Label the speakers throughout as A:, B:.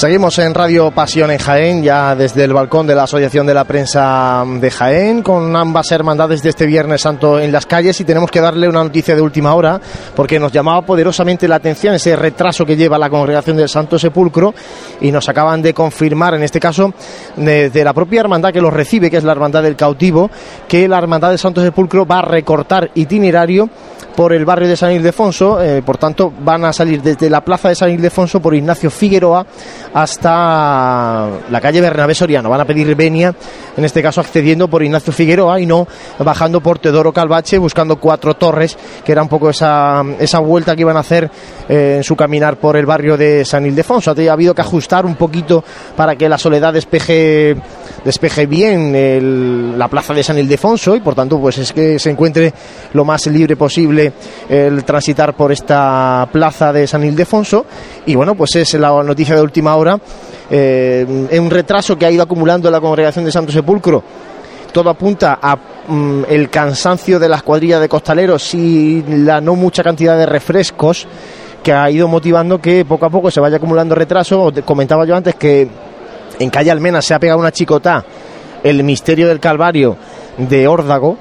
A: Seguimos en Radio Pasión en Jaén, ya desde el balcón de la Asociación de la Prensa de Jaén, con ambas hermandades de este Viernes Santo en las calles y tenemos que darle una noticia de última hora porque nos llamaba poderosamente la atención ese retraso que lleva la congregación del Santo Sepulcro y nos acaban de confirmar, en este caso, de, la propia hermandad que los recibe, que es la Hermandad del Cautivo, que la Hermandad del Santo Sepulcro va a recortar itinerario por el barrio de San Ildefonso, eh, por tanto van a salir desde la plaza de San Ildefonso por Ignacio Figueroa hasta la calle Bernabé Soriano. Van a pedir venia, en este caso accediendo por Ignacio Figueroa y no bajando por Teodoro Calvache, buscando cuatro torres, que era un poco esa, esa vuelta que iban a hacer eh, en su caminar por el barrio de San Ildefonso. Ha habido que ajustar un poquito para que la soledad despeje, despeje bien la plaza de San Ildefonso y por tanto pues es que se encuentre lo más libre posible el transitar por esta plaza de San Ildefonso y bueno pues es la noticia de última hora eh, un retraso que ha ido acumulando la congregación de Santo Sepulcro todo apunta a mm, el cansancio de las cuadrillas de costaleros y la no mucha cantidad de refrescos que ha ido motivando que poco a poco se vaya acumulando retraso. Comentaba yo antes que en calle Almena se ha pegado una chicota el misterio del Calvario de Órdago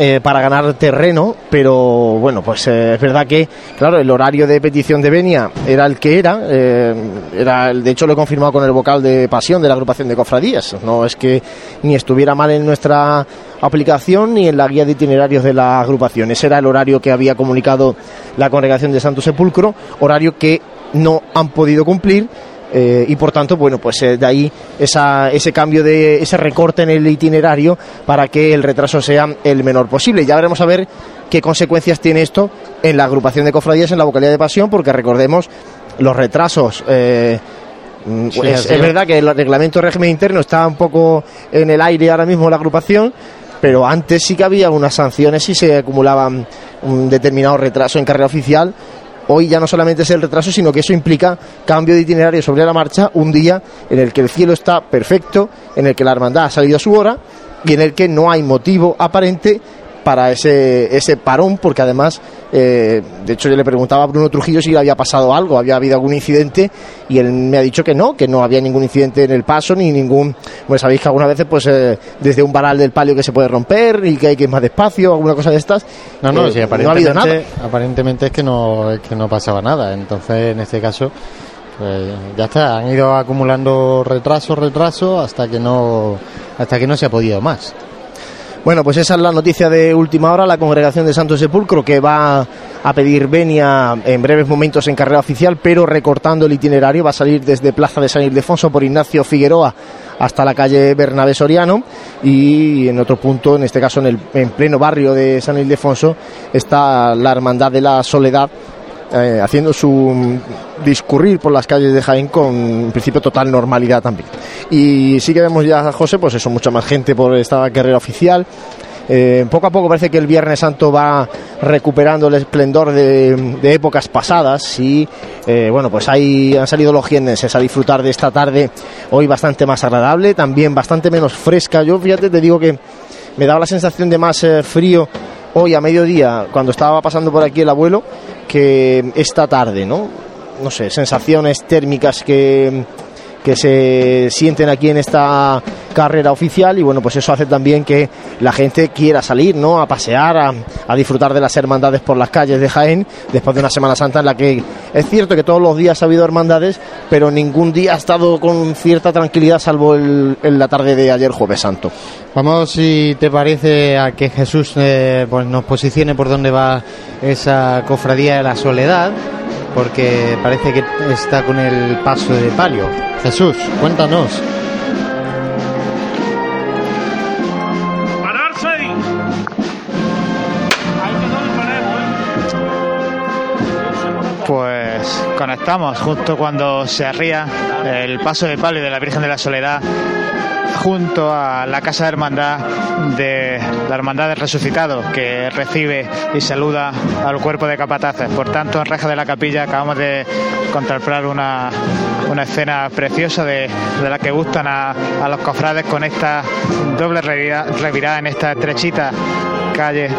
A: eh, para ganar terreno, pero bueno, pues eh, es verdad que, claro, el horario de petición de Benia era el que era, eh, era de hecho lo he confirmado con el vocal de pasión de la agrupación de cofradías, no es que ni estuviera mal en nuestra aplicación ni en la guía de itinerarios de la agrupación, ese era el horario que había comunicado la congregación de Santo Sepulcro, horario que no han podido cumplir eh, y por tanto, bueno, pues eh, de ahí ese cambio de ese recorte en el itinerario para que el retraso sea el menor posible. Ya veremos a ver qué consecuencias tiene esto en la agrupación de cofradías en la vocalidad de pasión, porque recordemos los retrasos. Eh, es, verdad que el reglamento de régimen interno está un poco en el aire ahora mismo la agrupación, pero antes sí que había unas sanciones si se acumulaban un determinado retraso en carrera oficial Hoy ya no solamente es el retraso, sino que eso implica cambio de itinerario sobre la marcha, un día en el que el cielo está perfecto, en el que la hermandad ha salido a su hora y en el que no hay motivo aparente para ese, ese parón, porque además, eh, de hecho yo le preguntaba a Bruno Trujillo si le había pasado algo, había habido algún incidente, y él me ha dicho que no, que no había ningún incidente en el paso, ni ningún, pues sabéis que algunas veces, pues eh, desde un varal del palio que se puede romper y que hay que ir más despacio, alguna cosa de estas.
B: No, no, eh, aparentemente, no ha habido nada. Aparentemente es que no, es que no pasaba nada, entonces en este caso... Pues ya está, han ido acumulando retraso, retraso hasta que no hasta que no se ha podido más.
A: Bueno, pues esa es la noticia de última hora. La congregación de Santo Sepulcro que va a pedir venia en breves momentos en carrera oficial, pero recortando el itinerario. Va a salir desde Plaza de San Ildefonso por Ignacio Figueroa hasta la calle Bernabé Soriano y en otro punto, en este caso en el en pleno barrio de San Ildefonso, está la Hermandad de la Soledad eh, haciendo su discurrir por las calles de Jaén con principio total normalidad también. Y sí que vemos ya, José, pues eso, mucha más gente por esta carrera oficial. Eh, poco a poco parece que el Viernes Santo va recuperando el esplendor de, épocas pasadas y eh, bueno, pues ahí han salido los jienenses a disfrutar de esta tarde hoy bastante más agradable, también bastante menos fresca. Yo fíjate, te digo que me daba la sensación de más frío hoy a mediodía cuando estaba pasando por aquí el abuelo que esta tarde, ¿no? No sé, sensaciones térmicas que, que se sienten aquí en esta carrera oficial y bueno, pues eso hace también que la gente quiera salir, ¿no? A pasear, a, disfrutar de las hermandades por las calles de Jaén, después de una Semana Santa en la que es cierto que todos los días ha habido hermandades, pero ningún día ha estado con cierta tranquilidad, salvo el, en la tarde de ayer, Jueves Santo.
B: Vamos, si te parece, a que Jesús eh, pues nos posicione por dónde va esa cofradía de la soledad, porque parece que está con el paso de palio. Jesús, cuéntanos.
C: Pues conectamos justo cuando se arría el paso de palio de la Virgen de la Soledad junto a la Casa de Hermandad de la Hermandad del Resucitado, que recibe y saluda al cuerpo de capataces. Por tanto, en Reja de la Capilla acabamos de contemplar una, una escena preciosa de, la que gustan a, a, los cofrades con esta doble revirada, revirada en esta estrechita calle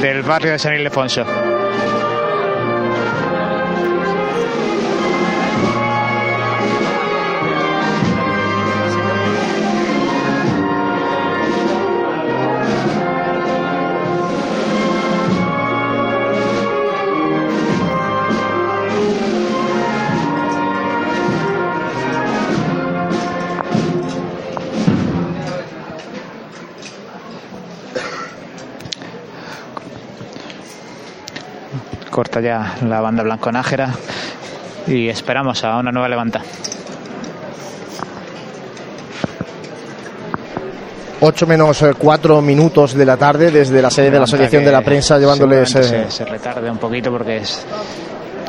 C: del barrio de San Ildefonso. Corta ya la banda blanco-nájera y esperamos a una nueva levanta.
A: 8 menos 4 minutos de la tarde desde la sede de la Asociación de la Prensa llevándoles...
C: Se, se retarde un poquito porque es...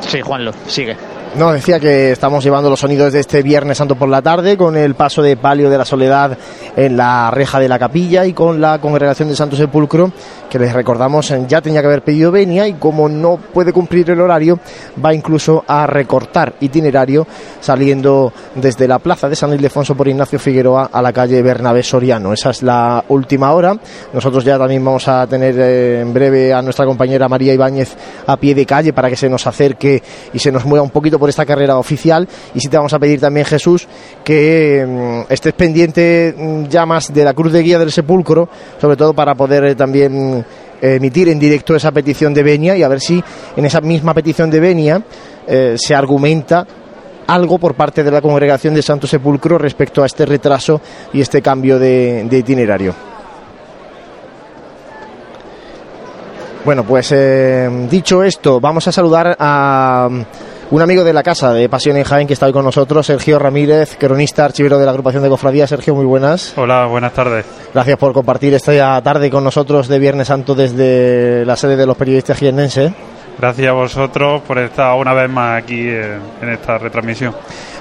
C: Sí, Juanlo, sigue.
A: No, decía que estamos llevando los sonidos de este Viernes Santo por la tarde con el paso de palio de la soledad en la reja de la capilla y con la congregación de Santo Sepulcro, que les recordamos ya tenía que haber pedido venia y como no puede cumplir el horario, va incluso a recortar itinerario saliendo desde la plaza de San Ildefonso por Ignacio Figueroa a la calle Bernabé Soriano. Esa es la última hora. Nosotros ya también vamos a tener eh, en breve a nuestra compañera María Ibáñez a pie de calle para que se nos acerque y se nos mueva un poquito por esta carrera oficial y sí te vamos a pedir también Jesús que mm, estés pendiente mm, ya más de la cruz de guía del sepulcro sobre todo para poder eh, también emitir en directo esa petición de venia y a ver si en esa misma petición de venia eh, se argumenta algo por parte de la congregación de Santo Sepulcro respecto a este retraso y este cambio de, de itinerario. Bueno, pues eh, dicho esto, vamos a saludar a un amigo de la casa de Pasión en Jaén que está hoy con nosotros, Sergio Ramírez, cronista archivero de la agrupación de Cofradía. Sergio, muy buenas.
D: Hola, buenas tardes.
A: Gracias por compartir esta tarde con nosotros de Viernes Santo desde la sede de los periodistas jiennenses.
D: Gracias a vosotros por estar una vez más aquí en, en esta retransmisión.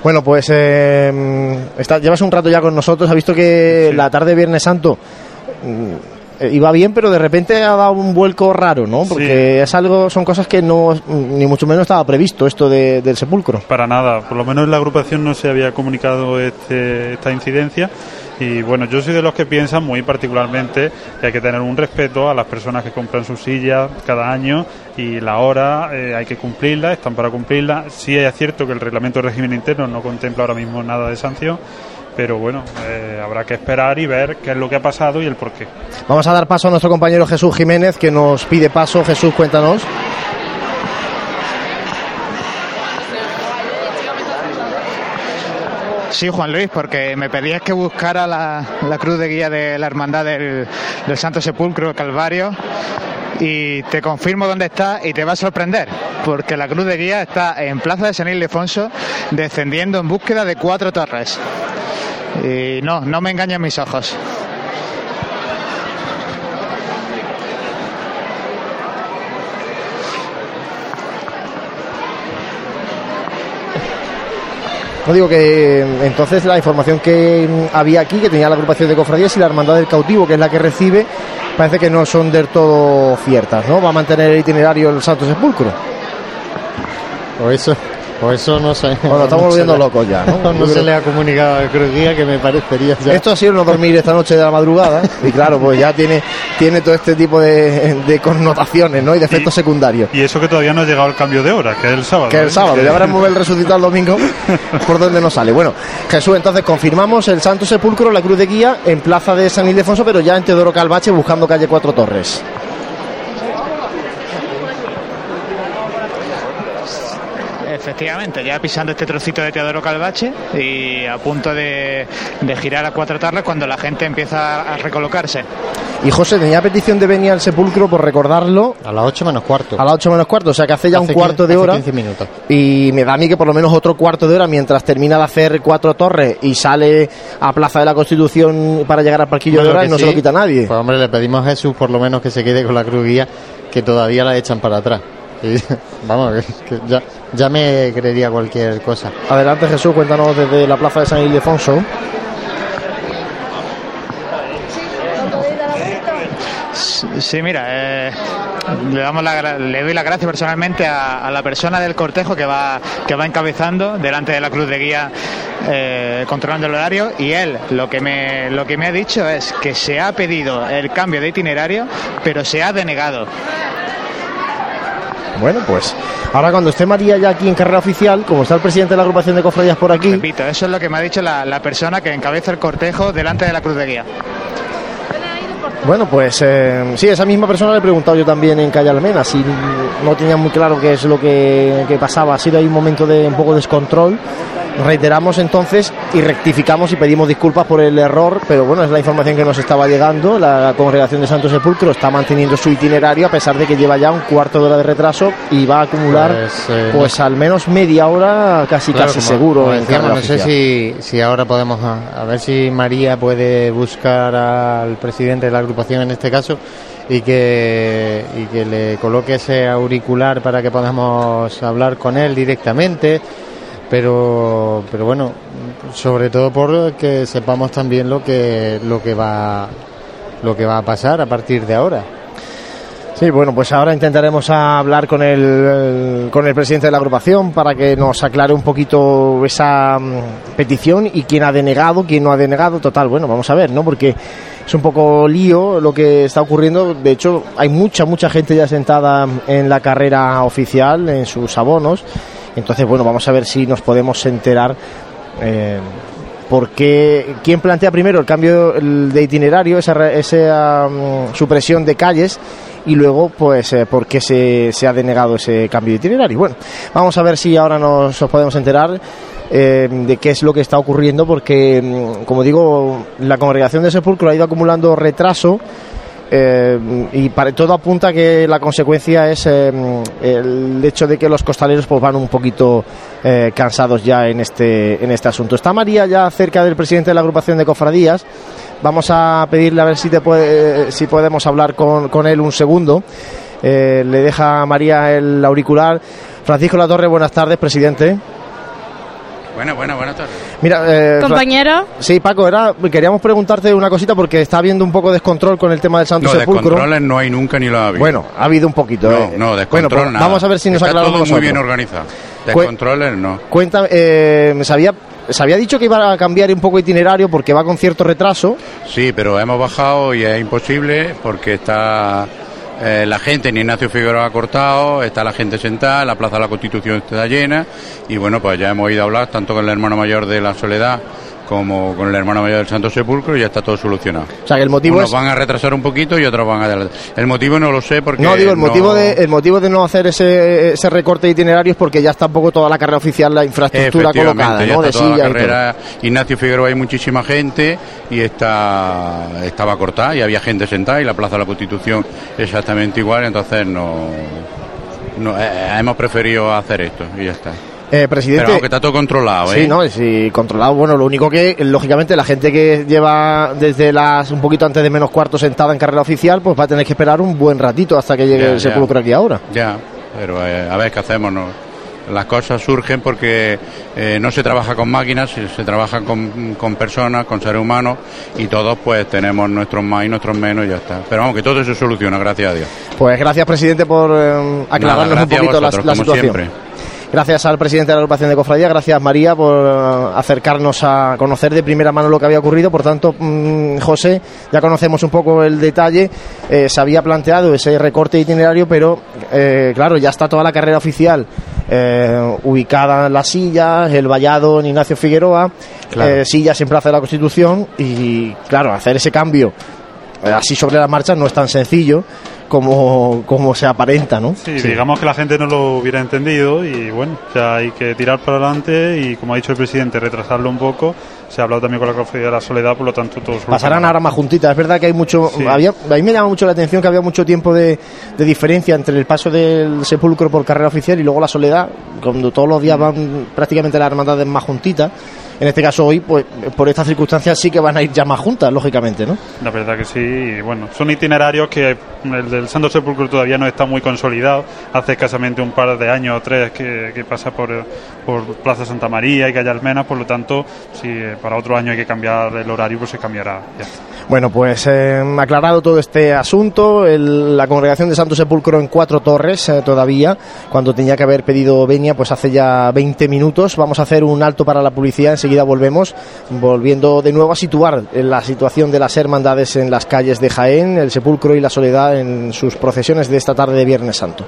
A: Bueno, pues eh, está, llevas un rato ya con nosotros. Ha visto que sí. la tarde de Viernes Santo eh, iba bien, pero de repente ha dado un vuelco raro, ¿no? Porque sí. es algo, son cosas que no, ni mucho menos estaba previsto esto de, del sepulcro.
D: Para nada, por lo menos en la agrupación no se había comunicado este, esta incidencia. Y bueno, yo soy de los que piensan muy particularmente que hay que tener un respeto a las personas que compran sus sillas cada año y la hora eh, hay que cumplirla, están para cumplirla. Sí es cierto que el reglamento de régimen interno no contempla ahora mismo nada de sanción pero bueno, eh, habrá que esperar y ver qué es lo que ha pasado y el por qué.
A: Vamos a dar paso a nuestro compañero Jesús Jiménez, que nos pide paso. Jesús, cuéntanos.
C: Sí, Juan Luis, porque me pedías que buscara la, la cruz de guía de la Hermandad del, del Santo Sepulcro Calvario y te confirmo dónde está y te va a sorprender, porque la cruz de guía está en Plaza de San Ildefonso descendiendo en búsqueda de cuatro torres. Y no, no me engañan mis ojos.
A: No digo que entonces la información que había aquí, que tenía la agrupación de cofradías y la hermandad del cautivo, que es la que recibe, parece que no son del todo ciertas, ¿no? Va a mantener el itinerario el Santo Sepulcro.
B: O eso, Pues eso no sé.
A: Bueno, estamos volviendo locos ya, ¿no?
B: No, se le ha comunicado a Cruz Guía que me parecería ya.
A: Esto ha sido no dormir esta noche de la madrugada y claro, pues ya tiene, tiene todo este tipo de, de connotaciones, ¿no? Y de efectos secundarios.
D: Y eso que todavía no ha llegado el cambio de hora, que es el sábado.
A: Que es el
D: ¿eh?
A: sábado, ya veremos el resucitado el domingo por donde nos sale. Bueno, Jesús, entonces confirmamos el Santo Sepulcro, la Cruz de Guía, en plaza de San Ildefonso, pero ya en Teodoro Calvache buscando calle Cuatro Torres.
C: Efectivamente, ya pisando este trocito de Teodoro Calvache y a punto de, de girar a cuatro tardes cuando la gente empieza a recolocarse.
A: Y José, tenía petición de venir al sepulcro por recordarlo.
B: A las 8 menos cuarto.
A: A las 8 menos cuarto, o sea que hace ya
B: Hace
A: un cuarto de
B: hace
A: hora.
B: 15 minutos.
A: Y me da a mí que por lo menos otro cuarto de hora mientras termina de hacer cuatro torres y sale a Plaza de la Constitución para llegar al parquillo de
B: Bueno,
A: hora y no se lo quita nadie.
B: Pues hombre, le pedimos a Jesús por lo menos que se quede con la cruz guía, que todavía la echan para atrás. Y, vamos, que, ya, ya me creería cualquier cosa.
A: Adelante Jesús, cuéntanos desde la Plaza de San Ildefonso.
C: Sí, mira, eh, le, damos la gra- le doy las gracias personalmente a, a la persona del cortejo que va, que va encabezando delante de la cruz de guía eh, controlando el horario y él lo que, me, lo que me ha dicho es que se ha pedido el cambio de itinerario pero se ha denegado.
A: Bueno, pues ahora cuando esté María ya aquí en carrera oficial, como está el presidente de la agrupación de cofradías por aquí,
C: Repito, eso es lo que me ha dicho la, la persona que encabeza el cortejo delante de la cruz de guía.
A: Bueno, pues eh, sí, esa misma persona le he preguntado yo también en Calle Almena, si no tenía muy claro qué es lo que, que pasaba, ha sido ahí un momento de un poco de descontrol. Reiteramos entonces y rectificamos y pedimos disculpas por el error, pero bueno, es la información que nos estaba llegando. La congregación de Santo Sepulcro está manteniendo su itinerario a pesar de que lleva ya un cuarto de hora de retraso y va a acumular
B: Pues, eh,
A: pues al menos media hora casi
B: Claro,
A: casi
B: como-
A: seguro
B: como decíamos, no sé si, si ahora podemos, a, a ver si María puede buscar al presidente de la agrupación en este caso y que, y que le coloque ese auricular para que podamos hablar con él directamente. Pero, pero bueno, sobre todo por que sepamos también lo que, lo que va, lo que va a pasar a partir de ahora.
A: Sí, bueno, pues ahora intentaremos hablar con el, con el presidente de la agrupación para que nos aclare un poquito esa mm, petición y quién ha denegado, quién no ha denegado. Total, bueno, vamos a ver, ¿no? Porque es un poco lío lo que está ocurriendo. De hecho, hay mucha, mucha gente ya sentada en la carrera oficial, en sus abonos. Entonces, bueno, vamos a ver si nos podemos enterar. Eh, porque quién plantea primero el cambio de itinerario, esa, esa mm, supresión de calles y luego pues eh, por qué se, se ha denegado ese cambio de itinerario. Bueno, vamos a ver si ahora nos, podemos enterar eh, de qué es lo que está ocurriendo porque mm, como digo la congregación de Sepulcro ha ido acumulando retraso eh, y para, todo apunta que la consecuencia es eh, el hecho de que los costaleros pues van un poquito eh, cansados ya en este en este asunto. Está María ya cerca del presidente de la agrupación de cofradías. Vamos a pedirle a ver si te puede, si podemos hablar con, con él un segundo. Eh, le deja a María el auricular. Francisco Latorre, buenas tardes, presidente.
E: Bueno, bueno, buenas tardes.
A: Mira, eh,
F: Compañero,
A: Sí, Paco, era, queríamos preguntarte una cosita porque está habiendo un poco de descontrol con el tema del Santo
E: No,
A: Sepulcro.
E: descontroles no hay nunca ni lo ha habido.
A: Bueno, ha habido un poquito.
E: no,
A: eh.
E: no, descontrol
A: Bueno, pues
E: nada.
A: vamos a ver si nos
E: Está
A: aclaramos
E: todo muy
A: nosotros.
E: bien organizado. Descontroles no.
A: Cuéntame, eh, se, había, se había dicho que iba a cambiar un poco itinerario porque va con cierto retraso.
E: Sí, pero hemos bajado y es imposible porque está eh, la gente en Ignacio Figueroa ha cortado, está la gente sentada, la Plaza de la Constitución está llena y bueno, pues ya hemos ido a hablar tanto con el hermano mayor de la Soledad como con el hermano mayor del Santo Sepulcro y ya está todo solucionado.
A: O sea, que el motivo
E: Unos
A: es...
E: van a retrasar un poquito y otros van a adelantar. El motivo no lo sé porque
A: No, digo, el
E: no-
A: motivo, de, el motivo de no hacer ese, ese recorte de itinerario es porque ya está un poco toda la carrera oficial, la infraestructura colocada,
E: ya
A: ¿no? De
E: está toda la
A: sillas y todo.
E: carrera. Ignacio Figueroa hay muchísima gente y está estaba cortada y había gente sentada y la Plaza de la Constitución exactamente igual, entonces no, no eh, hemos preferido hacer esto y ya está.
A: Eh, presidente,
E: Pero aunque está todo controlado, ¿eh?
A: Sí, no, sí, controlado. Bueno, lo único que, lógicamente, la gente que lleva desde las un poquito antes de menos cuarto sentada en carrera oficial, pues va a tener que esperar un buen ratito hasta que llegue
E: Ya,
A: el
E: ya.
A: sepulcro aquí ahora.
E: Ya, pero eh, a ver qué hacemos, ¿no? Las cosas surgen porque eh, no se trabaja con máquinas, se, trabaja con, con personas, con seres humanos y todos pues tenemos nuestros más y nuestros menos y ya está. Pero vamos, que todo se soluciona, gracias a Dios.
A: Pues gracias, presidente, por eh, aclararnos
E: Nada,
A: un poquito la,
E: vosotros,
A: la
E: como
A: situación.
E: siempre.
A: Gracias al presidente de la agrupación de Cofradía, gracias María por eh, acercarnos a conocer de primera mano lo que había ocurrido. Por tanto, mm, José, ya conocemos un poco el detalle. Eh, se había planteado ese recorte itinerario, pero eh, claro, ya está toda la carrera oficial ubicada en las sillas, el vallado en Ignacio Figueroa, sillas en Plaza de la Constitución y claro, hacer ese cambio así sobre la marcha no es tan sencillo como, como se aparenta, ¿no?
D: Sí, digamos que la gente no lo hubiera entendido y bueno, ya hay que tirar para adelante y como ha dicho el presidente, retrasarlo un poco. Se ha hablado también con la Cofradía de la Soledad, por lo tanto todos...
A: Pasarán ahora más juntitas, es verdad que hay mucho... Había, a mí me llama mucho la atención que había mucho tiempo de, de, diferencia entre el paso del sepulcro por carrera oficial y luego la Soledad, cuando todos los días van prácticamente las hermandades más juntitas en este caso hoy, pues por estas circunstancias sí que van a ir ya más juntas, lógicamente, ¿no?
D: La verdad que sí, y bueno, son itinerarios que el del Santo Sepulcro todavía no está muy consolidado, hace escasamente un par de años o tres que, pasa por, por Plaza Santa María y Calle Almena, por lo tanto, si para otro año hay que cambiar el horario, pues se cambiará ya.
A: Bueno, pues eh, aclarado todo este asunto, la congregación de Santo Sepulcro en Cuatro Torres eh, todavía, cuando tenía que haber pedido venia, pues hace ya 20 minutos. Vamos a hacer un alto para la publicidad, enseguida volvemos, volviendo de nuevo a situar la situación de las hermandades en las calles de Jaén, el Sepulcro y la Soledad en sus procesiones de esta tarde de Viernes Santo.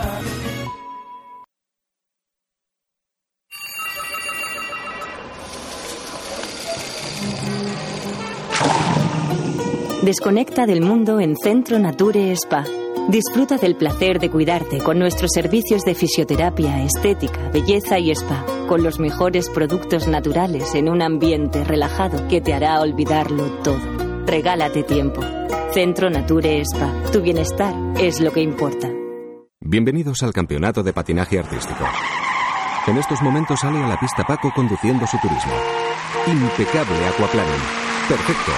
G: Desconecta del mundo en Centro Nature Spa. Disfruta del placer de cuidarte con nuestros servicios de fisioterapia, estética, belleza y spa, con los mejores productos naturales en un ambiente relajado que te hará olvidarlo todo. Regálate tiempo. Centro Nature Spa. Tu bienestar es lo que importa.
H: Bienvenidos al Campeonato de Patinaje Artístico. En estos momentos sale a la pista Paco conduciendo su turismo. Impecable aquaplaning. Perfecto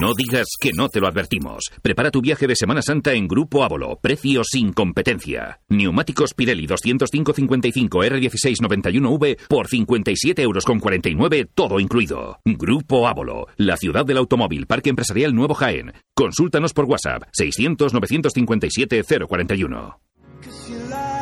I: no digas que no te lo advertimos. Prepara tu viaje de Semana Santa en Grupo Ávolo. Precio sin competencia. Neumáticos Pirelli 205-55 R1691V por 57 euros con 49, todo incluido. Grupo Ávolo, la ciudad del automóvil, Parque Empresarial Nuevo Jaén. Consúltanos por WhatsApp 600 957 041.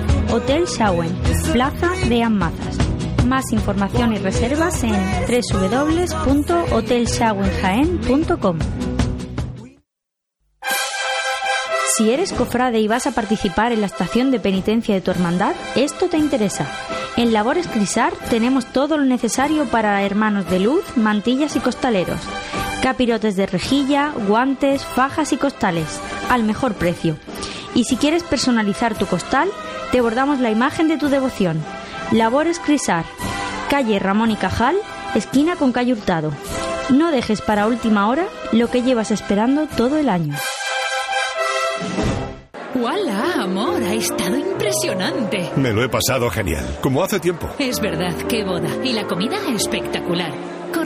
J: Hotel Shawen, Plaza de Amazas. Más información y reservas en www.hotelshawenjaen.com. Si eres cofrade y vas a participar en la estación de penitencia de tu hermandad, esto te interesa. En Labores Crisar tenemos todo lo necesario para hermanos de luz, mantillas y costaleros. Capirotes de rejilla, guantes, fajas y costales, al mejor precio. Y si quieres personalizar tu costal, te bordamos la imagen de tu devoción. Labores Crisar, calle Ramón y Cajal, esquina con calle Hurtado. No dejes para última hora lo que llevas esperando todo el año.
K: ¡Hola, amor! Ha estado impresionante.
L: Me lo he pasado genial, como hace tiempo.
K: Es verdad, qué boda. Y la comida espectacular.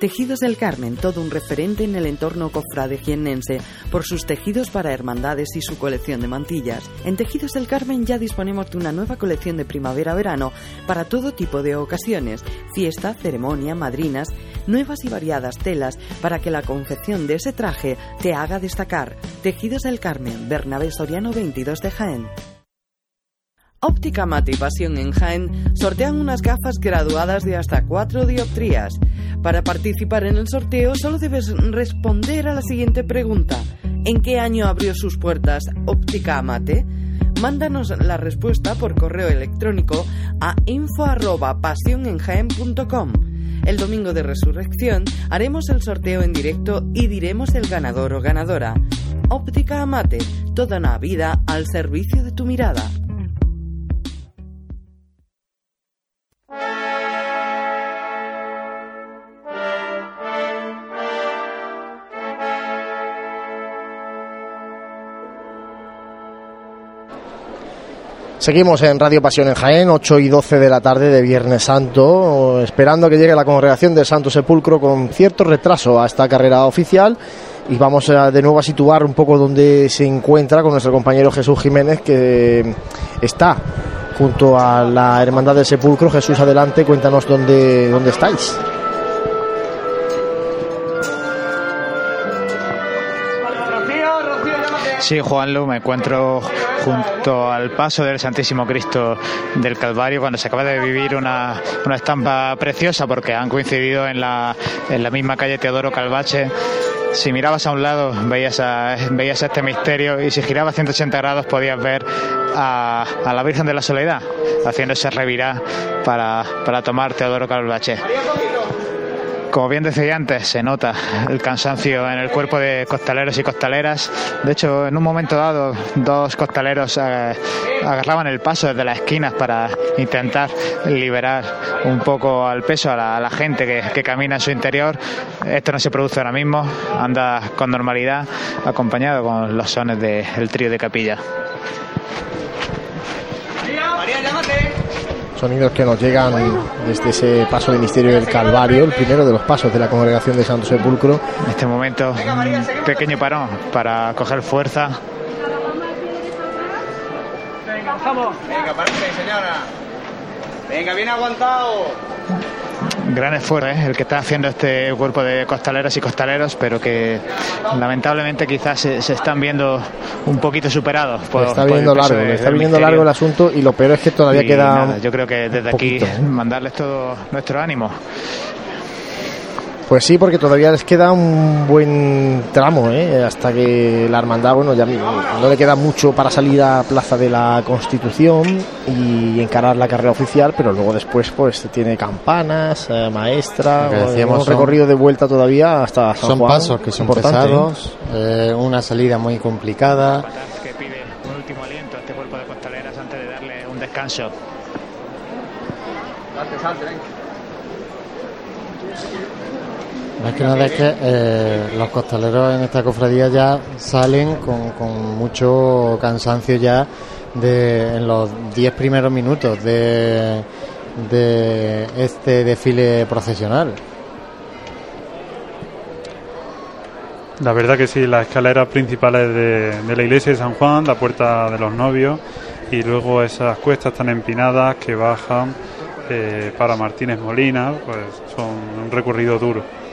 F: Tejidos del Carmen, todo un referente en el entorno cofrade jiennense por sus tejidos para hermandades y su colección de mantillas. En Tejidos del Carmen ya disponemos de una nueva colección de primavera-verano para todo tipo de ocasiones, fiesta, ceremonia, madrinas, nuevas y variadas telas para que la confección de ese traje te haga destacar. Tejidos del Carmen, Bernabé Soriano 22 de Jaén. Óptica Mate y Pasión en Jaén sortean unas gafas graduadas de hasta 4 dioptrías. Para participar en el sorteo solo debes responder a la siguiente pregunta. ¿En qué año abrió sus puertas Óptica Amate? Mándanos la respuesta por correo electrónico a info@pasionenjaen.com. El domingo de resurrección haremos el sorteo en directo y diremos el ganador o ganadora. Óptica Amate, toda una vida al servicio de tu mirada.
A: Seguimos en Radio Pasión en Jaén, 8 y 12 de la tarde de Viernes Santo, esperando que llegue la congregación del Santo Sepulcro con cierto retraso a esta carrera oficial. Y vamos de nuevo a situar un poco donde se encuentra con nuestro compañero Jesús Jiménez, que está junto a la Hermandad del Sepulcro. Jesús, adelante, cuéntanos dónde, dónde estáis.
C: Sí, Juanlu, me encuentro junto al paso del Santísimo Cristo del Calvario cuando se acaba de vivir una, una estampa preciosa porque han coincidido en la, en la misma calle Teodoro Calvache si mirabas a un lado veías, a, veías este misterio y si girabas 180 grados podías ver a, a la Virgen de la Soledad haciéndose revirar para, para tomar Teodoro Calvache. Como bien decía antes, se nota el cansancio en el cuerpo de costaleros y costaleras. De hecho, en un momento dado, dos costaleros eh, agarraban el paso desde las esquinas para intentar liberar un poco al peso a la, a la gente que, que, camina en su interior. Esto no se produce ahora mismo, anda con normalidad, acompañado con los sones del trío de capilla.
A: María, llámate sonidos que nos llegan desde ese paso de misterio del Calvario, el primero de los pasos de la congregación de Santo Sepulcro.
C: En este momento, un pequeño parón para coger fuerza.
M: Venga, vamos. Venga, parte, señora. Venga, bien aguantado.
C: Gran esfuerzo ¿eh? el que está haciendo este cuerpo de costaleros y costaleros, pero que lamentablemente quizás se, están viendo un poquito superados.
A: está viendo largo, está viendo largo el asunto y lo peor es que todavía queda.
C: yo creo que desde aquí ¿eh? mandarles todo nuestro ánimo.
A: Pues sí, porque todavía les queda un buen tramo, ¿eh? hasta que la hermandad, bueno, ya no le queda mucho para salir a Plaza de la Constitución y encarar la carrera oficial, pero luego después pues tiene campanas, eh, maestra, un recorrido de vuelta todavía hasta San
B: Son pasos que son pesados, eh, una salida muy complicada.
C: Que pide un último aliento a este cuerpo de costaleras antes de darle un descanso. Salte, salte, venga.
B: Más que nada es que eh, los costaleros en esta cofradía ya salen con, mucho cansancio ya en los 10 primeros minutos de, este desfile procesional.
D: La verdad que sí, las escaleras principales de, de, la iglesia de San Juan, la puerta de los novios y luego esas cuestas tan empinadas que bajan eh, para Martínez Molina, pues son un recorrido duro.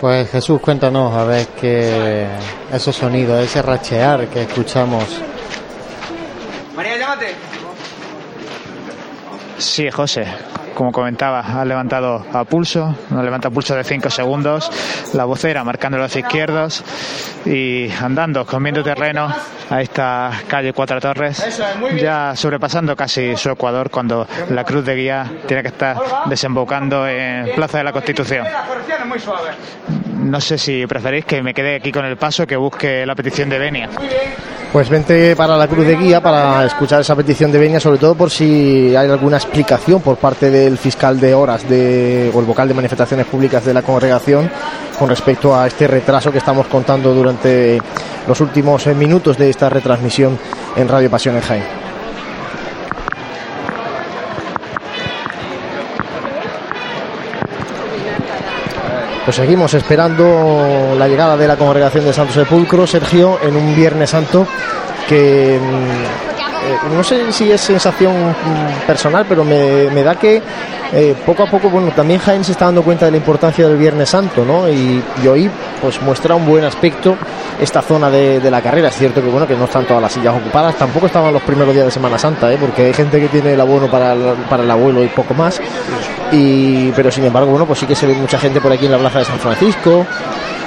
B: Pues Jesús, cuéntanos a ver qué esos sonidos, ese rachear que escuchamos.
C: María, llámate. Sí, José, como comentaba, ha levantado a pulso, nos levanta pulso de 5 segundos, la vocera marcando los izquierdos y andando, comiendo terreno a esta calle Cuatro Torres, ya sobrepasando casi su ecuador cuando la cruz de guía tiene que estar desembocando en Plaza de la Constitución. No sé si preferís que me quede aquí con el paso, que busque la petición de Benia.
A: Pues vente para la cruz de guía para escuchar esa petición de Benia, sobre todo por si hay alguna explicación por parte del fiscal de horas de, o el vocal de manifestaciones públicas de la congregación con respecto a este retraso que estamos contando durante los últimos eh, minutos de esta retransmisión en Radio Pasión en Jaén. Pues seguimos esperando la llegada de la congregación de Santo Sepulcro, Sergio, en un Viernes Santo que mm, no sé si es sensación personal, pero me, da que eh, poco a poco, bueno, también Jaén se está dando cuenta de la importancia del Viernes Santo, ¿no? Y, hoy, pues muestra un buen aspecto esta zona de, la carrera. Es cierto que, bueno, que no están todas las sillas ocupadas, tampoco estaban los primeros días de Semana Santa, ¿eh? Porque hay gente que tiene el abono para para el abuelo y poco más. Y, pero sin embargo, bueno, pues sí que se ve mucha gente por aquí en la plaza de San Francisco.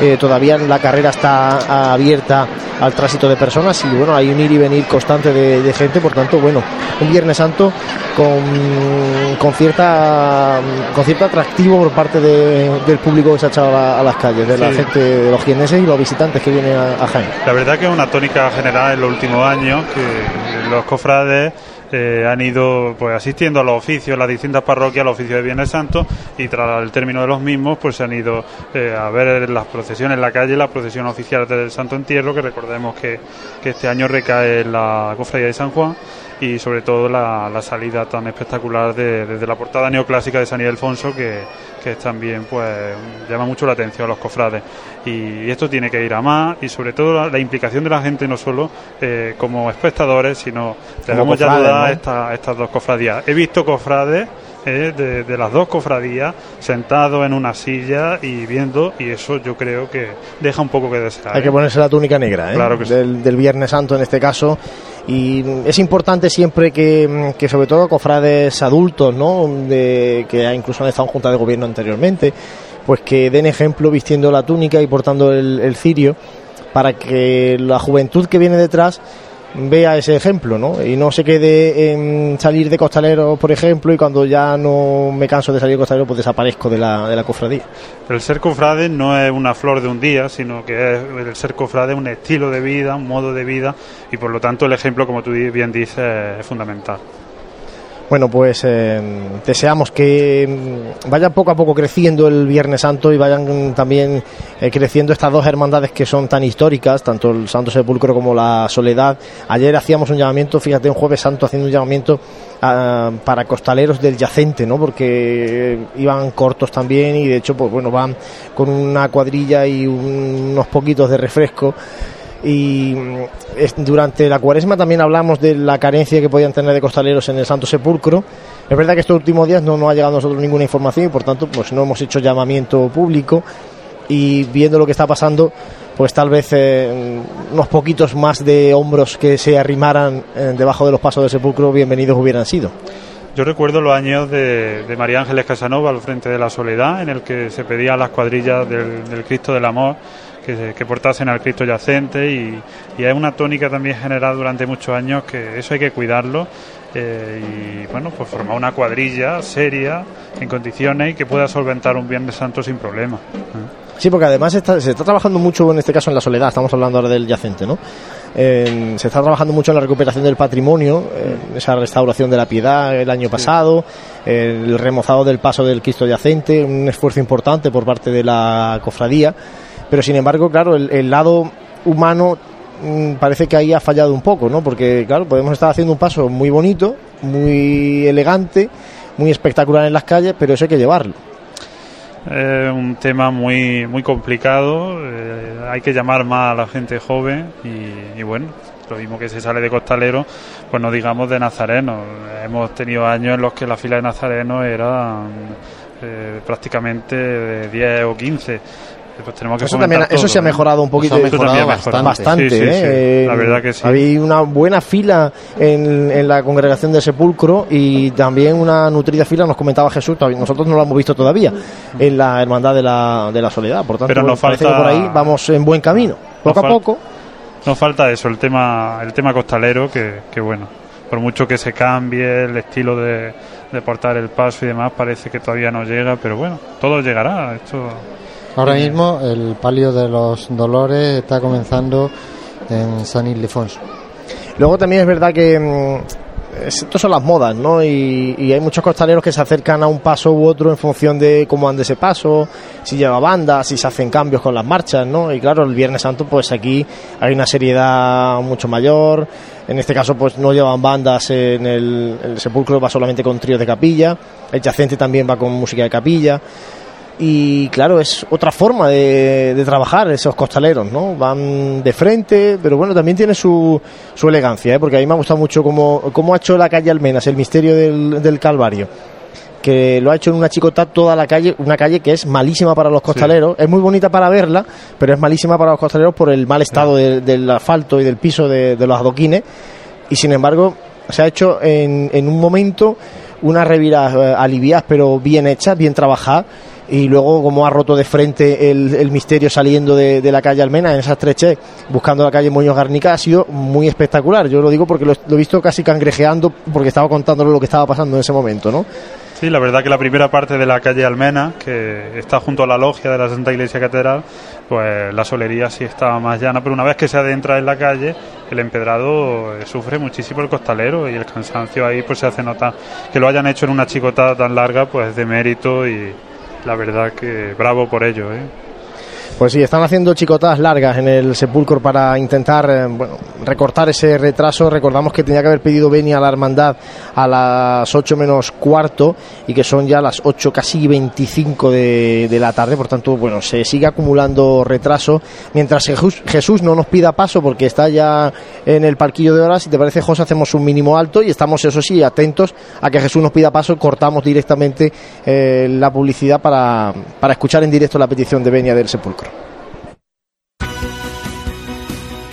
A: Eh, todavía la carrera está abierta al tránsito de personas y bueno, hay un ir y venir constante de, gente, por tanto, bueno, un Viernes Santo con, con cierta con cierto atractivo por parte del público que se ha echado a, las calles, de la gente, de los quieneses y los visitantes que vienen a, a Jaén.
D: La verdad que es una tónica general en los últimos años que los cofrades eh, han ido pues asistiendo a los oficios, las distintas parroquias, los oficios de Viernes Santo y tras el término de los mismos pues se han ido eh, a ver las procesiones en la calle, la procesión oficial del Santo Entierro, que recordemos que, que este año recae en la cofradía de San Juan y sobre todo la, salida tan espectacular de, desde la portada neoclásica de San Ildefonso que, que también pues llama mucho la atención a los cofrades. Y esto tiene que ir a más y sobre todo la, implicación de la gente no solo eh, como espectadores sino debemos ya dudar estas dos cofradías. He visto cofrades eh, de, las dos cofradías sentados en una silla y viendo y eso yo creo que deja un poco que desear
A: hay que ponerse la túnica negra
D: claro
A: del, del Viernes Santo en este caso. Y es importante siempre que, sobre todo cofrades adultos, ¿no? De, que incluso han estado en junta de gobierno anteriormente, pues que den ejemplo vistiendo la túnica y portando el cirio para que la juventud que viene detrás vea ese ejemplo, ¿no? Y no se quede en salir de costalero, por ejemplo, y cuando ya no me canso de salir de costalero, pues desaparezco de la, de la cofradía.
D: El ser cofrade no es una flor de un día, sino que es, el ser cofrade un estilo de vida, un modo de vida, y por lo tanto el ejemplo, como tú bien dices, es fundamental.
A: Bueno, pues eh, deseamos que mm, vaya poco a poco creciendo el Viernes Santo y vayan también eh, creciendo estas dos hermandades que son tan históricas, tanto el Santo Sepulcro como la Soledad. Ayer hacíamos un llamamiento, fíjate, un Jueves Santo haciendo un llamamiento ah, para costaleros del yacente, ¿no? Porque iban cortos también y de hecho, pues bueno, van con una cuadrilla y unos poquitos de refresco y mm, durante la cuaresma también hablamos de la carencia que podían tener de costaleros en el Santo Sepulcro. Es verdad que estos últimos días no nos ha llegado a nosotros ninguna información y por tanto pues no hemos hecho llamamiento público y viendo lo que está pasando pues tal vez eh, unos poquitos más de hombros que se arrimaran eh, debajo de los pasos del sepulcro bienvenidos hubieran sido.
D: Yo recuerdo los años de, María Ángeles Casanova al frente de la Soledad, en el que se pedía a las cuadrillas del, Cristo del Amor que, que, portasen al Cristo yacente y, y, es una tónica también generada durante muchos años que eso hay que cuidarlo eh, y bueno, pues formar una cuadrilla seria en condiciones y que pueda solventar un Viernes Santo sin problema.
A: Sí, porque además se está trabajando mucho en este caso en la soledad, estamos hablando ahora del yacente, ¿no? se está trabajando mucho en la recuperación del patrimonio, esa restauración de la piedad el año pasado, el remozado del paso del Cristo yacente, un esfuerzo importante por parte de la cofradía, pero sin embargo, claro, el, lado humano mm, parece que ahí ha fallado un poco, ¿no? Porque, claro, podemos estar haciendo un paso muy bonito, muy elegante, muy espectacular en las calles, pero eso hay que llevarlo.
D: Es un tema muy, muy complicado, eh, hay que llamar más a la gente joven y, bueno, lo mismo que se sale de costalero, pues no digamos de nazareno. Hemos tenido años en los que la fila de nazarenos era eh, prácticamente de 10 o 15 pues
A: eso, también, eso se ha mejorado un poquito. bastante. ¿eh?
D: la verdad que sí.
A: Había una buena fila en, en, la congregación de Sepulcro y también una nutrida fila, nos comentaba Jesús, nosotros no lo hemos visto todavía, en la Hermandad de la, de la Soledad. Por tanto,
D: Pero nos falta,
A: por ahí vamos en buen camino. Poco a poco.
D: Nos falta eso, el tema, el tema costalero, que, que bueno, por mucho que se cambie el estilo de, de portar el paso y demás, parece que todavía no llega, pero bueno, todo llegará. Esto
B: Ahora mismo el palio de los dolores está comenzando en San Ildefonso.
A: Luego también es verdad que mm, estas son las modas, ¿no? Y, hay muchos costaleros que se acercan a un paso u otro en función de cómo ande ese paso, si lleva banda, si se hacen cambios con las marchas, ¿no? Y claro, el Viernes Santo, pues aquí hay una seriedad mucho mayor. En este caso, pues no llevan bandas en el, el sepulcro, va solamente con tríos de capilla. El yacente también va con música de capilla y claro, es otra forma de, trabajar esos costaleros, ¿no? Van de frente, pero bueno, también tiene su, su elegancia, ¿eh? porque a mí me ha gustado mucho cómo, cómo ha hecho la calle Almenas, el misterio del, del Calvario que lo ha hecho en una chicota toda la calle, una calle que es malísima para los costaleros, es muy bonita para verla, pero es malísima para los costaleros por el mal estado del asfalto y del piso de, los adoquines, y sin embargo se ha hecho en, en un momento unas reviras eh, aliviadas pero bien hechas, bien trabajadas, y luego como ha roto de frente el, misterio saliendo de, la calle Almena en esa estrechez buscando la calle Moños Garnica ha sido muy espectacular yo lo digo porque lo, he visto casi cangrejeando porque estaba contándole lo que estaba pasando en ese momento ¿no?
D: Sí, la verdad que la primera parte de la calle Almena, que está junto a la logia de la Santa Iglesia Catedral, pues la solería sí estaba más llana, pero una vez que se adentra en la calle, el empedrado eh, sufre muchísimo el costalero y el cansancio ahí pues se hace notar. Que lo hayan hecho en una chicotada tan larga, pues de mérito y, la verdad que bravo por ello. ¿eh?
A: Pues sí, están haciendo chicotadas largas en el sepulcro para intentar eh, recortar ese retraso. Recordamos que tenía que haber pedido Beni a la hermandad a las 8 menos cuarto y que son ya las 8 casi 25 de, de la tarde. Por tanto, bueno, se sigue acumulando retraso. Mientras Jesús, Jesús no nos pida paso porque está ya en el parquillo de horas, si te parece, José, hacemos un mínimo alto y estamos, eso sí, atentos a que Jesús nos pida paso. Cortamos directamente eh, la publicidad para, para escuchar en directo la petición de Benia del sepulcro.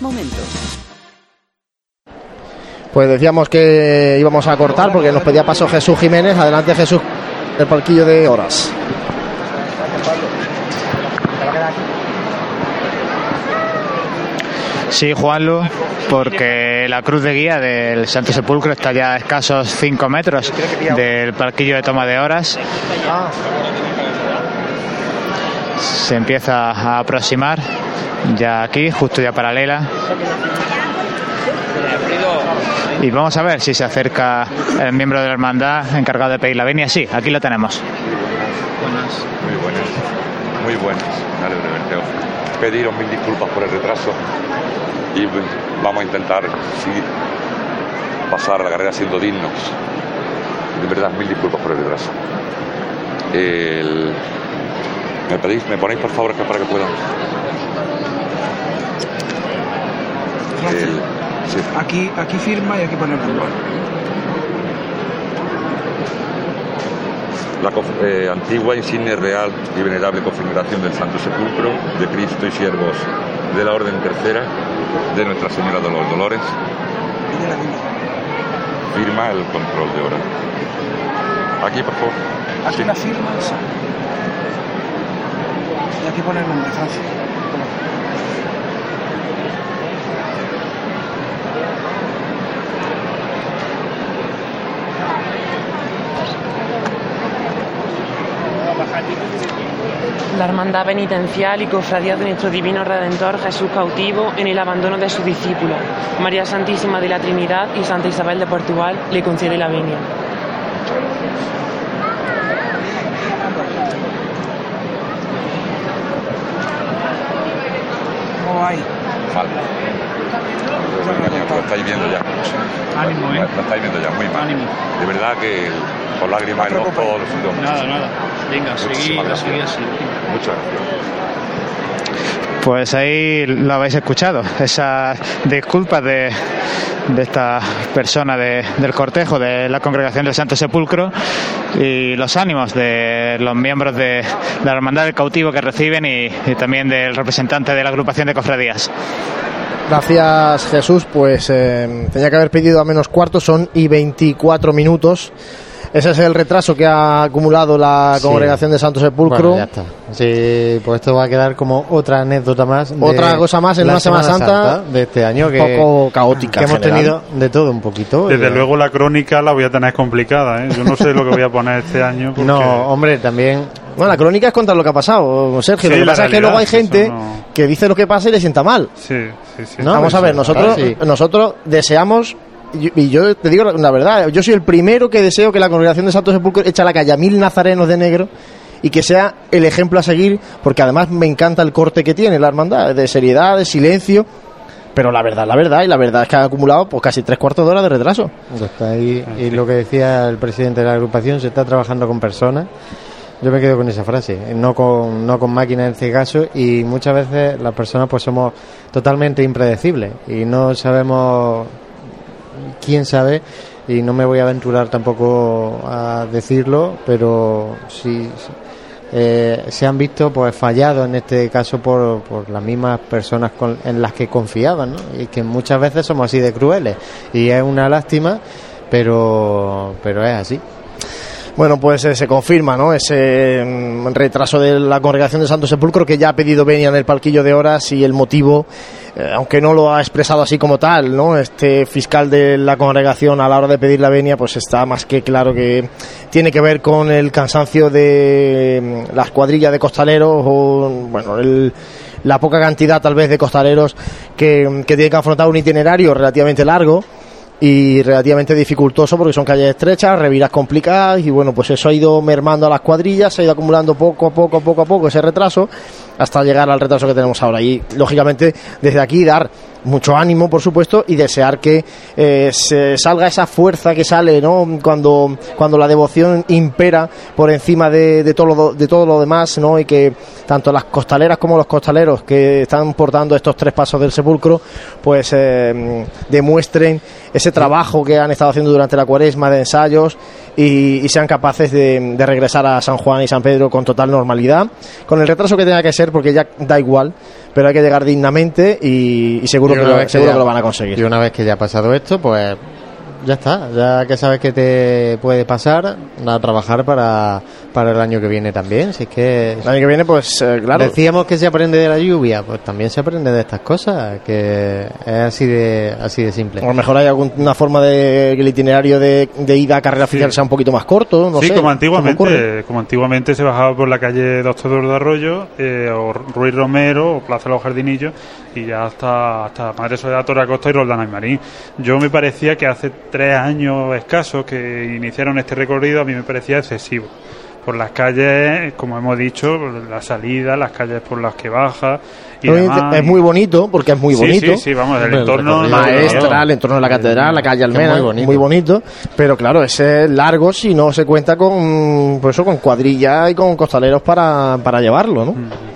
F: momentos.
A: Pues decíamos que íbamos a cortar porque nos pedía paso Jesús Jiménez. Adelante Jesús, el palquillo de horas.
C: Sí, Juanlu, porque la cruz de guía del Santo Sepulcro está ya a escasos 5 metros del palquillo de toma de horas. Se empieza a aproximar ya aquí, justo ya paralela. Y vamos a ver si se acerca el miembro de la hermandad encargado de pedir la venia. Sí, aquí lo tenemos.
M: Buenas. Muy buenas. Muy buenas. Dale. Pediros mil disculpas por el retraso y vamos a intentar seguir, pasar la carrera siendo dignos. De verdad, mil disculpas por el retraso. El- ¿Me, pedís, ¿Me ponéis por favor que para que pueda? El- sí.
N: Aquí, aquí firma y aquí pone el nombre.
M: La eh, antigua insignia real y venerable configuración del Santo Sepulcro de Cristo y siervos de la Orden Tercera de Nuestra Señora de los Dolores. Firma el control de hora. Aquí, por favor.
N: Aquí la firma aquí.
O: La Hermandad Penitencial y Cofradía de nuestro Divino Redentor Jesús cautivo en el abandono de sus discípulos. María Santísima de la Trinidad y Santa Isabel de Portugal le concede la venia.
N: ¿Cómo hay?
M: Mal. Lo estáis viendo ya.
N: Ánimo, ¿eh?
M: Lo estáis viendo ya, muy mal. De verdad que con lágrimas en los ojos lo.
P: Nada, nada. Venga,
M: gracias.
P: seguí así.
M: Muchas gracias.
C: Pues ahí lo habéis escuchado, esas disculpas de, de esta persona de- del cortejo de la congregación del Santo Sepulcro y los ánimos de los miembros de la Hermandad del Cautivo que reciben y, también del representante de la agrupación de cofradías.
A: Gracias Jesús, pues eh, tenía que haber pedido a menos cuarto, son y 24 minutos. Ese es el retraso que ha acumulado la
B: Sí.
A: congregación de Santo Sepulcro.
B: Bueno, ya está. Sí, pues esto va a quedar como otra anécdota más.
A: Otra cosa más en
B: la
A: una Semana Santa
B: de este año
A: un
B: que
A: poco caótica
B: que hemos
A: general.
B: tenido de todo un poquito.
D: Desde
B: Eh,
D: luego la crónica la voy a tener complicada, ¿eh? Yo no sé lo que voy a poner este año. porque-
B: No, hombre, también.
A: Bueno, la crónica es contar lo que ha pasado, Sergio.
D: Sí,
A: lo que pasa es que luego hay gente
D: no-
A: que dice lo que pasa y le sienta mal.
D: Sí, sí, sí.
A: Vamos a ver, nosotros,
B: sí.
A: nosotros deseamos, y y yo te digo la- la verdad, yo soy el primero que deseo que la congregación de Santo Sepulcro eche a la calle a mil nazarenos de negro y que sea el ejemplo a seguir, porque además me encanta el corte que tiene la hermandad, de seriedad, de silencio. Pero la verdad, la verdad, y la verdad es que ha acumulado pues casi tres cuartos de hora de retraso.
B: Está ahí, y lo que decía el presidente de la agrupación, se está trabajando con personas. Yo me quedo con esa frase, no con, no con máquinas en este caso, y muchas veces las personas pues somos totalmente impredecibles y no sabemos quién sabe, y no me voy a aventurar tampoco a decirlo, pero sí eh, se han visto pues fallados en este caso por, por las mismas personas con- en las que confiaban, ¿no? Y que muchas veces somos así de crueles y es una lástima, pero pero es así.
A: Bueno, pues eh, se confirma, ¿no? Ese mm, retraso de la congregación de Santo Sepulcro que ya ha pedido venia en el palquillo de horas y el motivo, eh, aunque no lo ha expresado así como tal, ¿no? Este fiscal de la congregación a la hora de pedir la venia, pues está más que claro que tiene que ver con el cansancio de mm, las cuadrillas de costaleros o, bueno, el- la poca cantidad tal vez de costaleros que, que tienen que afrontar un itinerario relativamente largo y relativamente dificultoso porque son calles estrechas, reviras complicadas y bueno, pues eso ha ido mermando a las cuadrillas, se ha ido acumulando poco a poco, poco a poco ese retraso hasta llegar al retraso que tenemos ahora. Y lógicamente desde aquí dar mucho ánimo por supuesto y desear que eh, se salga esa fuerza que sale no cuando cuando la devoción impera por encima de, de todo lo, de todo lo demás no y que tanto las costaleras como los costaleros que están portando estos tres pasos del sepulcro pues eh, demuestren ese trabajo que han estado haciendo durante la cuaresma de ensayos y, y sean capaces de, de regresar a San Juan y San Pedro con total normalidad, con el retraso que tenga que ser, porque ya da igual, pero hay que llegar dignamente y, y seguro, que lo, seguro
B: ya-
A: que lo van a conseguir.
B: Y una vez que ya ha pasado esto, pues ya está, ya que sabes que te puede pasar, a trabajar para, para el año que viene también. Si es que
A: el año que viene, pues eh, claro.
B: Decíamos que se aprende de la lluvia, pues también se aprende de estas cosas, que es así de así de simple.
A: A lo mejor hay alguna forma de que el itinerario de, de ida a carrera oficial sea un poquito más corto, no
D: sí,
A: sé.
D: como antiguamente, como antiguamente se bajaba por la calle Doctor de Arroyo, eh, o Ruiz Romero, o Plaza de los Jardinillos, y ya hasta, hasta Madre Soledad, Torre Acosta y Roldán y Marín. Yo me parecía que hace tres años escasos que iniciaron este recorrido, a mí me parecía excesivo. Por las calles, como hemos dicho, la salida, las calles por las que baja. Y demás.
A: Es muy bonito, porque es muy
D: Sí,
A: bonito.
D: sí, sí, vamos, el entorno-
A: maestra, el entorno de la catedral, la calle Almena,
B: muy bonito.
A: muy bonito. Pero claro, ese es largo si no se cuenta con, pues eso, con cuadrillas y con costaleros para, para llevarlo, ¿no?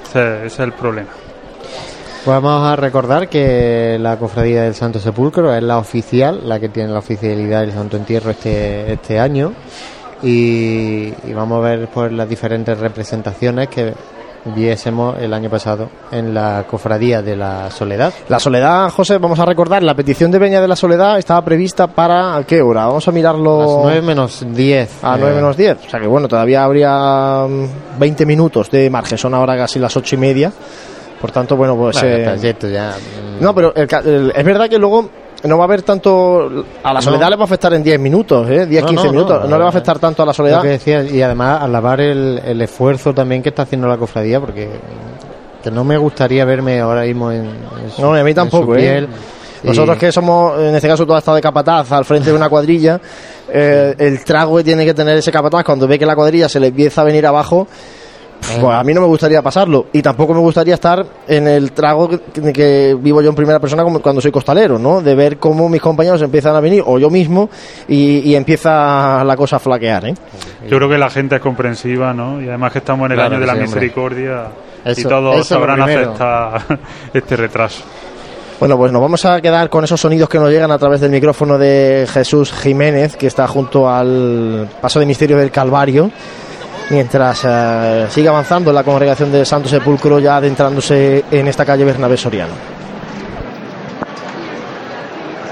D: Ese, ese es el problema.
B: Vamos a recordar que la cofradía del Santo Sepulcro es la oficial, la que tiene la oficialidad del Santo Entierro este, este año. Y, y vamos a ver pues las diferentes representaciones que viésemos el año pasado en la cofradía de la Soledad.
A: La Soledad, José, vamos a recordar, la petición de Peña de la Soledad estaba prevista para ¿a qué hora? Vamos a mirarlo.
B: A las 9 menos 10.
A: A
B: eh,
A: 9 menos 10. O sea que bueno, todavía habría mm, 20 minutos de margen. Son ahora casi las 8 y media. Por tanto, bueno, pues.
B: Bueno,
A: eh,
B: trayecto ya. mm,
A: No, pero el es verdad que luego no va a haber tanto. A la
B: No.
A: soledad le va a afectar en 10 minutos, ¿eh? 10,
B: No,
A: 15
B: no,
A: minutos.
B: no,
A: le va a afectar tanto a la
B: Lo
A: soledad.
B: que decía, y además alabar el, el esfuerzo también que está haciendo la cofradía, porque que no me gustaría verme ahora mismo en, en su,
A: No, a mí tampoco, ¿eh? Nosotros que somos, en este caso, todo estado de capataz al frente de una cuadrilla, eh, el trago que tiene que tener ese capataz cuando ve que la cuadrilla se le empieza a venir abajo. Pues a mí no me gustaría pasarlo y tampoco me gustaría estar en el trago que, que vivo yo en primera persona como cuando soy costalero, ¿no? De ver cómo mis compañeros empiezan a venir o yo mismo y, y empieza la cosa a flaquear, ¿eh?
D: Yo creo que la gente es comprensiva, ¿no? Y además que estamos en el
A: Claro
D: año de la
A: sí,
D: misericordia y todos sabrán aceptar este retraso.
A: Bueno, pues nos vamos a quedar con esos sonidos que nos llegan a través del micrófono de Jesús Jiménez, que está junto al paso de misterio del Calvario, mientras eh, sigue avanzando la congregación del Santo Sepulcro, ya adentrándose en esta calle Bernabé Soriano.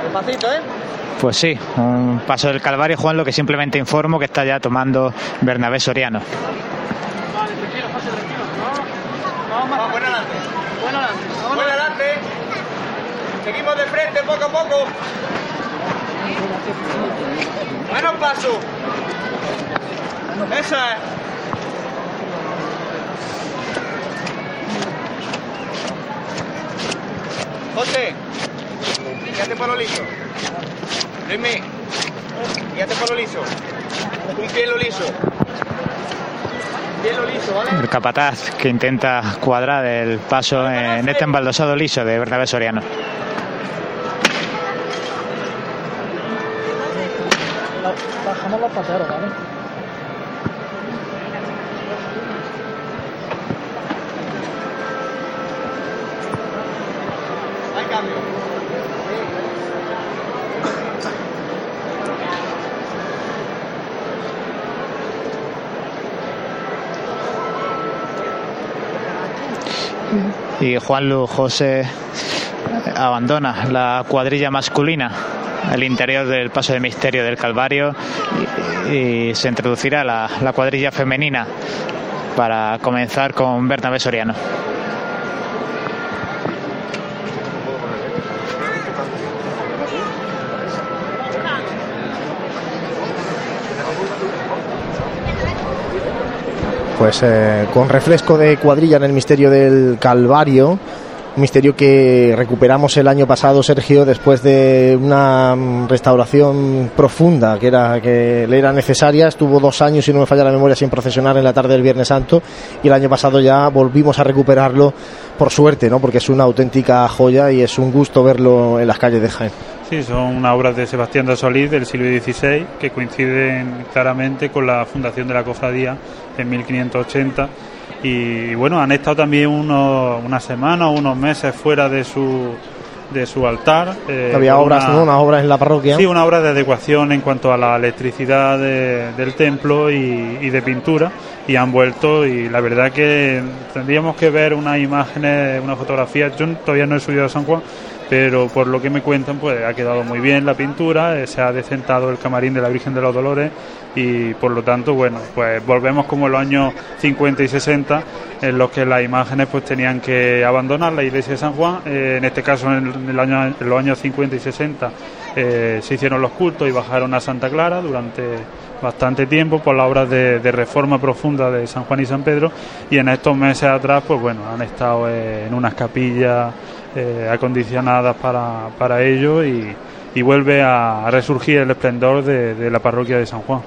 N: Despacito, ¿eh?
C: Pues sí, un paso del Calvario, Juan, lo que simplemente informo que está ya tomando Bernabé Soriano.
N: Vamos, buen adelante. Buen adelante. Buen adelante. Seguimos de frente poco a poco. Buenos pasos. Eso es. José, guíate por lo liso. Luismi, guíate por lo liso. Un pie lo liso.
C: El capataz que intenta cuadrar el paso en este embaldosado liso de Bernabé Soriano.
N: Bajamos los pateros, ¿vale?
C: Y Juan José abandona la cuadrilla masculina al interior del paso de misterio del Calvario y, y se introducirá la, la cuadrilla femenina para comenzar con Bernabé Soriano.
A: Pues eh, con refresco de cuadrilla en el misterio del Calvario, misterio que recuperamos el año pasado, Sergio, después de una restauración profunda que era que le era necesaria. Estuvo dos años, si no me falla la memoria, sin procesionar en la tarde del Viernes Santo y el año pasado ya volvimos a recuperarlo por suerte, ¿no? Porque es una auténtica joya y es un gusto verlo en las calles de Jaén.
D: Sí, son unas obras de Sebastián de Solís del siglo XVI que coinciden claramente con la fundación de la cofradía en 1580 y bueno, han estado también unos, una semana o unos meses fuera de su de su altar. eh,
A: Había obras,
D: una-
A: ¿no? Unas obras en la parroquia.
D: Sí, una obra de adecuación en cuanto a la electricidad de- del templo y, y de pintura. y han vuelto y la verdad que tendríamos que ver unas imágenes, una fotografía, yo todavía no he subido a San Juan, pero por lo que me cuentan pues ha quedado muy bien la pintura, eh, se ha decentado el camarín de la Virgen de los Dolores y por lo tanto bueno pues volvemos como en los años 50 y 60 en los que las imágenes pues tenían que abandonar la iglesia de San Juan, eh, en este caso en, el año, en los años 50 y 60 eh, se hicieron los cultos y bajaron a Santa Clara durante bastante tiempo por las obras de, reforma profunda de San Juan y San Pedro. Y en estos meses atrás pues bueno han estado en unas capillas eh, acondicionadas para, para ello y, vuelve a, resurgir el esplendor de, la parroquia de San Juan.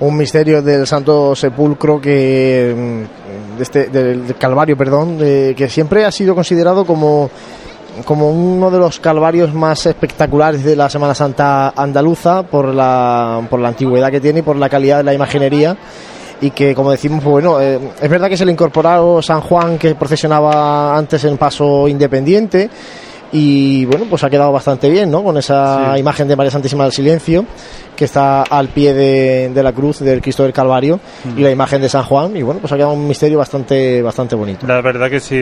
A: Un misterio del Santo Sepulcro que mm, este, del Calvario, perdón, que siempre ha sido considerado como como uno de los calvarios más espectaculares de la Semana Santa andaluza por la, por la antigüedad que tiene y por la calidad de la imaginería y que como decimos bueno eh, es verdad que se le incorporó San Juan que procesionaba antes en paso independiente y bueno pues ha quedado bastante bien no con esa imagen de María Santísima del Silencio que está al pie de, la cruz del Cristo del Calvario mm. y la imagen de San Juan y bueno pues ha quedado un misterio bastante bastante bonito.
D: La verdad que sí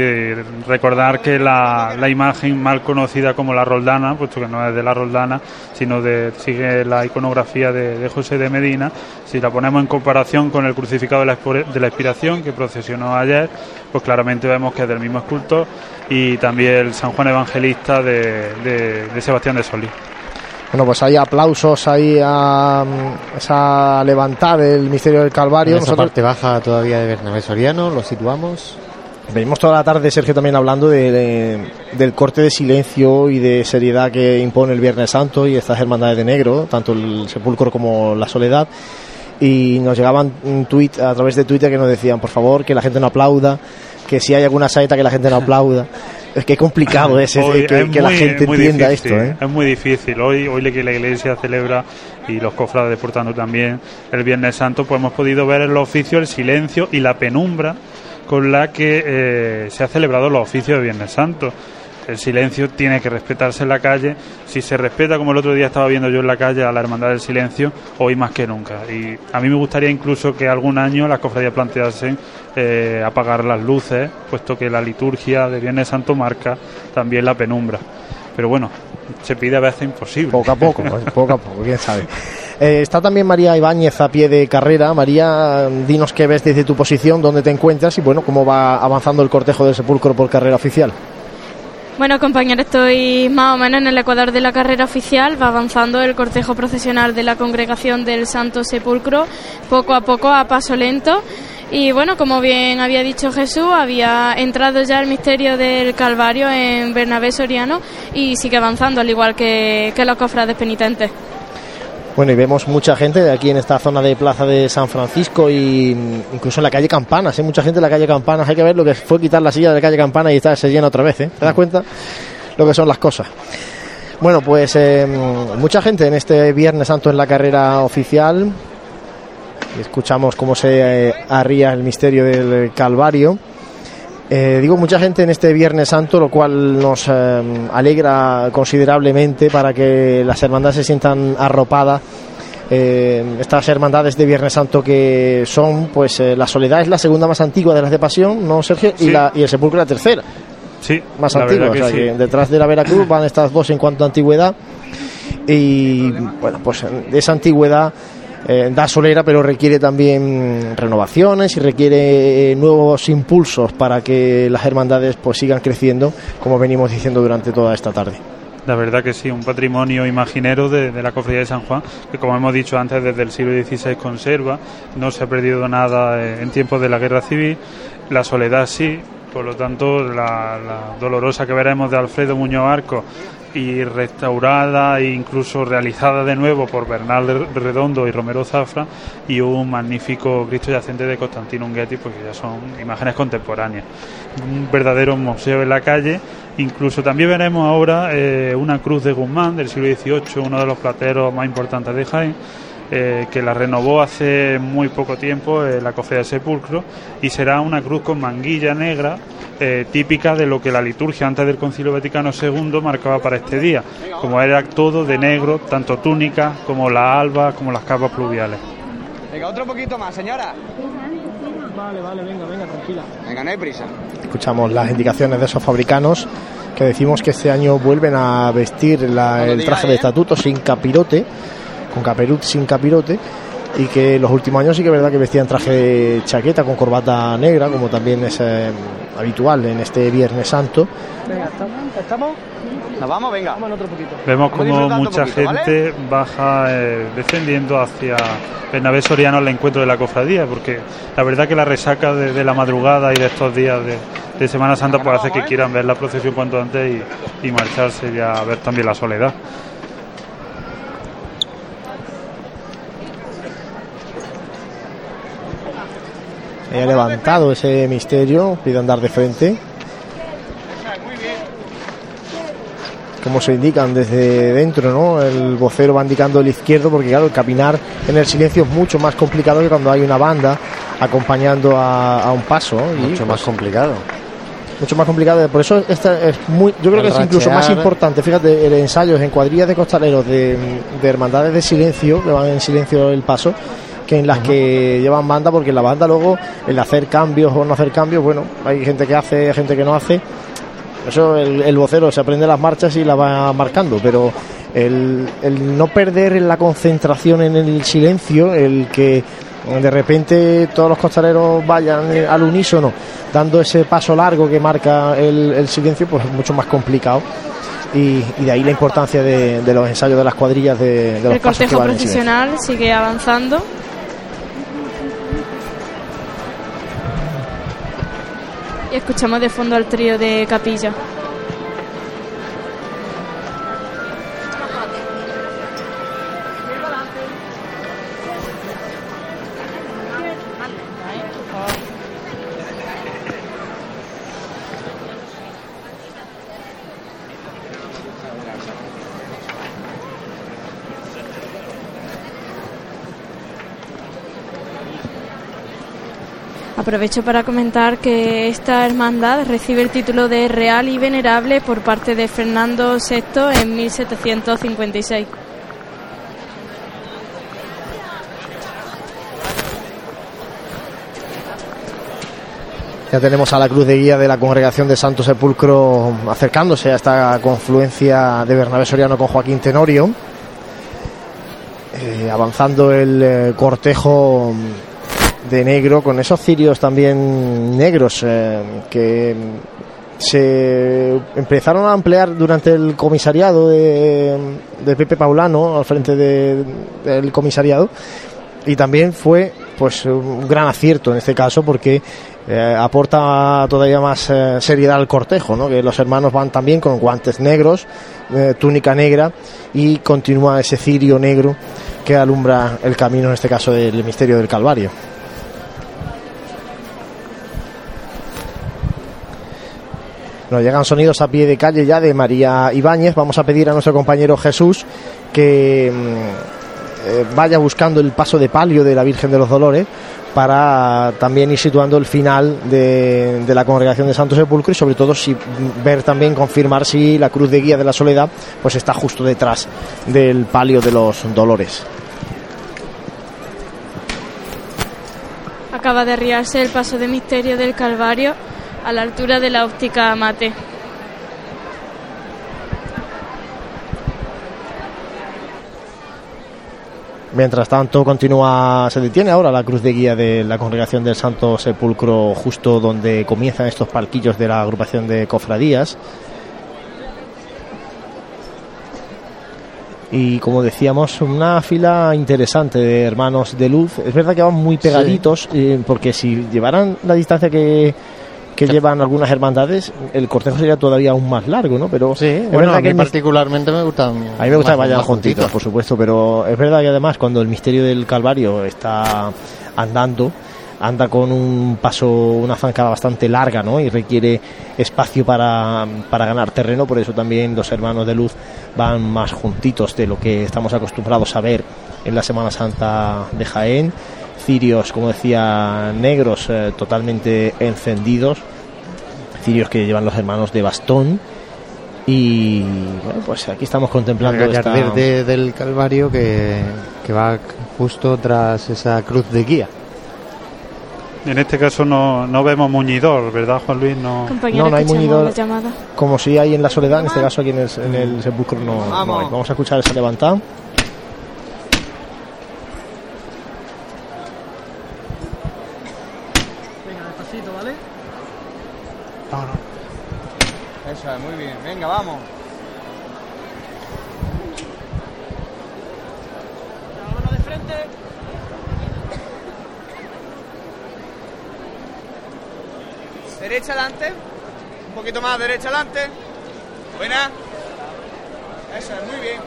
D: recordar que la, la imagen mal conocida como la Roldana puesto que no es de la Roldana sino de sigue la iconografía de, José de Medina si la ponemos en comparación con el crucificado de la, de la expiración que procesionó ayer pues claramente vemos que es del mismo escultor y también el San Juan Evangelista de, de Sebastián de Solís
A: bueno, pues hay aplausos ahí a esa levantada del misterio del Calvario.
B: En esa parte baja todavía de Bernabé Soriano, lo situamos.
A: Venimos toda la tarde, Sergio, también hablando de, del corte de silencio y de seriedad que impone el Viernes Santo y estas hermandades de negro, tanto el sepulcro como la soledad. Y nos llegaban un tuit a través de Twitter que nos decían, por favor, que la gente no aplauda, que si hay alguna saeta que la gente no aplauda. Es que es complicado ese, que, la gente entienda esto. ¿eh?
D: Es muy difícil. Hoy, hoy que la iglesia celebra y los cofrades portando también el Viernes Santo, pues hemos podido ver en los oficios el silencio y la penumbra con la que eh, se ha celebrado los oficios de Viernes Santo el silencio tiene que respetarse en la calle. Si se respeta, como el otro día estaba viendo yo en la calle, a la Hermandad del Silencio, hoy más que nunca. Y a mí me gustaría incluso que algún año las cofradías planteasen eh, apagar las luces, puesto que la liturgia de Viernes Santo marca también la penumbra. Pero bueno, se pide a veces imposible.
A: Poco a poco, poco a poco, quién sabe. Eh, está también María Ibáñez a pie de carrera. María, dinos qué ves desde tu posición, dónde te encuentras y bueno, cómo va avanzando el cortejo del sepulcro por carrera oficial.
P: Bueno, compañeros, estoy más o menos en el ecuador de la carrera oficial. Va avanzando el cortejo procesional de la congregación del Santo Sepulcro, poco a poco, a paso lento. Y bueno, como bien había dicho Jesús, había entrado ya el misterio del Calvario en Bernabé Soriano y sigue avanzando, al igual que, que los cofrades penitentes.
A: Bueno, y vemos mucha gente de aquí en esta zona de Plaza de San Francisco y incluso en la calle Campanas, hay mucha gente en la calle Campanas, hay que ver lo que fue quitar la silla de la calle Campanas y está se llena otra vez, ¿eh? ¿Te das cuenta lo que son las cosas? Bueno, pues eh, mucha gente en este Viernes Santo en la carrera oficial. Escuchamos cómo se eh, arría el misterio del Calvario. Eh, digo mucha gente en este Viernes Santo, lo cual nos eh, alegra considerablemente para que las hermandades se sientan arropadas. Eh, estas hermandades de Viernes Santo que son, pues la Soledad es la segunda más antigua de las de Pasión, ¿no, Sergio? Y, la, y el Sepulcro la tercera.
D: Sí,
A: más antigua. detrás de la Veracruz van estas dos en cuanto a antigüedad. Y bueno, pues de esa antigüedad eh, da solera, pero requiere también renovaciones y requiere eh, nuevos impulsos para que las hermandades pues sigan creciendo, como venimos diciendo durante toda esta tarde.
D: La verdad que sí, un patrimonio imaginero de, la cofradía de San Juan, que como hemos dicho antes, desde el siglo XVI conserva, no se ha perdido nada eh, en tiempos de la guerra civil, la soledad sí, por lo tanto, la, la dolorosa que veremos de Alfredo Muñoz Arco y restaurada e incluso realizada de nuevo por Bernal Redondo y Romero Zafra y un magnífico Cristo yacente de Constantino Unguetti porque ya son imágenes contemporáneas. Un verdadero museo en la calle. Incluso también veremos ahora eh, una cruz de Guzmán del siglo XVIII uno de los plateros más importantes de Jaén eh, que la renovó hace muy poco tiempo eh, la cofea de sepulcro y será una cruz con manguilla negra eh, típica de lo que la liturgia antes del Concilio Vaticano II marcaba para este día, como era todo de negro, tanto túnica como la alba, como las capas pluviales.
N: Venga, otro poquito más, señora. Vale, vale, venga, venga, tranquila.
Q: Venga, no hay prisa.
A: Escuchamos las indicaciones de esos fabricanos que decimos que este año vuelven a vestir la- el traje de estatuto sin capirote, con caperut sin capirote, y que los últimos años sí que es verdad que vestían traje de chaqueta con corbata negra, como también es eh, habitual en este Viernes Santo.
N: Venga, ¿estamos? ¿Estamos?
Q: ¿Nos vamos? Venga.
N: Vamos en otro poquito.
D: Vemos
Q: Vamos
D: como mucha gente baja eh, descendiendo hacia Bernabé Soriano al encuentro de la cofradía, porque la verdad que la resaca de, de la madrugada y de estos días de, de Semana Santa pues hace que quieran ver la procesión cuanto antes y, y marcharse ya a ver también la soledad.
A: He levantado ese misterio, pide andar de frente. Como se indican desde dentro, ¿no? El vocero va indicando el izquierdo, porque claro, el caminar en el silencio es mucho más complicado que cuando hay una banda acompañando a, a un paso. y,
B: Mucho más
A: pues,
B: complicado.
A: mucho más complicado. Por eso esta es muy, yo creo
B: El
A: que es incluso más importante. Fíjate, el ensayo en cuadrillas de costaleros de, de hermandades de silencio, que van en silencio el paso, que en las que llevan banda, porque en la banda luego el hacer cambios o no hacer cambios, bueno, hay gente que hace, hay gente que no hace. Eso el, el vocero se aprende las marchas y la va marcando, pero el, el no perder la concentración en el silencio, el que de repente todos los costaleros vayan al unísono, dando ese paso largo que marca el, el silencio, pues es mucho más complicado. Y, y de ahí la importancia de, de los ensayos de las cuadrillas de, de los
P: El cortejo procesional sigue avanzando. Y escuchamos de fondo al trío de capilla. Aprovecho para comentar que esta hermandad recibe el título de Real y Venerable por parte de Fernando VI en 1756.
A: Ya tenemos a la cruz de guía de la congregación de Santo Sepulcro acercándose a esta confluencia de Bernabé Soriano con Joaquín Tenorio. Eh, avanzando el eh, cortejo de negro con esos cirios también negros eh, que se empezaron a ampliar durante el comisariado de, Pepe Paulano al frente de- del comisariado y también fue pues un gran acierto en este caso porque eh, aporta todavía más eh, seriedad al cortejo, ¿no? que los hermanos van también con guantes negros, túnica negra y continúa ese cirio negro que alumbra el camino en este caso del misterio del Calvario. Nos llegan sonidos a pie de calle ya de María Ibáñez. Vamos a pedir a nuestro compañero Jesús que mm, eh, vaya buscando el paso de palio de la Virgen de los Dolores para también ir situando el final de, de la congregación de Santo Sepulcro y sobre todo si ver también confirmar si la cruz de guía de la soledad pues está justo detrás del palio de los dolores.
P: Acaba de arriarse el paso de misterio del Calvario a la altura de la óptica Mate.
A: Mientras tanto continúa, se detiene ahora la cruz de guía de la congregación del Santo Sepulcro justo donde comienzan estos palquillos de la agrupación de cofradías. Y como decíamos, una fila interesante de hermanos de luz. Es verdad que van muy pegaditos, eh, porque si llevaran la distancia que, que llevan algunas hermandades, el cortejo sería todavía aún más largo, ¿no? Pero es
B: Bueno, a
A: que
B: mí particularmente me gustan.
A: a mí me gusta que
B: más-
A: vayan
B: más
A: juntitos, por supuesto, pero es verdad que además cuando el misterio del Calvario está andando, anda con un paso, una zancada bastante larga, ¿no? Y requiere espacio para, para ganar terreno, por eso también los hermanos de luz van más juntitos de lo que estamos acostumbrados a ver en la Semana Santa de Jaén. Cirios, como decía, negros eh, totalmente encendidos, cirios que llevan los hermanos de bastón. Y bueno, pues aquí estamos contemplando
B: El
A: esta,
B: de- del Calvario que, que va justo tras esa cruz de guía.
D: En este caso no, no vemos muñidor, ¿verdad, Juan Luis? No,
P: Compañero,
A: No, no hay muñidor. Como si hay en la soledad, en este caso aquí en el, en el sepulcro no, no hay. Vamos a escuchar esa levantada.
N: Venga, despacito, ¿vale? Eso es, muy bien. Venga, vamos. Vámonos de frente. Derecha adelante. Un poquito más, derecha adelante. Buena. Eso es, muy bien.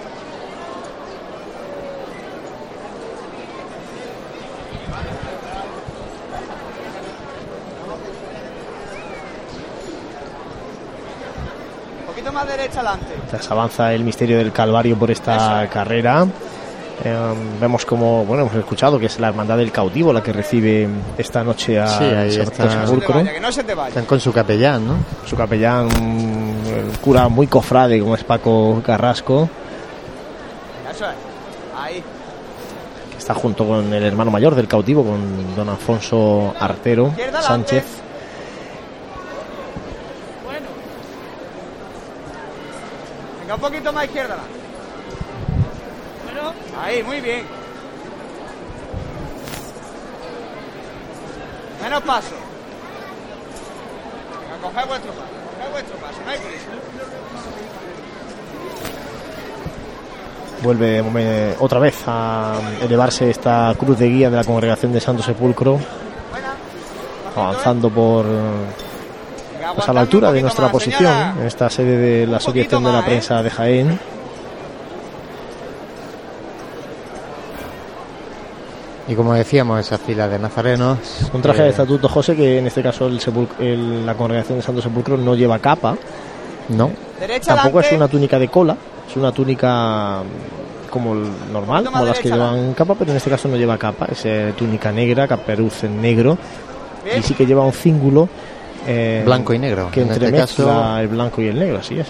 N: Un poquito más derecha adelante.
A: Mientras avanza el misterio del Calvario por esta carrera. Eh, vemos como, bueno, hemos escuchado que es la hermandad del cautivo la que recibe esta noche a
B: Sí, ahí está.
N: No.
B: Están con su capellán, ¿no?
A: Su capellán, el cura muy cofrade como es Paco Carrasco,
N: Eso es. Ahí.
A: que está junto con el hermano mayor del cautivo, con don Alfonso Artero Sánchez.
N: Bueno. Venga, un poquito más izquierda. Ahí, muy bien. Menos paso. Venga, coged vuestro paso. Coged vuestro paso, no hay prisa.
A: Vuelve otra vez a elevarse esta cruz de guía de la congregación de Santo Sepulcro, avanzando por pues a la altura de nuestra posición en esta sede de la Asociación de la Prensa de Jaén.
B: Y como decíamos, esa fila de nazarenos.
A: Un traje de
B: eh,
A: estatuto, José, que en este caso el el- la congregación de Santo Sepulcro no lleva capa.
B: No.
N: Derecha
A: Tampoco es una túnica de cola, es una túnica mm, como el normal, como las que llevan capa, pero en este caso no lleva capa, es eh, túnica negra, caperuz en negro, y sí que lleva un cíngulo eh,
B: Blanco y negro.
A: que
B: En este
A: entremezcla
B: caso-
A: el blanco y el negro, así es.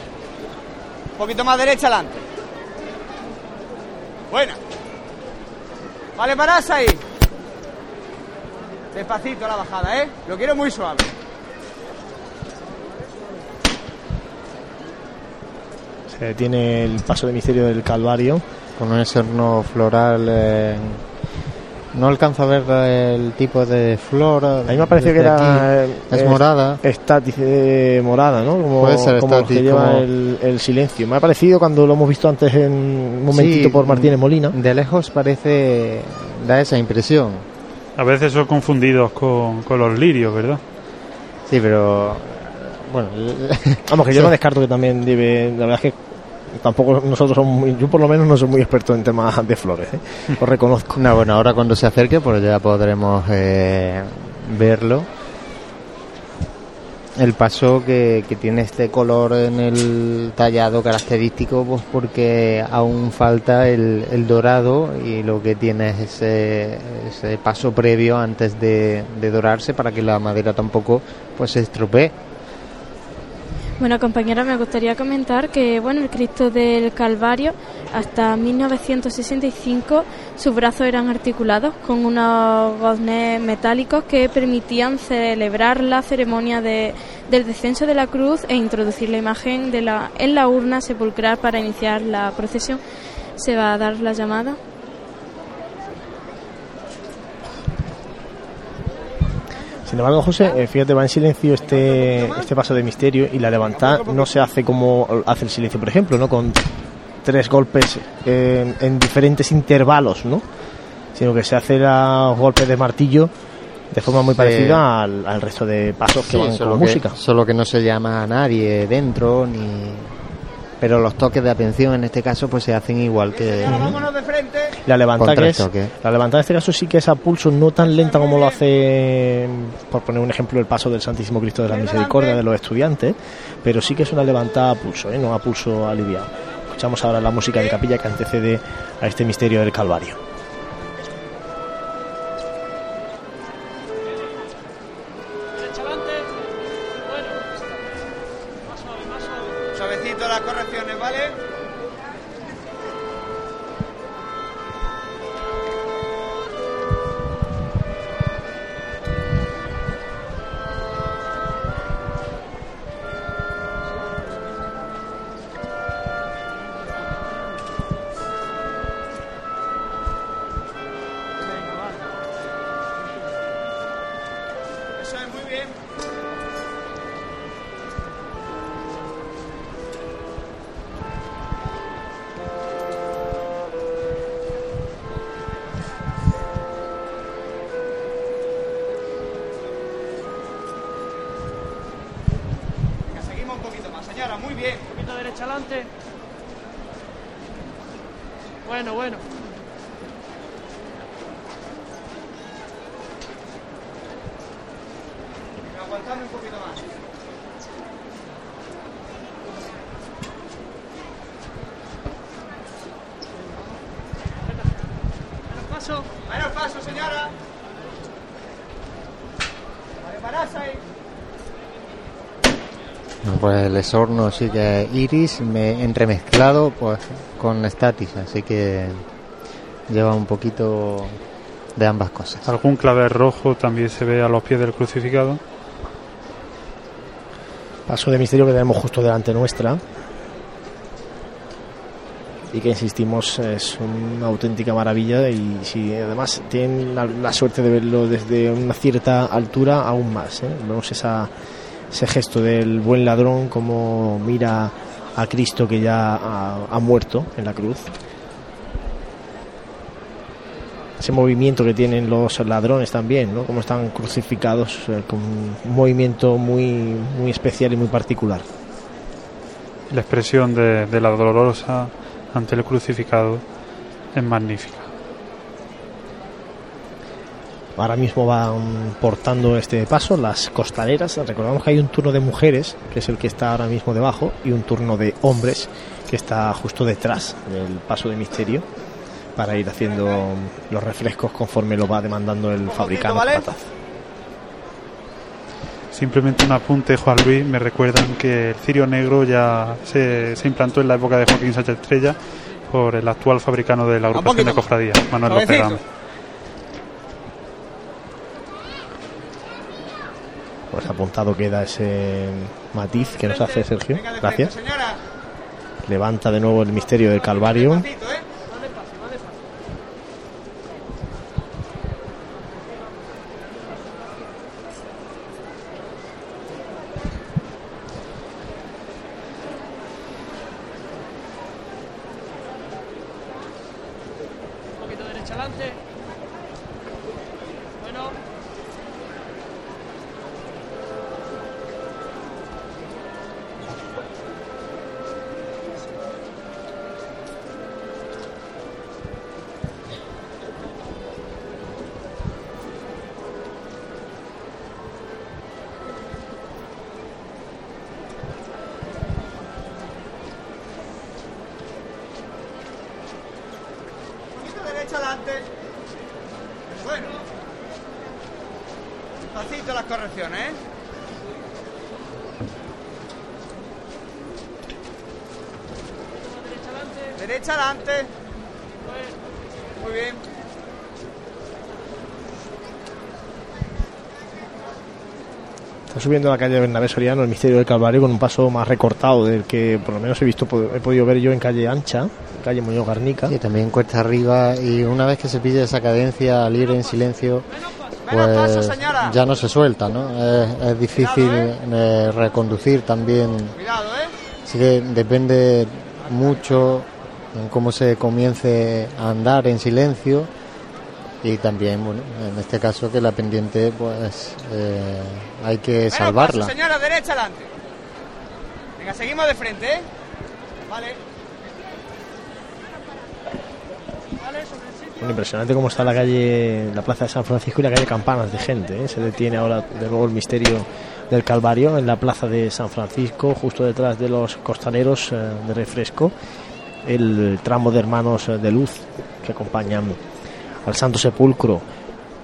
N: Un poquito más derecha adelante. Buena. Vale, parás ahí. Despacito la bajada, ¿eh? Lo quiero muy suave.
A: Se detiene el paso de misterio del Calvario.
B: Con un eserno floral. eh, no alcanzo a ver eh, el tipo de flor.
A: A mí me pareció que era. eh,
B: Es morada.
A: Estátice morada, ¿no? Como,
B: Puede ser
A: como que lleva el, el silencio. Me ha parecido cuando lo hemos visto antes en un momentito
B: Sí,
A: por Martínez Molina.
B: De lejos parece. da esa impresión.
D: A veces son confundidos con, con los lirios, ¿verdad?
B: Sí, pero. Bueno.
A: Vamos, que yo no descarto que también lleve. La verdad es que tampoco nosotros somos muy. Yo por lo menos no soy muy experto en temas de flores, ¿eh? Lo reconozco.
B: No, bueno, ahora cuando se acerque, pues ya podremos eh, verlo. El paso que, que tiene este color en el tallado característico, pues porque aún falta el, dorado y lo que tiene es ese, ese paso previo antes de, de dorarse para que la madera tampoco pues se estropee.
P: Bueno, compañera, me gustaría comentar que bueno, el Cristo del Calvario hasta 1965 sus brazos eran articulados con unos goznes metálicos que permitían celebrar la ceremonia de- del descenso de la cruz e introducir la imagen de la, en la urna sepulcral para iniciar la procesión. Se va a dar la llamada.
A: Sin embargo, José, eh, fíjate, va en silencio este, este paso de misterio y la levantada no se hace como hace el silencio, por ejemplo, ¿no? Con tres golpes eh, en diferentes intervalos, ¿no? Sino que se hace los golpes de martillo de forma muy parecida al, al resto de pasos que
B: Sí,
A: van con
B: que-
A: música.
B: Solo que no se llama a nadie dentro, ni... pero los toques de atención en este caso pues se hacen igual que...
N: Vámonos de frente.
A: La levantada que
B: tres
A: es, la levantada en este caso sí que es a pulso no tan lenta como lo hace, por poner un ejemplo, el paso del Santísimo Cristo de la Misericordia de los estudiantes, pero sí que es una levantada a pulso, ¿eh? no a pulso aliviado. Escuchamos ahora la música de capilla que antecede a este misterio del Calvario.
B: No, Pues el Esorno sí que Iris me entremezclado pues con Statis, así que lleva un poquito de ambas cosas.
D: Algún clavel rojo también se ve a los pies del crucificado.
A: Paso de misterio que tenemos justo delante nuestra. Y que insistimos es una auténtica maravilla y si además tienen la, la suerte de verlo desde una cierta altura aún más. ¿eh? Vemos esa, ese gesto del buen ladrón como mira a Cristo que ya ha, muerto en la cruz. Ese movimiento que tienen los ladrones también, ¿no? Como están crucificados eh, con un movimiento muy, muy especial y muy particular.
D: La expresión de la dolorosa ante el crucificado es magnífica.
A: Ahora mismo van portando este paso las costaleras. Recordamos que hay un turno de mujeres, que es el que está ahora mismo debajo, y un turno de hombres, que está justo detrás del paso de misterio, para ir haciendo los refrescos conforme lo va demandando el fabricante. Pataz.
D: Simplemente un apunte, Juan Luis, me recuerdan que el cirio negro ya se, se implantó en la época de Joaquín Sánchez Estrella por el actual fabricano de la agrupación de cofradías, Manuel López
A: Suavecito. Pues apuntado queda ese matiz que nos hace Sergio. Gracias. Levanta de nuevo el misterio del Calvario.
R: Derecha adelante. Bueno.
N: Despacito las correcciones, ¿eh? Derecha adelante. Muy bien.
A: Está subiendo la calle Bernabé Soriano el misterio del Calvario con un paso más recortado del que por lo menos he visto he podido ver yo en calle Ancha, calle Muñoz Garnica.
B: Y también cuesta arriba y una vez que se pilla esa cadencia al ir en silencio, pues ya no se suelta, ¿no? Es, es difícil eh, reconducir también. Así que depende mucho en cómo se comience a andar en silencio y también, bueno, en este caso que la pendiente, pues eh, hay que salvarla.
N: paso, señora, derecha adelante. Venga, seguimos de frente, ¿eh? Vale. Vale, sobre el sitio.
A: Bueno, impresionante cómo está la calle, la plaza de San Francisco y la calle Campanas de gente. ¿eh? Se detiene ahora de nuevo el misterio del Calvario en la plaza de San Francisco, justo detrás de los costaleros eh, de refresco, el tramo de hermanos de luz que acompañan al Santo Sepulcro,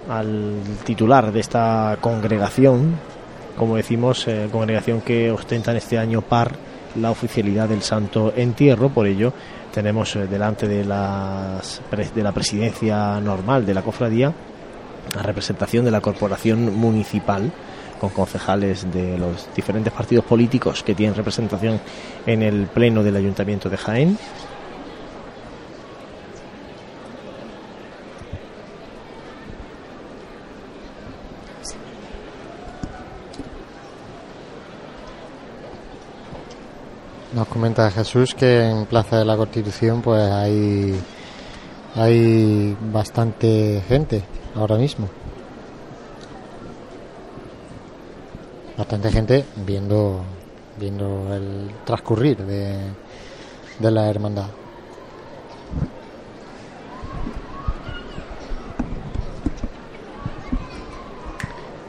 A: al titular de esta congregación, como decimos, eh, congregación que ostenta en este año par la oficialidad del Santo Entierro, por ello tenemos eh, delante de, las, de la presidencia normal de la cofradía la representación de la corporación municipal con concejales de los diferentes partidos políticos que tienen representación en el pleno del ayuntamiento de Jaén
B: Nos comenta Jesús que en Plaza de la Constitución pues hay hay bastante gente ahora mismo. Bastante gente viendo viendo el transcurrir de, de la hermandad.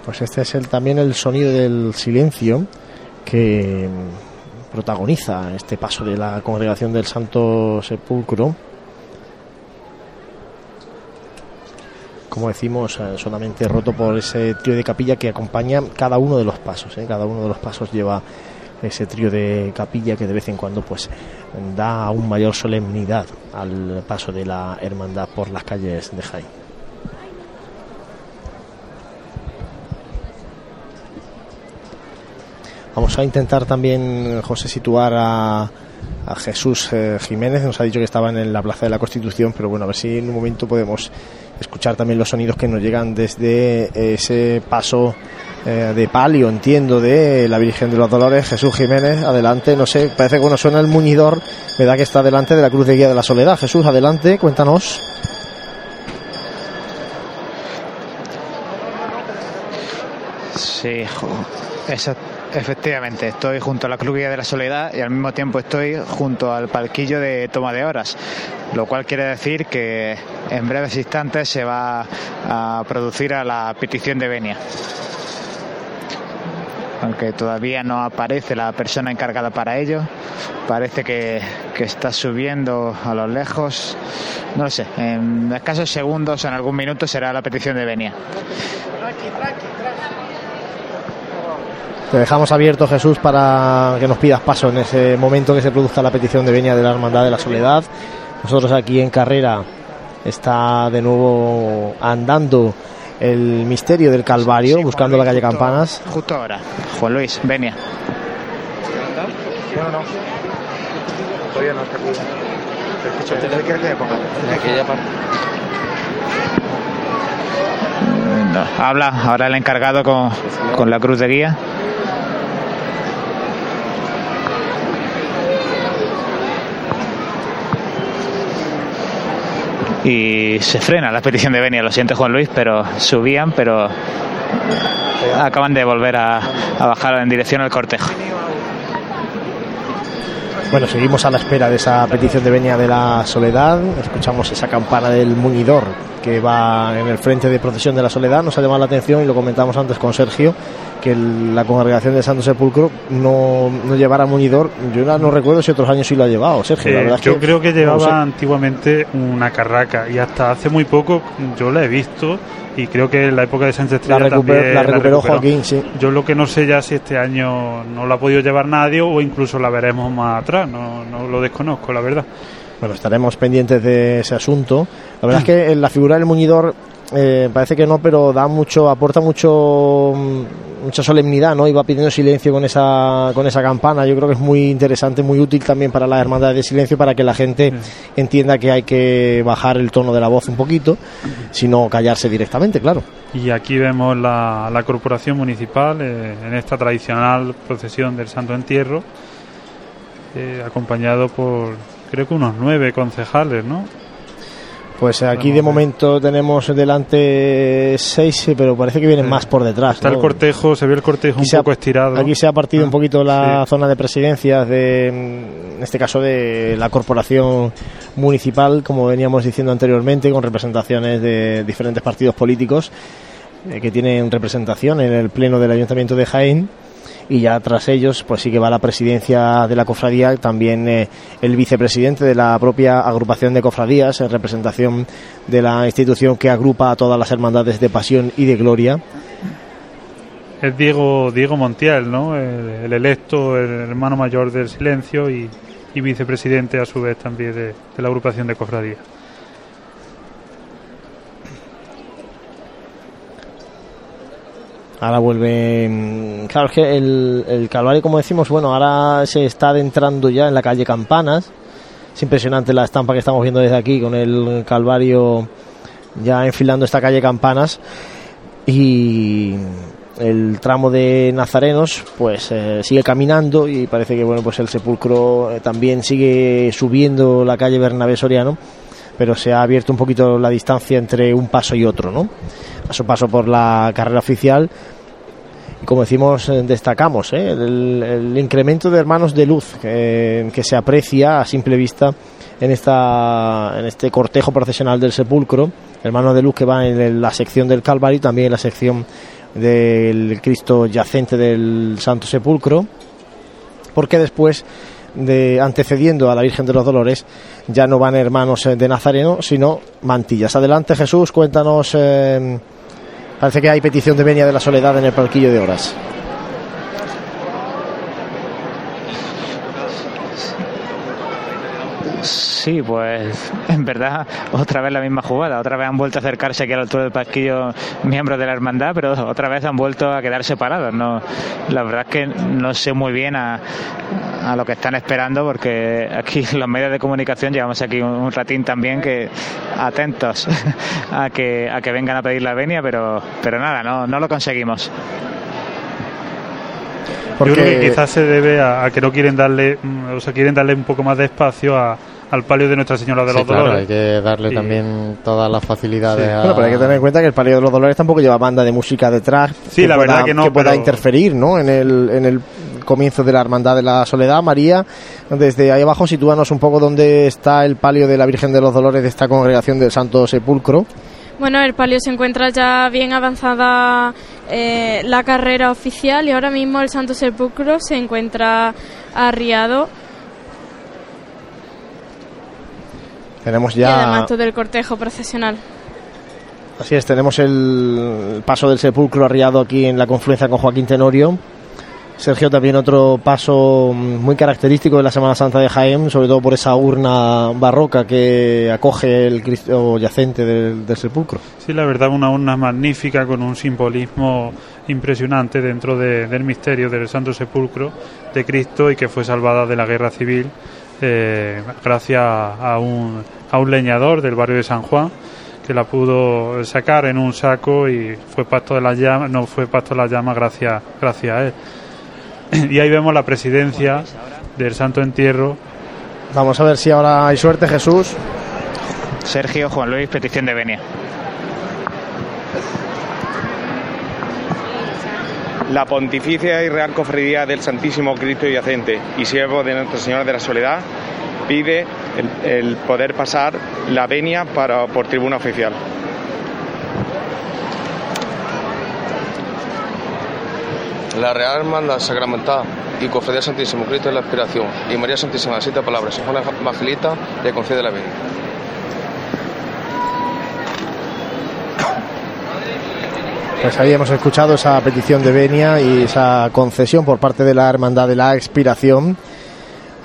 A: Pues este es el, también el sonido del silencio que protagoniza este paso de la congregación del Santo Sepulcro. Como decimos, eh, solamente roto por ese trío de capilla que acompaña cada uno de los pasos. ¿eh? Cada uno de los pasos lleva ese trío de capilla que de vez en cuando pues da aún mayor solemnidad al paso de la hermandad por las calles de Jaén. Vamos a intentar también, José, situar a, Jesús eh, Jiménez. Nos ha dicho que estaba en la Plaza de la Constitución, pero bueno, a ver si en un momento podemos escuchar también los sonidos que nos llegan desde ese paso eh, de palio, entiendo, de la Virgen de los Dolores. Jesús Jiménez, adelante. No sé, parece que cuando suena el muñidor, me da que está delante de la Cruz de Guía de la Soledad. Jesús, adelante, cuéntanos.
C: Sí, esa- efectivamente, estoy junto a la Guía de la Soledad y al mismo tiempo estoy junto al palquillo de toma de horas, lo cual quiere decir que en breves instantes se va a producir a la petición de venia. Aunque todavía no aparece la persona encargada para ello, parece que, que está subiendo a lo lejos. No lo sé, en escasos segundos, en algún minuto será la petición de venia.
A: Te dejamos abierto, Jesús, para que nos pidas paso en ese momento que se produzca la petición de venia de la Hermandad de la Soledad. Nosotros aquí en carrera está de nuevo andando el misterio del Calvario, buscando la calle Campanas.
C: Justo ahora, Juan Luis, venia.
Q: No, no. Todavía no está aquí. Escucha, ¿qué quieres que me ponga? En aquella parte.
C: No, habla ahora el encargado con, con la cruz de guía. Y se frena la petición de venia, lo siente Juan Luis, pero subían, pero acaban de volver a, a bajar en dirección al cortejo.
A: Bueno, seguimos a la espera de esa petición de venia de la Soledad. Escuchamos esa campana del muñidor que va en el frente de procesión de la Soledad. Nos ha llamado la atención y lo comentamos antes con Sergio que el- la congregación de Santo Sepulcro no, no llevara muñidor. Yo no, no recuerdo si otros años sí lo ha llevado, Sergio. la
D: Eh,
A: verdad es
D: yo creo que
A: no
D: llevaba
A: lo sé.
D: antiguamente una carraca y hasta hace muy poco yo la he visto y creo que en la época de Sánchez Estrella
A: La recuper-
D: también
A: la recuperó Joaquín, sí.
D: Yo lo que no sé ya si este año no la ha podido llevar nadie o incluso la veremos más atrás, no, no lo desconozco, la verdad.
A: Bueno, estaremos pendientes de ese asunto. La verdad es que la figura del muñidor eh, parece que no, pero da mucho, aporta mucho, mm, mucha solemnidad, ¿no? Y va pidiendo silencio con esa, con esa campana. Yo creo que es muy interesante, muy útil también para la hermandad de silencio, para que la gente entienda que hay que bajar el tono de la voz un poquito, sino callarse directamente, claro.
D: Y aquí vemos la, la corporación municipal eh, en esta tradicional procesión del Santo Entierro, eh, acompañado por creo que unos nueve concejales, ¿no?
A: Pues aquí de momento tenemos delante seis, pero parece que vienen más por detrás.
D: Está
A: ¿no?
D: el cortejo, se ve el cortejo
A: Aquí
D: un
A: se ha-
D: poco estirado.
A: Aquí se ha partido un poquito la
D: sí.
A: zona de presidencias de, en este caso de la corporación municipal, como veníamos diciendo anteriormente, con representaciones de diferentes partidos políticos eh, que tienen representación en el pleno del Ayuntamiento de Jaén. Y ya tras ellos, pues sí que va la presidencia de la cofradía, también eh, el vicepresidente de la propia agrupación de cofradías, en representación de la institución que agrupa a todas las hermandades de pasión y de gloria.
D: Es Diego, Diego Montiel, ¿no? El, el electo, el hermano mayor del silencio y, vicepresidente a su vez también de, la agrupación de cofradía.
A: Ahora vuelve. mm, Claro, es que el, el Calvario, como decimos, bueno, ahora se está adentrando ya en la calle Campanas. Es impresionante la estampa que estamos viendo desde aquí con el Calvario ya enfilando esta calle Campanas. Y el tramo de Nazarenos, pues eh, sigue caminando y parece que, bueno, pues el sepulcro eh, también sigue subiendo la calle Bernabé Soriano. Pero se ha abierto un poquito la distancia entre un paso y otro, ¿no? a su paso por la carrera oficial. Y como decimos, eh, destacamos ¿eh? el, incremento de hermanos de luz que, se aprecia a simple vista en, esta, en este cortejo procesional del sepulcro. Hermanos de luz que va en la sección del Calvario y también en la sección del Cristo yacente del Santo Sepulcro, porque después de antecediendo a la Virgen de los Dolores ya no van hermanos eh, de Nazareno, sino mantillas. Adelante Jesús, cuéntanos. eh, parece que hay petición de venia de la soledad en el palquillo de horas.
C: Sí, pues en verdad otra vez la misma jugada, otra vez han vuelto a acercarse aquí a la altura del pasquillo miembros de la hermandad, pero otra vez han vuelto a quedar separados. No, la verdad es que no sé muy bien a, a lo que están esperando porque aquí los medios de comunicación llevamos aquí un, un ratín también que atentos a que a que vengan a pedir la venia, pero pero nada, no no lo conseguimos.
D: Yo creo que quizás se debe a, a que no quieren darle, mm, o sea, quieren darle un poco más de espacio a- al palio de Nuestra Señora de
B: Sí,
D: los
B: claro,
D: Dolores.
B: hay que darle
D: Y-
B: también todas las facilidades a...
A: Bueno, pero hay que tener en cuenta que el Palio de los Dolores tampoco lleva banda de música detrás.
D: Sí, la
A: pueda,
D: verdad que no,
A: pueda
D: pero-
A: interferir, ¿no? En el, en el comienzo de la Hermandad de la Soledad. María, desde ahí abajo, sitúanos un poco dónde está el palio de la Virgen de los Dolores de esta congregación del Santo Sepulcro.
P: Bueno, el palio se encuentra ya bien avanzada eh, la carrera oficial y ahora mismo el Santo Sepulcro se encuentra arriado
A: Tenemos
P: y
A: ya.
P: además todo el cortejo procesional.
A: Así es, tenemos el paso del sepulcro arriado aquí en la confluencia con Joaquín Tenorio. Sergio, también otro paso muy característico de la Semana Santa de Jaén, sobre todo por esa urna barroca que acoge el Cristo yacente del, del sepulcro.
D: Sí, la verdad, una urna magnífica con un simbolismo impresionante dentro de- del misterio del Santo Sepulcro de Cristo y que fue salvada de la guerra civil eh, gracias a un, a un leñador del barrio de San Juan que la pudo sacar en un saco y fue pasto de las llamas, no fue pasto de las llamas gracias, gracias a él. Y ahí vemos la presidencia del Santo Entierro
A: Vamos a ver si ahora hay suerte, Jesús.
C: Sergio Juan Luis, petición de venia.
N: La Pontificia y Real Cofradía del Santísimo Cristo Yacente y siervo de Nuestra Señora de la Soledad pide el, poder pasar la venia para, por tribuna oficial.
S: La Real Hermandad Sacramental y Cofradía Santísimo Cristo de la Aspiración y María Santísima, siete palabras, San Juan Evangelista, le concede la venia.
A: Pues ahí hemos escuchado esa petición de venia y esa concesión por parte de la Hermandad de la Expiración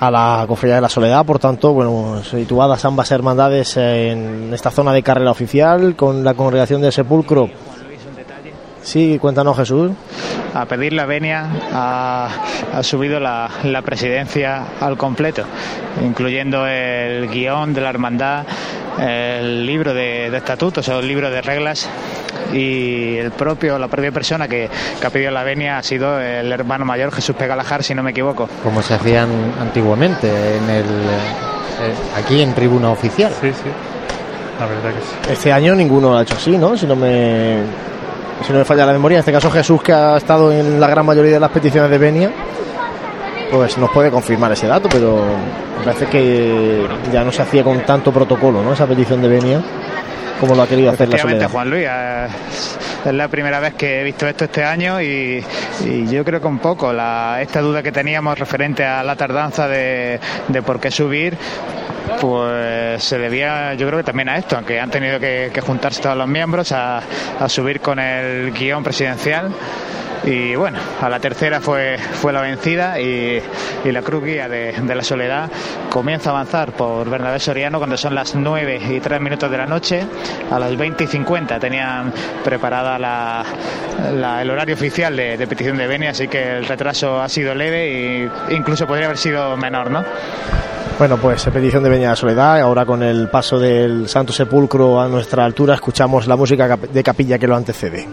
A: a la Cofradía de la Soledad. Por tanto, bueno, situadas ambas hermandades en esta zona de carrera oficial con la congregación del Sepulcro. Sí, cuéntanos, Jesús.
C: a pedir la venia ha, ha subido la, la presidencia al completo, incluyendo el guion de la hermandad, el libro de, de estatutos o el libro de reglas y el propio la propia persona que, que ha pedido la venia ha sido el hermano mayor Jesús Pegalajar, si no me equivoco.
B: Como se hacían antiguamente en el, eh, aquí en tribuna oficial.
D: Sí, sí. La verdad que sí.
A: Este año ninguno lo ha hecho así, ¿no? Si no me, si no me falla la memoria. En este caso Jesús, que ha estado en la gran mayoría de las peticiones de venia, pues nos puede confirmar ese dato, pero parece que ya no se hacía con tanto protocolo, ¿no? Esa petición de venia, como lo ha querido hacer la Soledad.
C: Juan Luis, eh, es la primera vez que he visto esto este año y, y yo creo que un poco la, esta duda que teníamos referente a la tardanza de, de por qué subir, pues se debía yo creo que también a esto, aunque han tenido que, que juntarse todos los miembros a, a subir con el guion presidencial. Y bueno, a la tercera fue, fue la vencida y, y la cruz guía de, de la soledad comienza a avanzar por Bernabé Soriano cuando son las 9 y 3 minutos de la noche. A las 20 y 50 tenían preparada la, el horario oficial de, de petición de venia, así que el retraso ha sido leve e incluso podría haber sido menor, ¿no?
A: Bueno, pues petición de Venia de Soledad. Ahora con el paso del Santo Sepulcro a nuestra altura, escuchamos la música de capilla que lo antecede.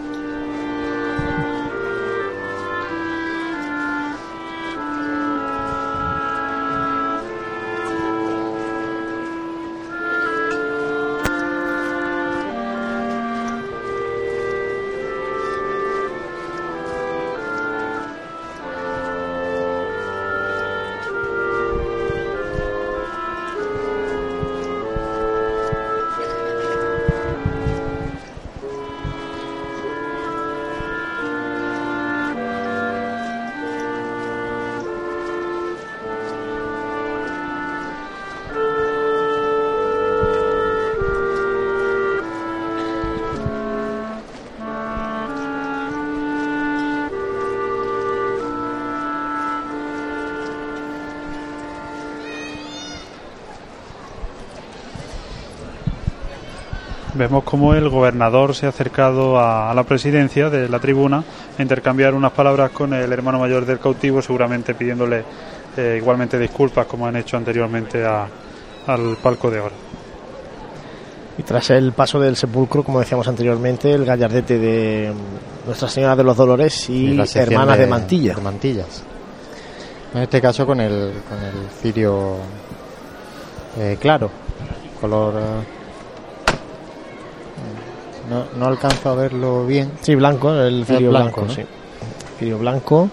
D: Vemos como el gobernador se ha acercado a, la presidencia de la tribuna a intercambiar unas palabras con el hermano mayor del cautivo, seguramente pidiéndole eh, igualmente disculpas como han hecho anteriormente al palco de oro.
A: Y tras el paso del sepulcro, como decíamos anteriormente, el gallardete de Nuestra Señora de los Dolores y, Hermanas de, Mantilla.
B: mantillas. En este caso con el, con el cirio eh, claro, color... Eh, no, no alcanzo a verlo bien.
A: Sí, blanco, el cirio blanco, sí. Cirio blanco.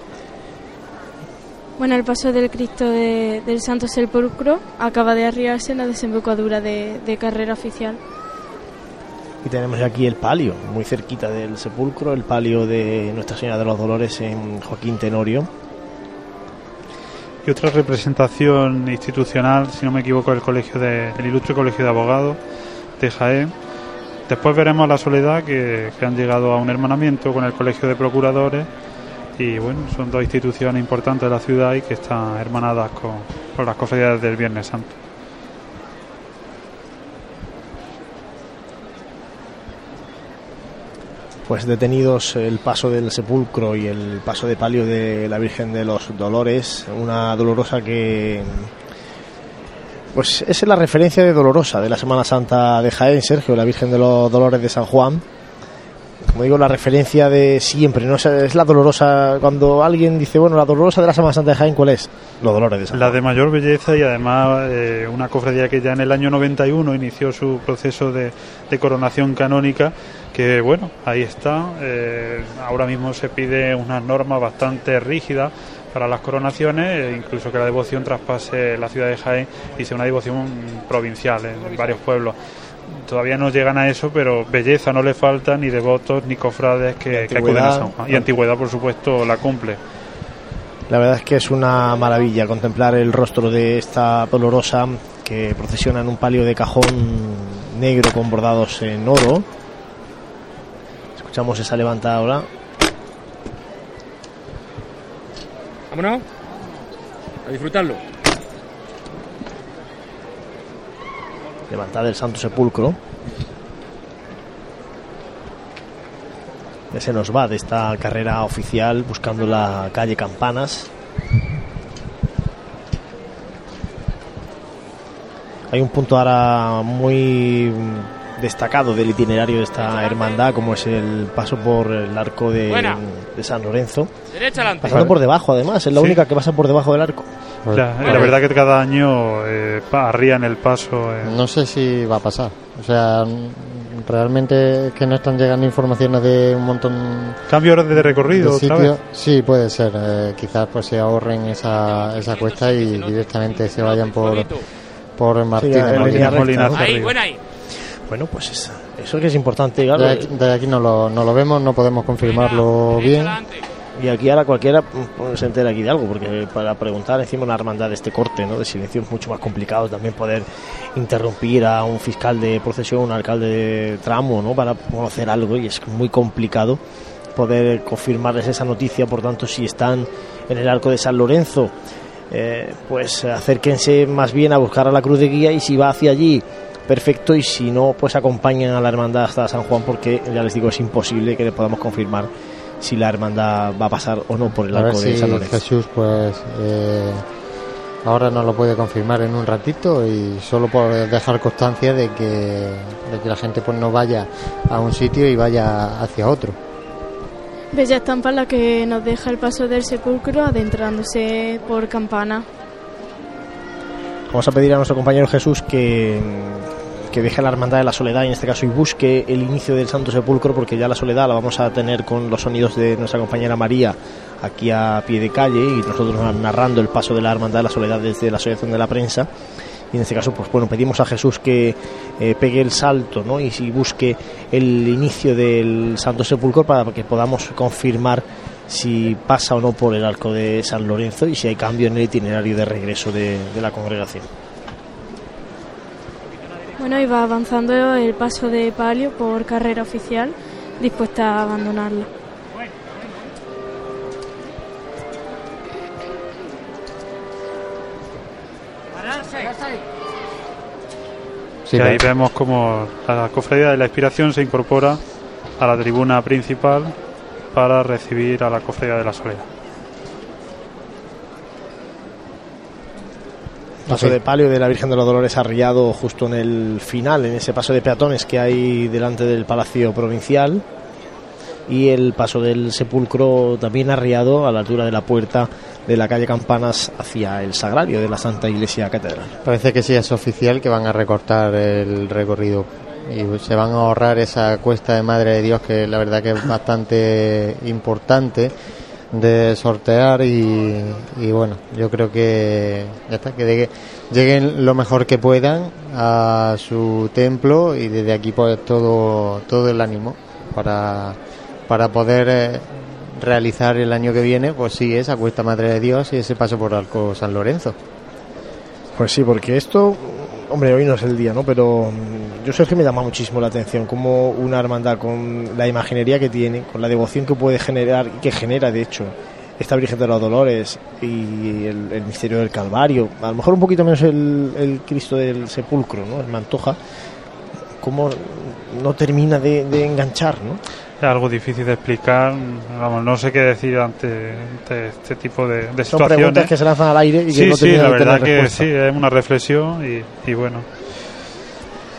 P: Bueno, el paso del Cristo del Santo Sepulcro acaba de arriarse en la desembocadura de, de carrera oficial.
A: Y tenemos aquí el palio, muy cerquita del sepulcro, el palio de Nuestra Señora de los Dolores en Joaquín Tenorio.
D: Y otra representación institucional, si no me equivoco, el colegio de, el ilustre colegio de abogados de Jaén. Después veremos la soledad que, que han llegado a un hermanamiento con el colegio de procuradores y bueno, son dos instituciones importantes de la ciudad y que están hermanadas con, las cofradías del Viernes Santo.
A: Pues detenidos el paso del sepulcro y el paso de palio de la Virgen de los Dolores, una dolorosa que pues es la referencia de Dolorosa de la Semana Santa de Jaén, Sergio, la Virgen de los Dolores de San Juan como digo, la referencia de siempre, ¿no? Es la dolorosa, cuando alguien dice, bueno, la dolorosa de la Semana Santa de Jaén, ¿cuál es? Los dolores de San
D: La de mayor belleza y además eh, una cofradía que ya en el año 91 inició su proceso de, coronación canónica, que bueno, ahí está. Eh, ahora mismo se pide una norma bastante rígida para las coronaciones, e incluso que la devoción traspase la ciudad de Jaén y sea una devoción provincial en varios pueblos todavía no llegan a eso, pero belleza no le falta, ni devotos, ni cofrades que, que acuden a San Juan. Y antigüedad, por supuesto, la cumple.
A: La verdad es que es una maravilla contemplar el rostro de esta dolorosa que procesiona en un palio de cajón negro con bordados en oro. Escuchamos esa levantada ahora.
R: Vámonos. A disfrutarlo.
A: levantada del Santo Sepulcro. Ya se nos va de esta carrera oficial buscando la calle Campanas. Hay un punto ahora muy destacado del itinerario de esta hermandad, como es el paso por el arco de, San Lorenzo. Pasando por debajo, además, es la única que pasa por debajo del arco.
D: La, verdad que cada año eh, arrían el paso. Eh.
B: No sé si va a pasar. O sea, realmente es que no están llegando informaciones de un montón.
D: ¿Cambio de recorrido?
B: De Sí, puede ser. Eh, quizás pues se ahorren esa, esa cuesta y directamente se vayan por, por Martínez.
A: Bueno, pues eso, eso que es importante.
B: Claro. De, aquí, no, lo, no lo vemos, no podemos confirmarlo bien.
A: Y aquí ahora cualquiera se entera aquí de algo, porque para preguntar encima una hermandad de este corte, ¿no? de silencio, es mucho más complicado también poder interrumpir a un fiscal de procesión, un alcalde de tramo, ¿no? para conocer algo, y es muy complicado poder confirmarles esa noticia. Por tanto, si están en el arco de San Lorenzo, eh, pues acérquense más bien a buscar a la cruz de guía y si va hacia allí perfecto y si no pues acompañen a la hermandad hasta San Juan porque ya les digo es imposible que le podamos confirmar si la hermandad va a pasar o no por el arco de San Lorenzo.
B: Jesús, pues eh, ahora no lo puede confirmar en un ratito y solo por dejar constancia de que, de que la gente pues no vaya a un sitio y vaya hacia otro.
P: Bella estampa la que nos deja el paso del sepulcro adentrándose por campana.
A: Vamos a pedir a nuestro compañero Jesús que que deje la hermandad de la soledad en este caso y busque el inicio del Santo Sepulcro porque ya la soledad la vamos a tener con los sonidos de nuestra compañera María aquí a pie de calle y nosotros narrando el paso de la hermandad de la soledad desde la asociación de la prensa y en este caso pues bueno pedimos a Jesús que eh, pegue el salto ¿no? y busque el inicio del Santo Sepulcro para que podamos confirmar si pasa o no por el arco de San Lorenzo y si hay cambio en el itinerario de regreso de la congregación.
P: Bueno, y va avanzando el paso de palio por carrera oficial, dispuesta a abandonarla.
D: y ahí vemos como la cofradía de la inspiración se incorpora a la tribuna principal para recibir a la cofradía de la soledad.
A: Paso de palio de la Virgen de los Dolores arriado justo en el final, en ese paso de peatones que hay delante del Palacio Provincial. Y el paso del sepulcro también arriado a la altura de la puerta de la calle Campanas hacia el sagrario de la Santa Iglesia Catedral.
B: Parece que sí es oficial que van a recortar el recorrido y se van a ahorrar esa cuesta de Madre de Dios que la verdad que es bastante importante de sortear y, bueno, yo creo que ya está, que lleguen lo mejor que puedan a su templo y desde aquí pues todo, todo el ánimo para, para poder eh, realizar el año que viene, pues sí, esa cuesta Madre de Dios y ese paso por Arco San Lorenzo.
A: Pues sí, porque esto, hombre, hoy no es el día, ¿no? Pero yo sé que me llama muchísimo la atención como una hermandad con la imaginería que tiene, con la devoción que puede generar y que genera, de hecho, esta Virgen de los Dolores y el, misterio del Calvario, a lo mejor un poquito menos el, Cristo del Sepulcro, ¿no? El Mantoja, como no termina de, de enganchar, ¿no?
D: es algo difícil de explicar. Vamos, no sé qué decir ante, este tipo de, de
A: Son preguntas que se lanzan al aire y que
D: sí,
A: no
D: Sí, la verdad que sí, es una reflexión y, bueno.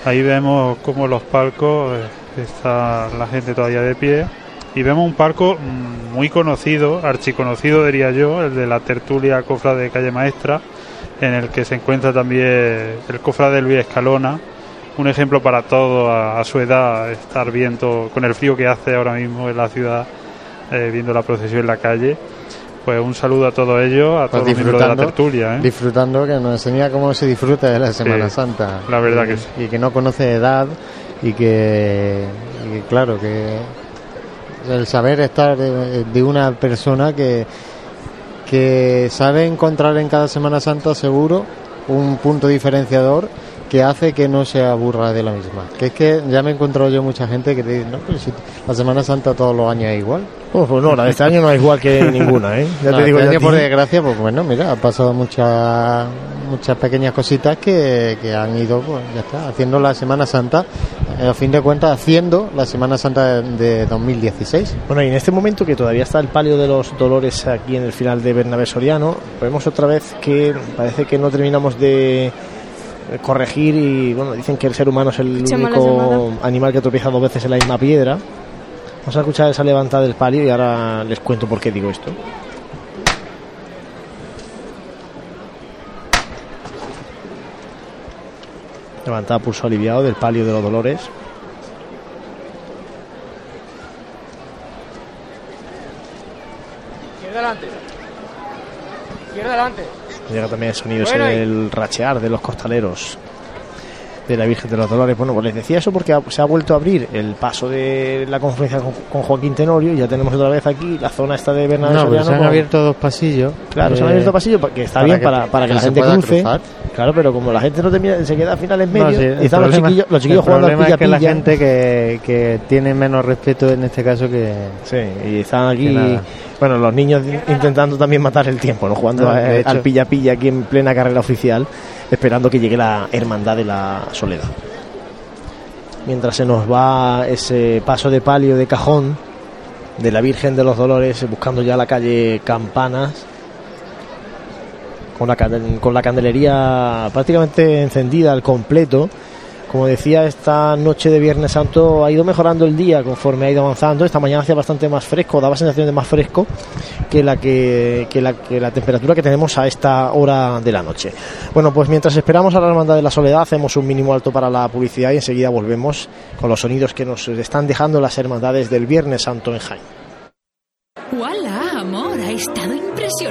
D: Ahí vemos como los palcos eh, está la gente todavía de pie y vemos un palco mm, muy conocido, archiconocido diría yo, el de la tertulia cofra de calle maestra, en el que se encuentra también el cofra de Luis Escalona, un ejemplo para todo a, su edad, estar viendo con el frío que hace ahora mismo en la ciudad, eh, viendo la procesión en la calle. Pues un saludo a todos ellos, a pues todos los miembros de la tertulia. ¿eh?
B: Disfrutando, que nos enseña cómo se disfruta de la Semana Santa.
D: La verdad que sí.
B: Y que no conoce edad y que, claro, que el saber estar de, una persona que, que sabe encontrar en cada Semana Santa seguro un punto diferenciador que hace que no se aburra de la misma. Que es que ya me he encontrado yo mucha gente que te dice, no, pero si la Semana Santa todos los años es igual.
A: pues no, la de este año no es igual que ninguna, ¿eh?
B: Ya te digo, este año, por desgracia, pues bueno, mira, ha pasado muchas muchas pequeñas cositas que, que han ido, pues ya está, haciendo la Semana Santa, eh, a fin de cuentas, haciendo la Semana Santa de, 2016.
A: Bueno, y en este momento que todavía está el palio de los dolores aquí en el final de Bernabé Soriano, vemos otra vez que parece que no terminamos de corregir y bueno, dicen que el ser humano es el único animal que tropieza dos veces en la misma piedra. Vamos a escuchar esa levantada del palio y ahora les cuento por qué digo esto. Levantada pulso aliviado del palio de los dolores.
N: Izquierda adelante. Izquierda adelante.
A: Llega también el sonido del rachear de los costaleros de la Virgen de los Dolores. Bueno, pues les decía eso porque se ha vuelto a abrir el paso de la conferencia con, Joaquín Tenorio ya tenemos otra vez aquí la zona esta de Bernardo
B: no, se han abierto dos pasillos.
A: Claro, se han abierto pasillos que está bien para, para que, la gente cruce. Claro, pero como la gente no termina, se queda al final en medio y están los chiquillos, los chiquillos jugando al pilla,
B: es que la gente que, que tiene menos respeto en este caso que...
A: Sí, y están aquí... Bueno, los niños intentando también matar el tiempo, ¿no? Jugando al pilla-pilla aquí en plena carrera oficial esperando que llegue la Hermandad de la Soledad. Mientras se nos va ese paso de palio de cajón de la Virgen de los Dolores, buscando ya la calle Campanas, con la, con la candelería prácticamente encendida al completo como decía, esta noche de Viernes Santo ha ido mejorando el día conforme ha ido avanzando. Esta mañana hacía bastante más fresco, daba sensación de más fresco que la que, la, que la temperatura que tenemos a esta hora de la noche. Bueno, pues mientras esperamos a la Hermandad de la Soledad, hacemos un mínimo alto para la publicidad y enseguida volvemos con los sonidos que nos están dejando las hermandades del Viernes Santo en Jaén.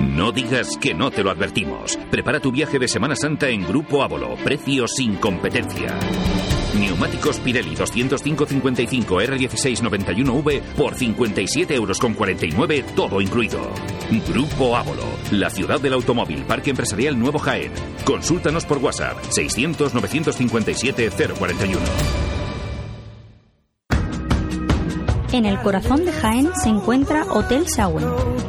I: No digas que no te lo advertimos. Prepara tu viaje de Semana Santa en Grupo Ávolo. Precio sin competencia. Neumáticos Pirelli 205-55 R1691V por 57 euros con 49, todo incluido. Grupo Ávolo, la ciudad del automóvil, Parque Empresarial Nuevo Jaén. Consúltanos por WhatsApp 600-957-041.
J: En el corazón de Jaén se encuentra Hotel Sauen,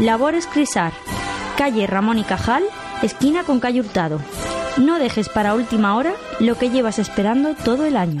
J: Labores Crisar, calle Ramón y Cajal, esquina con calle Hurtado. No dejes para última hora lo que llevas esperando todo el año.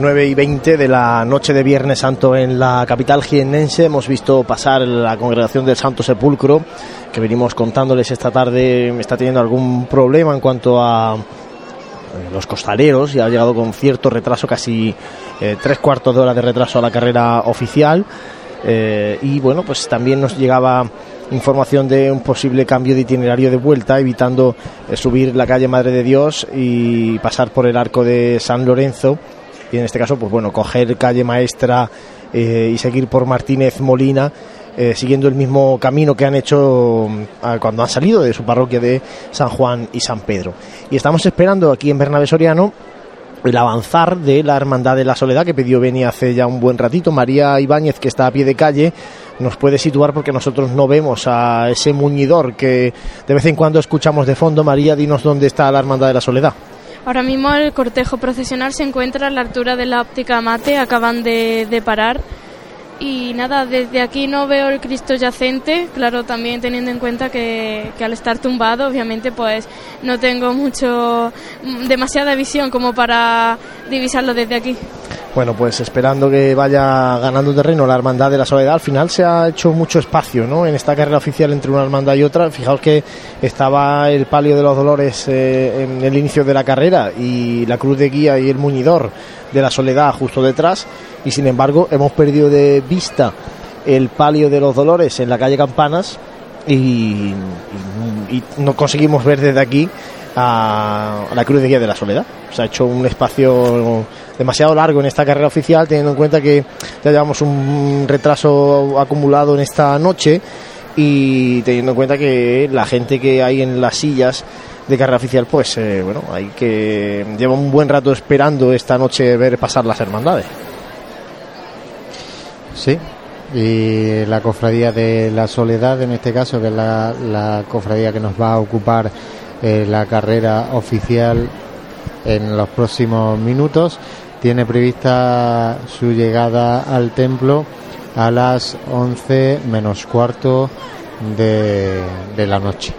A: Nueve y 20 de la noche de Viernes Santo en la capital jiennense. Hemos visto pasar la congregación del Santo Sepulcro, que venimos contándoles esta tarde, está teniendo algún problema en cuanto a eh, los costaleros y ha llegado con cierto retraso, casi eh, tres cuartos de hora de retraso a la carrera oficial. Eh, y bueno, pues también nos llegaba información de un posible cambio de itinerario de vuelta, evitando subir la calle Madre de Dios y pasar por el arco de San Lorenzo. Y en este caso, pues bueno, coger calle Maestra eh, y seguir por Martínez Molina. eh, siguiendo el mismo camino que han hecho mm, cuando han salido de su parroquia de San Juan y San Pedro. Y estamos esperando aquí en Bernabé Soriano el avanzar de la Hermandad de la Soledad que pidió Beni hace ya un buen ratito. María Ibáñez, que está a pie de calle, nos puede situar porque nosotros no vemos a ese muñidor que de vez en cuando escuchamos de fondo. María, dinos dónde está la Hermandad de la Soledad.
P: Ahora mismo el cortejo procesional se encuentra a la altura de la óptica mate, acaban de, parar. Y nada, desde aquí no veo el Cristo yacente, claro, también teniendo en cuenta que, que al estar tumbado, obviamente, pues no tengo mucho, demasiada visión como para divisarlo desde aquí.
A: Bueno, pues esperando que vaya ganando terreno la Hermandad de la Soledad, al final se ha hecho mucho espacio ¿no? en esta carrera oficial entre una hermandad y otra. Fijaos que estaba el palio de los dolores eh, en el inicio de la carrera y la cruz de guía y el muñidor de la Soledad justo detrás, y sin embargo hemos perdido de vista el palio de los dolores en la calle Campanas y, no conseguimos ver desde aquí a, la Cruz de Guía de la Soledad. Se ha hecho un espacio demasiado largo en esta carrera oficial, teniendo en cuenta que ya llevamos un retraso acumulado en esta noche y teniendo en cuenta que la gente que hay en las sillas de carrera oficial, pues eh, bueno, hay que lleva un buen rato esperando esta noche ver pasar las hermandades.
B: Sí, y la cofradía de la soledad, en este caso, que es la cofradía que nos va a ocupar eh, la carrera oficial en los próximos minutos, tiene prevista su llegada al templo a las 11 menos cuarto de, de la noche.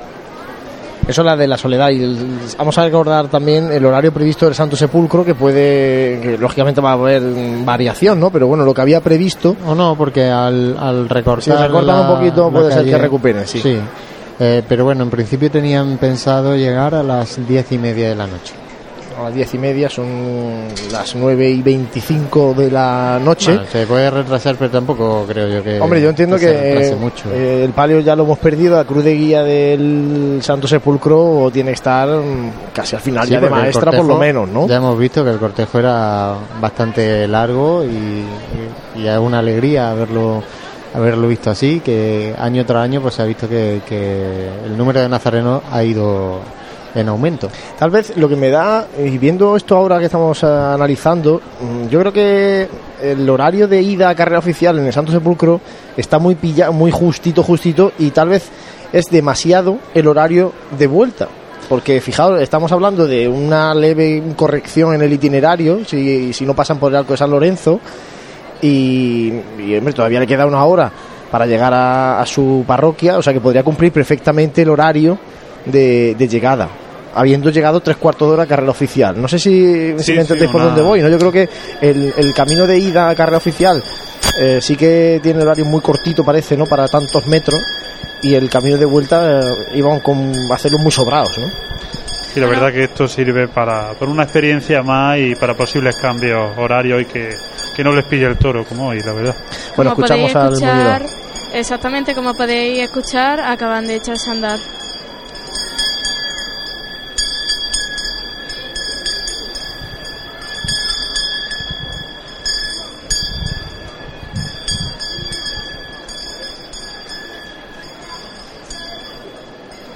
A: Eso es la de la soledad. Y el- vamos a recordar también el horario previsto del Santo Sepulcro, que puede, que lógicamente va a haber variación, ¿no? Pero bueno, lo que había previsto.
B: O no, porque al, al recortar.
A: Si recortan
B: la-
A: un poquito, puede ser que recuperen, sí.
B: Eh, pero bueno, en principio tenían pensado llegar a las diez y media de la noche.
A: A las diez y media son las nueve y veinticinco de la noche.
B: Bueno, se puede retrasar, pero tampoco creo yo que.
A: Hombre, yo entiendo que,
B: se retrase mucho.
A: eh, el palio ya lo hemos perdido, la cruz de guía del Santo Sepulcro tiene que estar casi al final
B: Sí,
A: ya de maestra por lo menos, ¿no?
B: Ya hemos visto que el cortejo era bastante largo y, y- y es una alegría verlo haberlo visto así, que año tras año pues se ha visto que, que el número de nazarenos ha ido en aumento.
A: Tal vez lo que me da, y viendo esto ahora que estamos eh, analizando, mm, yo creo que el horario de ida a carrera oficial en el Santo Sepulcro está muy pilla, muy justito, justito, y tal vez es demasiado el horario de vuelta. Porque fijaos, estamos hablando de una leve corrección en el itinerario, si, si no pasan por el arco de San Lorenzo, y, y, hombre, todavía le queda una hora para llegar a, a su parroquia, o sea que podría cumplir perfectamente el horario de, de llegada habiendo llegado tres cuartos de hora a carrera oficial. No sé si, si
D: Sí,
A: me entendéis
D: sí,
A: por
D: una-
A: dónde voy, ¿no? Yo creo que el, el camino de ida a carrera oficial eh, sí que tiene horario muy cortito, parece, ¿no? Para tantos metros. Y el camino de vuelta eh, iban con a hacerlo muy sobrados, ¿no?
D: Y la verdad que esto sirve para, para una experiencia más y para posibles cambios horarios y que, que no les pille el toro como hoy, la verdad.
A: Bueno,
P: Como
A: escuchamos al
P: escuchar, exactamente como podéis escuchar, acaban de echarse a andar.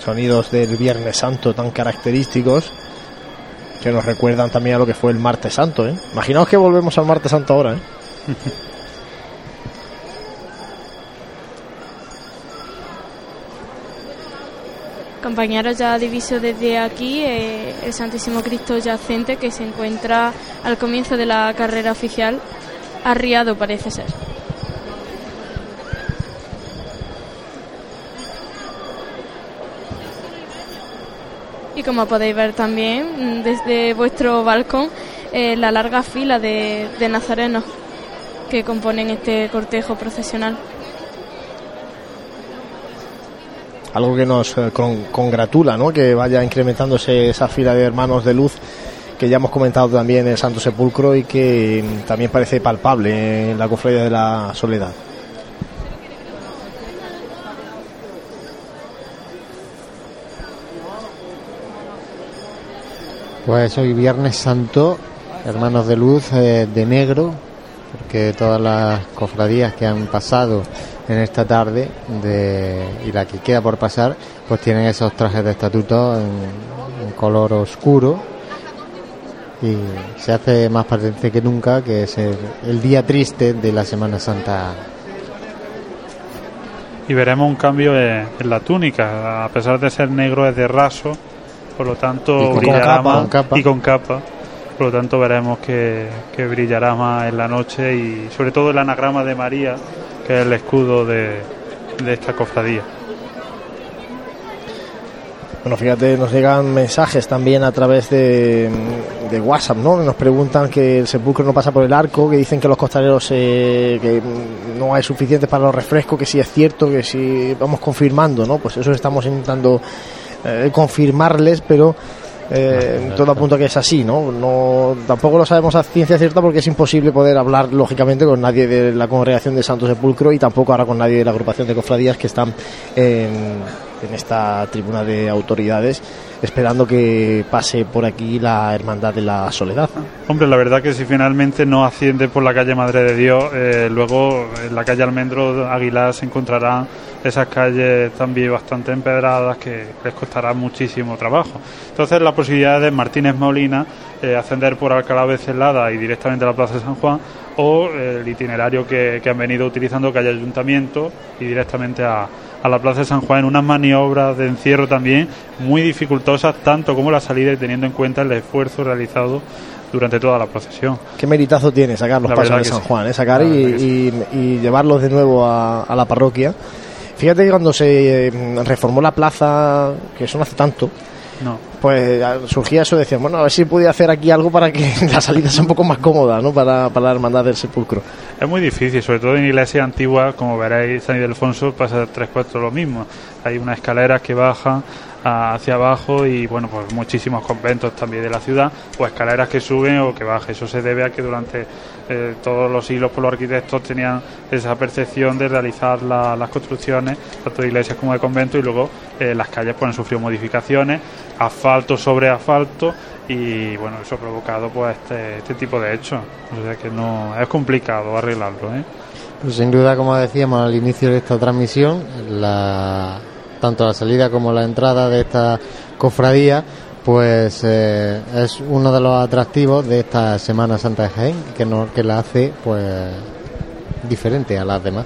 A: Sonidos del Viernes Santo tan característicos que nos recuerdan también a lo que fue el Martes Santo, ¿eh? Imaginaos que volvemos al Martes Santo ahora, ¿eh?
P: Compañeros, ya diviso desde aquí eh, el Santísimo Cristo yacente que se encuentra al comienzo de la carrera oficial, arriado parece ser. Y como podéis ver también mm, desde vuestro balcón, eh, la larga fila de, de nazarenos que componen este cortejo procesional.
A: algo que nos eh, con- congratula, ¿no? Que vaya incrementándose esa fila de hermanos de luz que ya hemos comentado también en el Santo Sepulcro y que mm, también parece palpable en la cofradía de la Soledad.
B: Pues hoy Viernes Santo, hermanos de luz eh, de negro, porque todas las cofradías que han pasado en esta tarde de, y la que queda por pasar, pues tienen esos trajes de estatuto en, color oscuro. Y se hace más patente que nunca que es el, día triste de la Semana Santa.
D: Y veremos un cambio en la túnica, a pesar de ser negro es de raso, por lo tanto
B: Y con
D: brillará
B: capa,
D: más
B: con capa.
D: y con capa. Por lo tanto veremos que, que brillará más en la noche y sobre todo el anagrama de María, que es el escudo de, de esta cofradía.
A: Bueno, fíjate, nos llegan mensajes también a través de, de WhatsApp, ¿no? Nos preguntan que el sepulcro no pasa por el arco, que dicen que los costaleros eh, que no hay suficientes para los refrescos, que sí es cierto, que sí vamos confirmando, ¿no? Pues eso estamos intentando eh, confirmarles, pero eh, todo apunta que es así, ¿no? no Tampoco lo sabemos a ciencia cierta porque es imposible poder hablar, lógicamente, con nadie de la congregación de Santo Sepulcro y tampoco ahora con nadie de la agrupación de cofradías que están en, en esta tribuna de autoridades esperando que pase por aquí la Hermandad de la Soledad.
D: Hombre, la verdad que si finalmente no asciende por la calle Madre de Dios, eh, luego en la calle Almendro Aguilar se encontrarán esas calles también bastante empedradas que les costará muchísimo trabajo. Entonces la posibilidad de Martínez Molina eh, ascender por Alcalá de Celada y directamente a la Plaza de San Juan o el itinerario que, que han venido utilizando calle Ayuntamiento y directamente a, a la Plaza de San Juan en unas maniobras de encierro también muy dificultosas, tanto como la salida y teniendo en cuenta el esfuerzo realizado durante toda la procesión.
A: Qué meritazo tiene sacar los
D: La
A: pasos de San
D: sí.
A: Juan, ¿eh? sacar y llevarlos de nuevo a, a la parroquia. Fíjate que cuando se eh, reformó la plaza, que eso no hace tanto,
D: No.
A: pues surgía eso, decían, bueno, a ver si podía hacer aquí algo para que la salida sea un poco más cómoda, ¿no? Para, para la hermandad del sepulcro.
D: Es muy difícil, sobre todo en iglesias antiguas, como veréis, San Ildefonso pasa tres cuartos lo mismo. Hay unas escaleras que bajan hacia abajo y, bueno, pues muchísimos conventos también de la ciudad, o escaleras que suben o que bajan. Eso se debe a que durante eh, todos los siglos por los arquitectos tenían esa percepción de realizar la- las construcciones, tanto de iglesias como de conventos, y luego eh, las calles pues, han sufrido modificaciones, asfalto sobre asfalto, y bueno, eso ha provocado pues este, este tipo de hechos. O sea que no es complicado arreglarlo, ¿eh?
B: Pues sin duda, como decíamos al inicio de esta transmisión, la, tanto la salida como la entrada de esta cofradía, pues eh, es uno de los atractivos de esta Semana Santa de Jaén, que, no, que la hace pues diferente a las demás.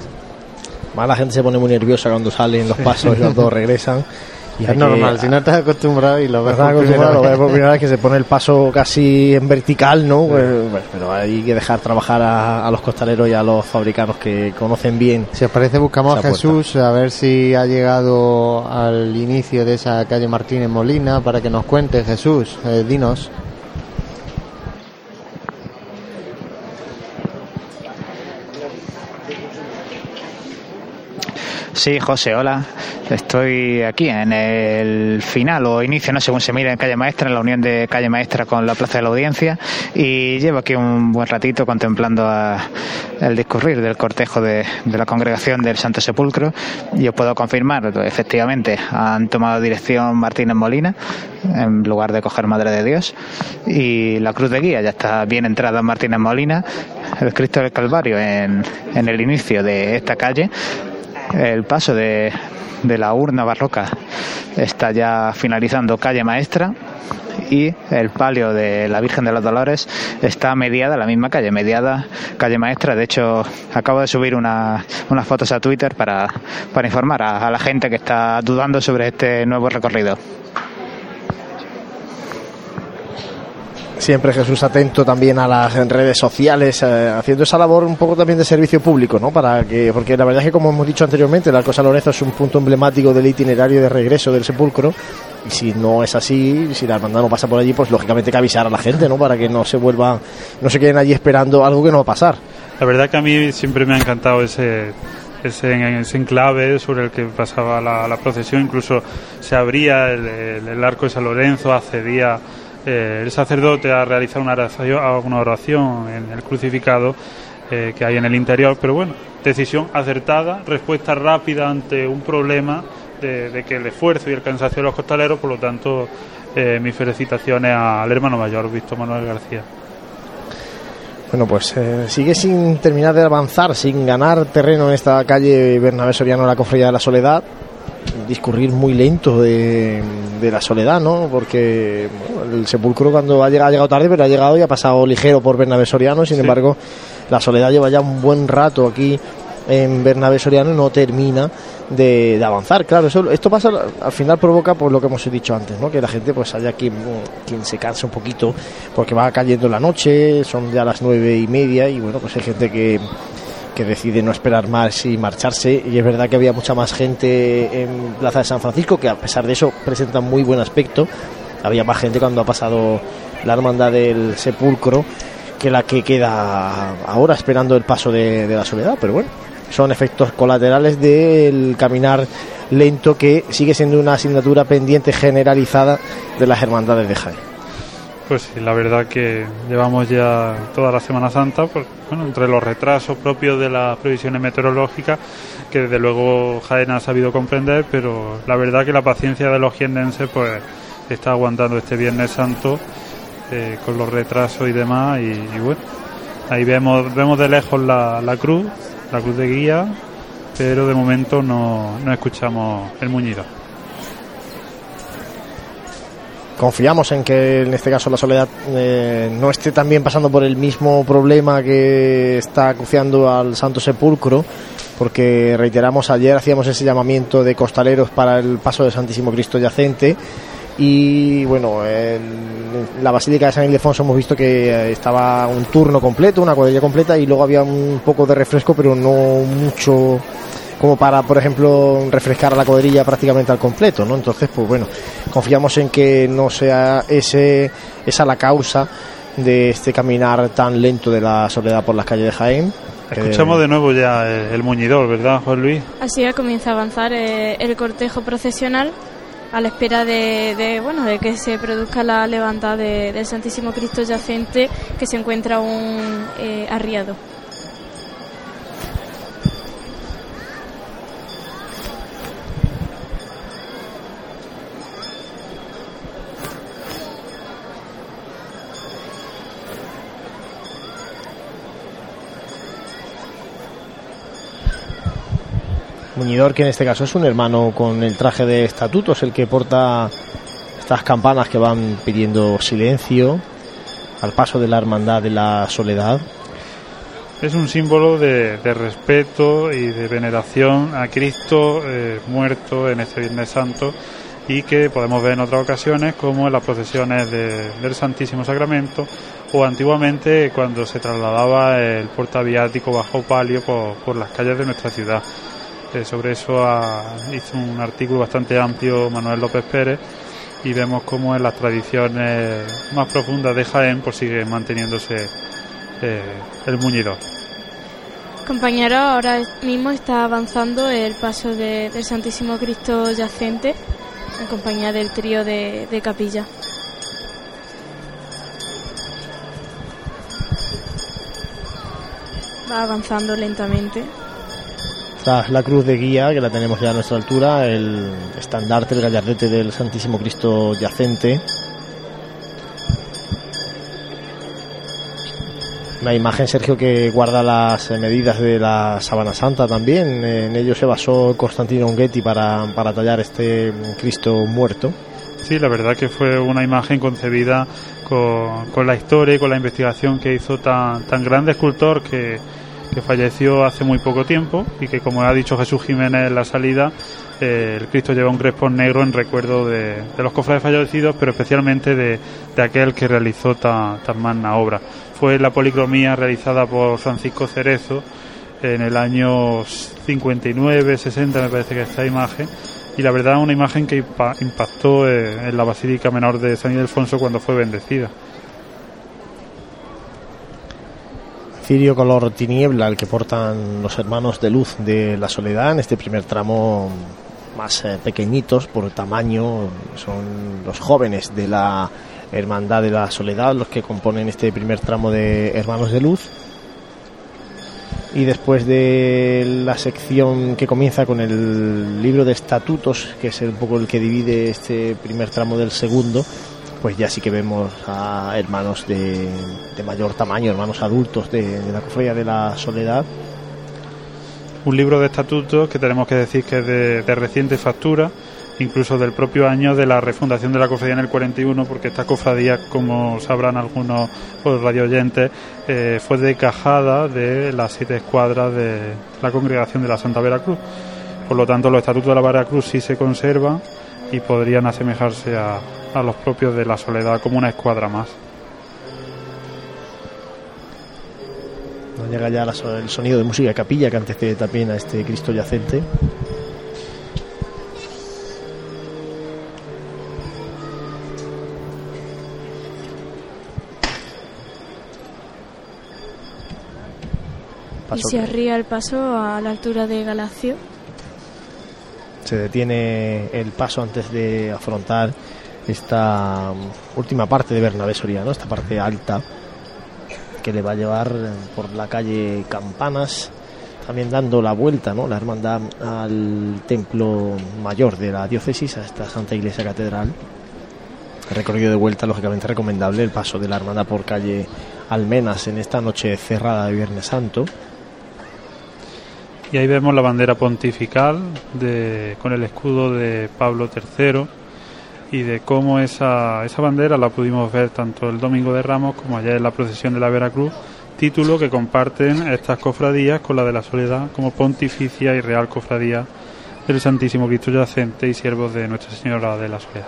A: Más la gente se pone muy nerviosa cuando salen los pasos y cuando regresan.
B: Y es normal, si no estás acostumbrado y lo ves
A: por primera, lo ves por primera vez que se pone el paso casi en vertical, ¿no? Pues, pues, pero hay que dejar trabajar a, los costaleros y a los fabricanos que conocen bien.
B: Si os parece, buscamos a Jesús a ver si ha llegado al inicio de esa calle Martínez Molina para que nos cuente. Jesús, eh, dinos.
C: Sí, José, hola. Estoy aquí en el final o inicio, no según se mira en Calle Maestra, en la unión de Calle Maestra con la Plaza de la Audiencia. Y llevo aquí un buen ratito contemplando el discurrir del cortejo de, la congregación del Santo Sepulcro. Y os puedo confirmar, efectivamente, han tomado dirección Martínez Molina en lugar de coger Madre de Dios. Y la cruz de guía ya está bien entrada en Martínez Molina, el Cristo del Calvario en, en el inicio de esta calle el paso de, la urna barroca está ya finalizando calle maestra y el palio de la Virgen de los Dolores está mediada, la misma calle, mediada calle maestra. De hecho, acabo de subir unas fotos a Twitter para, para informar a la gente que está dudando sobre este nuevo recorrido.
A: Siempre Jesús atento también a las redes sociales, eh, haciendo esa labor un poco también de servicio público, ¿no? Para que, porque la verdad es que como hemos dicho anteriormente, el Arco San Lorenzo es un punto emblemático del itinerario de regreso del sepulcro. Y si no es así, si la hermandad no pasa por allí, pues lógicamente hay que avisar a la gente, ¿no? Para que no se vuelva, no se queden allí esperando algo que no va a pasar.
D: La verdad que a mí siempre me ha encantado ese ese, enclave sobre el que pasaba la, procesión, incluso se abría el, el, arco de San Lorenzo, accedía eh, el sacerdote a realizar una oración, en el crucificado eh, que hay en el interior, pero bueno, decisión acertada, respuesta rápida ante un problema de, que el esfuerzo y el cansancio de los costaleros, por lo tanto, eh, mis felicitaciones al hermano mayor, Víctor Manuel García.
A: Bueno, pues sigue sin terminar de avanzar, sin ganar terreno en esta calle Bernabé Soriano, la Cofradía de la Soledad discurrir muy lento de, la soledad, ¿no? Porque el sepulcro cuando ha llegado, ha llegado tarde, pero ha llegado y ha pasado ligero por Bernabé Soriano, sin embargo, la soledad lleva ya un buen rato aquí en Bernabé Soriano y no termina de, avanzar. Claro, eso, esto pasa al final provoca por lo que hemos dicho antes, ¿no? Que la gente pues haya quien, quien se canse un poquito porque va cayendo la noche, son ya las nueve y media y bueno, pues hay gente que que decide no esperar más y marcharse. Y es verdad que había mucha más gente en Plaza de San Francisco, que a pesar de eso presenta muy buen aspecto. Había más gente cuando ha pasado la hermandad del sepulcro que la que queda ahora esperando el paso de, la soledad. Pero bueno, son efectos colaterales del caminar lento que sigue siendo una asignatura pendiente generalizada de las hermandades de Jaén.
D: Pues la verdad que llevamos ya toda la Semana Santa, pues, bueno, entre los retrasos propios de las previsiones meteorológicas, que desde luego Jaén ha sabido comprender, pero la verdad que la paciencia de los jienenses pues está aguantando este Viernes Santo eh, con los retrasos y demás, y, bueno, ahí vemos, vemos de lejos la, la cruz, la cruz de guía, pero de momento no, no escuchamos el muñido.
A: Confiamos en que en este caso la Soledad eh, no esté también pasando por el mismo problema que está acuciando al Santo Sepulcro, porque reiteramos ayer hacíamos ese llamamiento de costaleros para el paso del Santísimo Cristo yacente. Y bueno, en la Basílica de San Ildefonso hemos visto que estaba un turno completo, una cuadrilla completa y luego había un poco de refresco, pero no mucho como para, por ejemplo, refrescar a la cuadrilla prácticamente al completo, ¿no? Entonces, pues bueno, confiamos en que no sea ese, esa la causa de este caminar tan lento de la soledad por las calles de Jaén.
D: Escuchamos de nuevo ya el, muñidor, ¿verdad, Juan Luis?
P: Así es, comienza a avanzar eh, el cortejo procesional a la espera de, bueno de que se produzca la levantada del Santísimo Cristo yacente que se encuentra un eh, arriado.
A: Muñidor, que en este caso es un hermano con el traje de estatutos, el que porta estas campanas que van pidiendo silencio al paso de la hermandad de la soledad.
D: Es un símbolo de, respeto y de veneración a Cristo eh, muerto en este Viernes Santo y que podemos ver en otras ocasiones como en las procesiones del Santísimo Sacramento o antiguamente cuando se trasladaba el portaviático bajo palio por, las calles de nuestra ciudad. Eh, sobre eso hizo un artículo bastante amplio Manuel López Pérez y vemos cómo en las tradiciones más profundas de Jaén pues sigue manteniéndose eh, el muñidor.
P: Compañero, ahora mismo está avanzando el paso del Santísimo Cristo yacente en compañía del trío de, de capilla. Va avanzando lentamente.
A: Tras la cruz de guía, que la tenemos ya a nuestra altura, el estandarte, el gallardete del Santísimo Cristo yacente. Una imagen, Sergio, que guarda las medidas de la Sabana Santa también. En ello se basó Constantino Unghetti para, para tallar este Cristo muerto.
D: Sí, la verdad que fue una imagen concebida con, con la historia y con la investigación que hizo tan, tan grande escultor que, que falleció hace muy poco tiempo y que, como ha dicho Jesús Jiménez en la salida, eh, el Cristo lleva un crespón negro en recuerdo de, los cofrades fallecidos, pero especialmente de, aquel que realizó tan, tan magna obra. Fue la policromía realizada por Francisco Cerezo en el año 59, 60, me parece que esta imagen, y la verdad una imagen que impactó eh, en la Basílica Menor de San Ildefonso cuando fue bendecida.
A: Cirio color tiniebla, el que portan los hermanos de luz de la soledad en este primer tramo más eh, pequeñitos por tamaño, son los jóvenes de la Hermandad de la Soledad los que componen este primer tramo de Hermanos de Luz. Y después de la sección que comienza con el libro de estatutos, que es un poco el que divide este primer tramo del segundo, pues ya sí que vemos a hermanos de, mayor tamaño, hermanos adultos de, la cofradía de la Soledad.
D: Un libro de estatutos que tenemos que decir que es de, reciente factura, incluso del propio año de la refundación de la cofradía en el 41, porque esta cofradía, como sabrán algunos radio oyentes, eh, fue decajada de las siete escuadras de la congregación de la Santa Veracruz. Por lo tanto, los estatutos de la Veracruz sí se conservan y podrían asemejarse a, a los propios de la soledad como una escuadra más.
A: Nos llega ya el sonido de música de capilla que antecede también a este Cristo yacente.
P: y se arría el paso a la altura de Galacio.
A: Se detiene el paso antes de afrontar esta última parte de Bernabé Soriano, esta parte alta que le va a llevar por la calle Campanas, también dando la vuelta, ¿no? La hermandad al templo mayor de la diócesis, a esta Santa Iglesia Catedral. recorrido de vuelta, lógicamente recomendable, el paso de la hermandad por calle Almenas en esta noche cerrada de Viernes Santo.
D: Y ahí vemos la bandera pontifical de, con el escudo de Pablo III y de cómo esa, esa bandera la pudimos ver tanto el Domingo de Ramos como allá en la procesión de la Veracruz, título que comparten estas cofradías con la de la Soledad como pontificia y real cofradía del Santísimo Cristo Yacente y siervos de Nuestra Señora de la Soledad.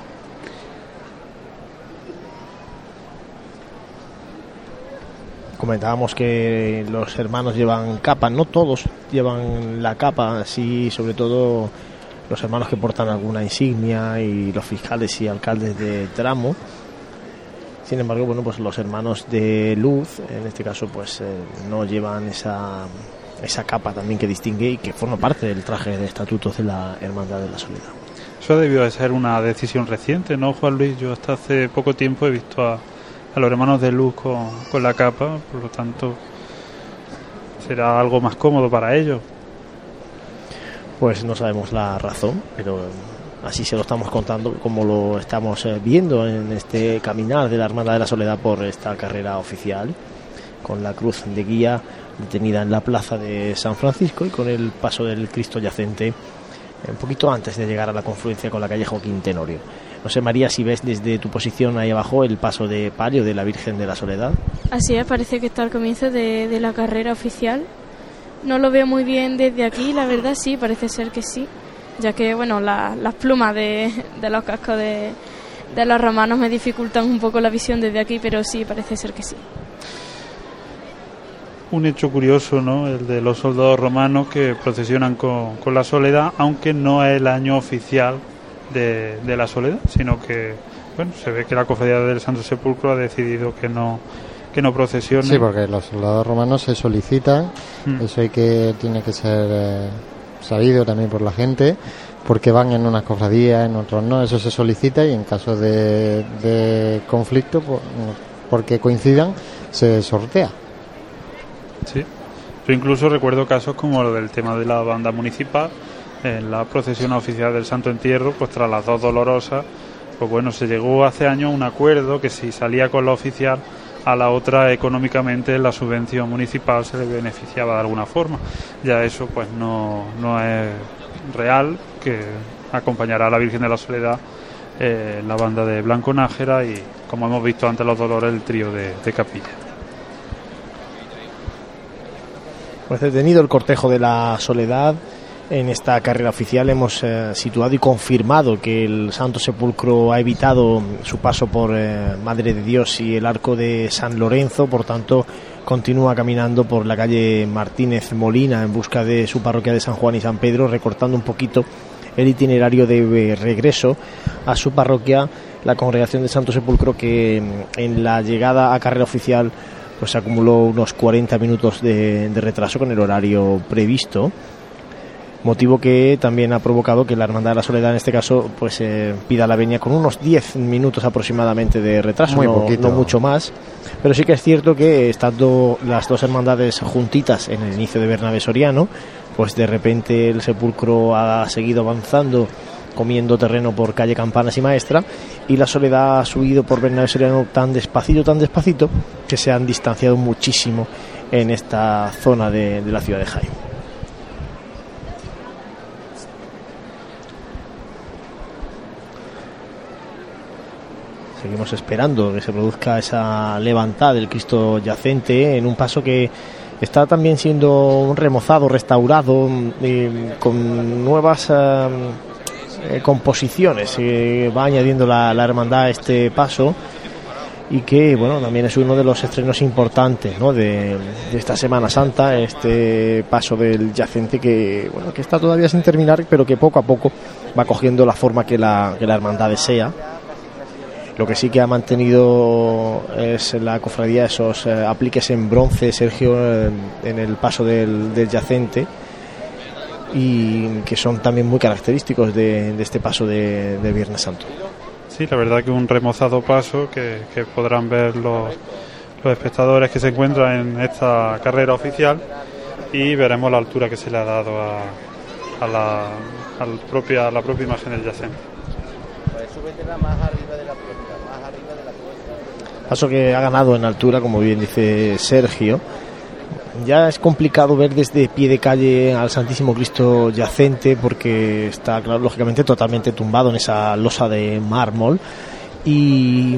A: comentábamos que los hermanos llevan capa, no todos llevan la capa, sí, sobre todo los hermanos que portan alguna insignia y los fiscales y alcaldes de tramo. Sin embargo, bueno, pues los hermanos de luz, en este caso, pues eh, no llevan esa, esa capa también que distingue y que forma parte del traje de estatutos de la Hermandad de la Soledad.
D: Eso debió de ser una decisión reciente, ¿no, Juan Luis? Yo hasta hace poco tiempo he visto a, a los hermanos de luz con, con la capa, por lo tanto será algo más cómodo para ellos
A: pues no sabemos la razón, pero así se lo estamos contando como lo estamos eh, viendo en este caminar de la Hermandad de la Soledad por esta carrera oficial, con la cruz de guía detenida en la plaza de San Francisco y con el paso del Cristo yacente un poquito antes de llegar a la confluencia con la calle Joaquín Tenorio. No sé, María, si ves desde tu posición ahí abajo el paso de palio de la Virgen de la Soledad.
P: Así es, parece que está al comienzo de, la carrera oficial. No lo veo muy bien desde aquí, la verdad sí, parece ser que sí, ya que bueno, las plumas de, los cascos de, de los romanos me dificultan un poco la visión desde aquí, pero sí, parece ser que sí
D: un hecho curioso, ¿no? El de los soldados romanos que procesionan con, con la soledad, aunque no es el año oficial de, de, la soledad, sino que, bueno, se ve que la cofradía del Santo Sepulcro ha decidido que no que no procesione.
B: Sí, porque los soldados romanos se solicitan, mm. eso hay que tiene que ser eh, sabido también por la gente, porque van en unas cofradías, en otros no, eso se solicita y en caso de, de conflicto, porque coincidan, se sortea.
D: Sí. Yo incluso recuerdo casos como lo del tema de la banda municipal, en la procesión oficial del Santo Entierro, pues tras las dos dolorosas, pues bueno, se llegó hace años a un acuerdo que si salía con la oficial, a la otra económicamente la subvención municipal se le beneficiaba de alguna forma. Ya eso pues no, no es real, que acompañará a la Virgen de la Soledad eh, la banda de Blanco Nájera y como hemos visto antes los dolores el trío de capilla.
A: Pues detenido el cortejo de la soledad. En esta carrera oficial hemos eh, situado y confirmado que el Santo Sepulcro ha evitado su paso por eh, Madre de Dios y el arco de San Lorenzo, por tanto continúa caminando por la calle Martínez Molina en busca de su parroquia de San Juan y San Pedro, recortando un poquito el itinerario de regreso a su parroquia, la congregación de Santo Sepulcro, que mm, en la llegada a carrera oficial pues acumuló unos 40 minutos de, retraso con el horario previsto motivo que también ha provocado que la Hermandad de la Soledad en este caso pues eh, pida la venia con unos 10 minutos aproximadamente de retraso, Muy no, no, mucho más, pero sí que es cierto que estando las dos hermandades juntitas en el inicio de Bernabé Soriano, pues de repente el sepulcro ha seguido avanzando comiendo terreno por calle Campanas y Maestra y la Soledad ha subido por Bernabé Soriano tan despacito, tan despacito que se han distanciado muchísimo en esta zona de, la ciudad de Jaime. Seguimos esperando que se produzca esa levantada del Cristo yacente en un paso que está también siendo remozado, restaurado, mm, con nuevas eh, eh, composiciones que va añadiendo la, hermandad a este paso y que bueno también es uno de los estrenos importantes ¿no? de, esta Semana Santa este paso del yacente que bueno que está todavía sin terminar pero que poco a poco va cogiendo la forma que la, que la hermandad desea lo que sí que ha mantenido es la cofradía esos eh, apliques en bronce Sergio en el paso del, del yacente y que son también muy característicos de, este paso de, Viernes Santo.
D: Sí, la verdad que un remozado paso que, podrán ver los, los espectadores que se encuentran en esta carrera oficial y veremos la altura que se le ha dado a, a, la, propia, a la propia imagen del yacente.
A: Paso que ha ganado en altura, como bien dice Sergio ya es complicado ver desde pie de calle al Santísimo Cristo yacente porque está, claro, lógicamente totalmente tumbado en esa losa de mármol y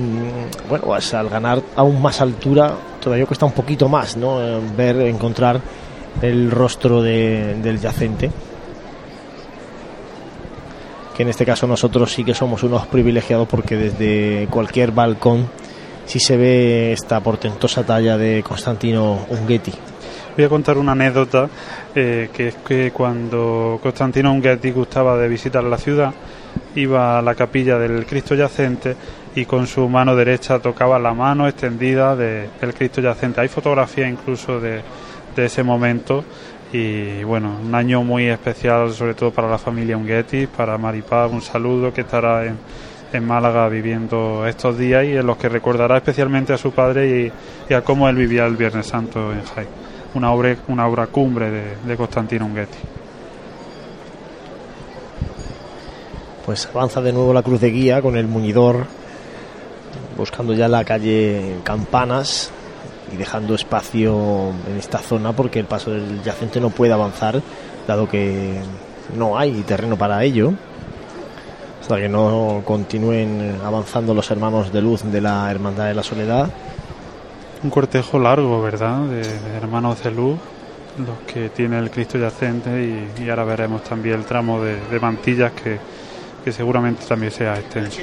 A: bueno, pues al ganar aún más altura todavía cuesta un poquito más, ¿no? Ver, encontrar el rostro del yacente que en este caso nosotros sí que somos unos privilegiados porque desde cualquier balcón sí se ve esta portentosa talla de Constantino Unguetti
D: voy a contar una anécdota eh, que es que cuando Constantino Unguetti gustaba de visitar la ciudad iba a la capilla del Cristo yacente y con su mano derecha tocaba la mano extendida del Cristo yacente. Hay fotografía incluso de, ese momento y bueno, un año muy especial sobre todo para la familia Unguetti, para Maripaz, un saludo que estará en, en Málaga viviendo estos días y en los que recordará especialmente a su padre y, a cómo él vivía el Viernes Santo en Jaén una obra, una obra cumbre de, de Constantino Unguetti.
A: Pues avanza de nuevo la cruz de guía con el muñidor, buscando ya la calle Campanas y dejando espacio en esta zona porque el paso del yacente no puede avanzar, dado que no hay terreno para ello. Hasta que no continúen avanzando los hermanos de luz de la Hermandad de la Soledad.
D: Un cortejo largo, ¿verdad? De, hermanos de luz, los que tiene el Cristo yacente y, ahora veremos también el tramo de, de mantillas que, que seguramente también sea extenso.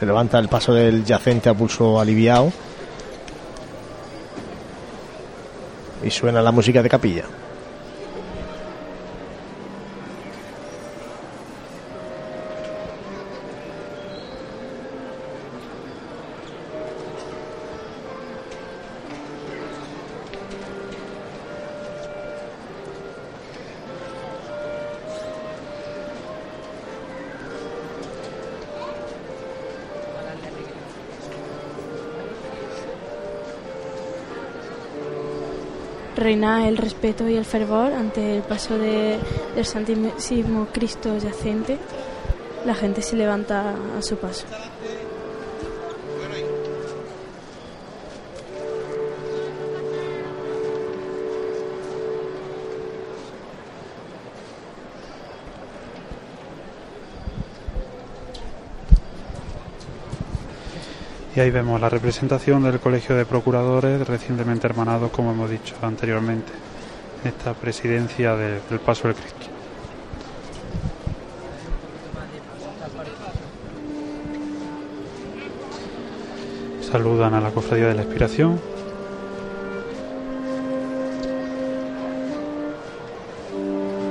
A: Se levanta el paso del yacente a pulso aliviado. Y suena la música de capilla.
P: Reina el respeto y el fervor ante el paso de, del Santísimo Cristo yacente. La gente se levanta a su paso.
D: Y ahí vemos la representación del Colegio de Procuradores, recientemente hermanado, como hemos dicho anteriormente, en esta presidencia de- del Paso del Cristo. Saludan a la Cofradía de la Expiración.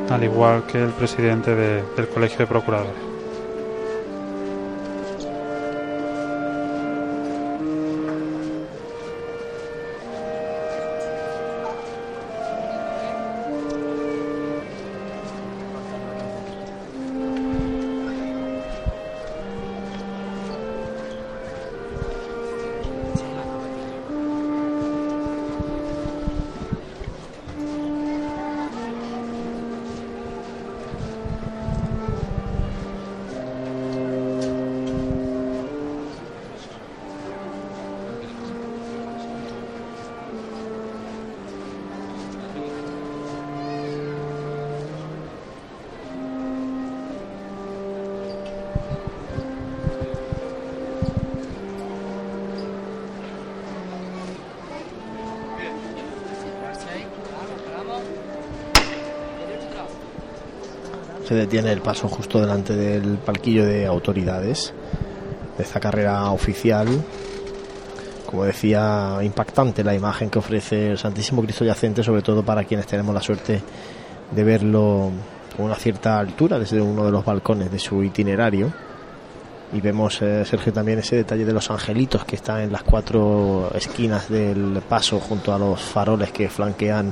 D: Al igual que el presidente de- del Colegio de Procuradores.
A: Se detiene el paso justo delante del palquillo de autoridades de esta carrera oficial. Como decía, impactante la imagen que ofrece el Santísimo Cristo Yacente, sobre todo para quienes tenemos la suerte de verlo con una cierta altura desde uno de los balcones de su itinerario. Y vemos, eh, Sergio, también ese detalle de los angelitos que están en las cuatro esquinas del paso junto a los faroles que flanquean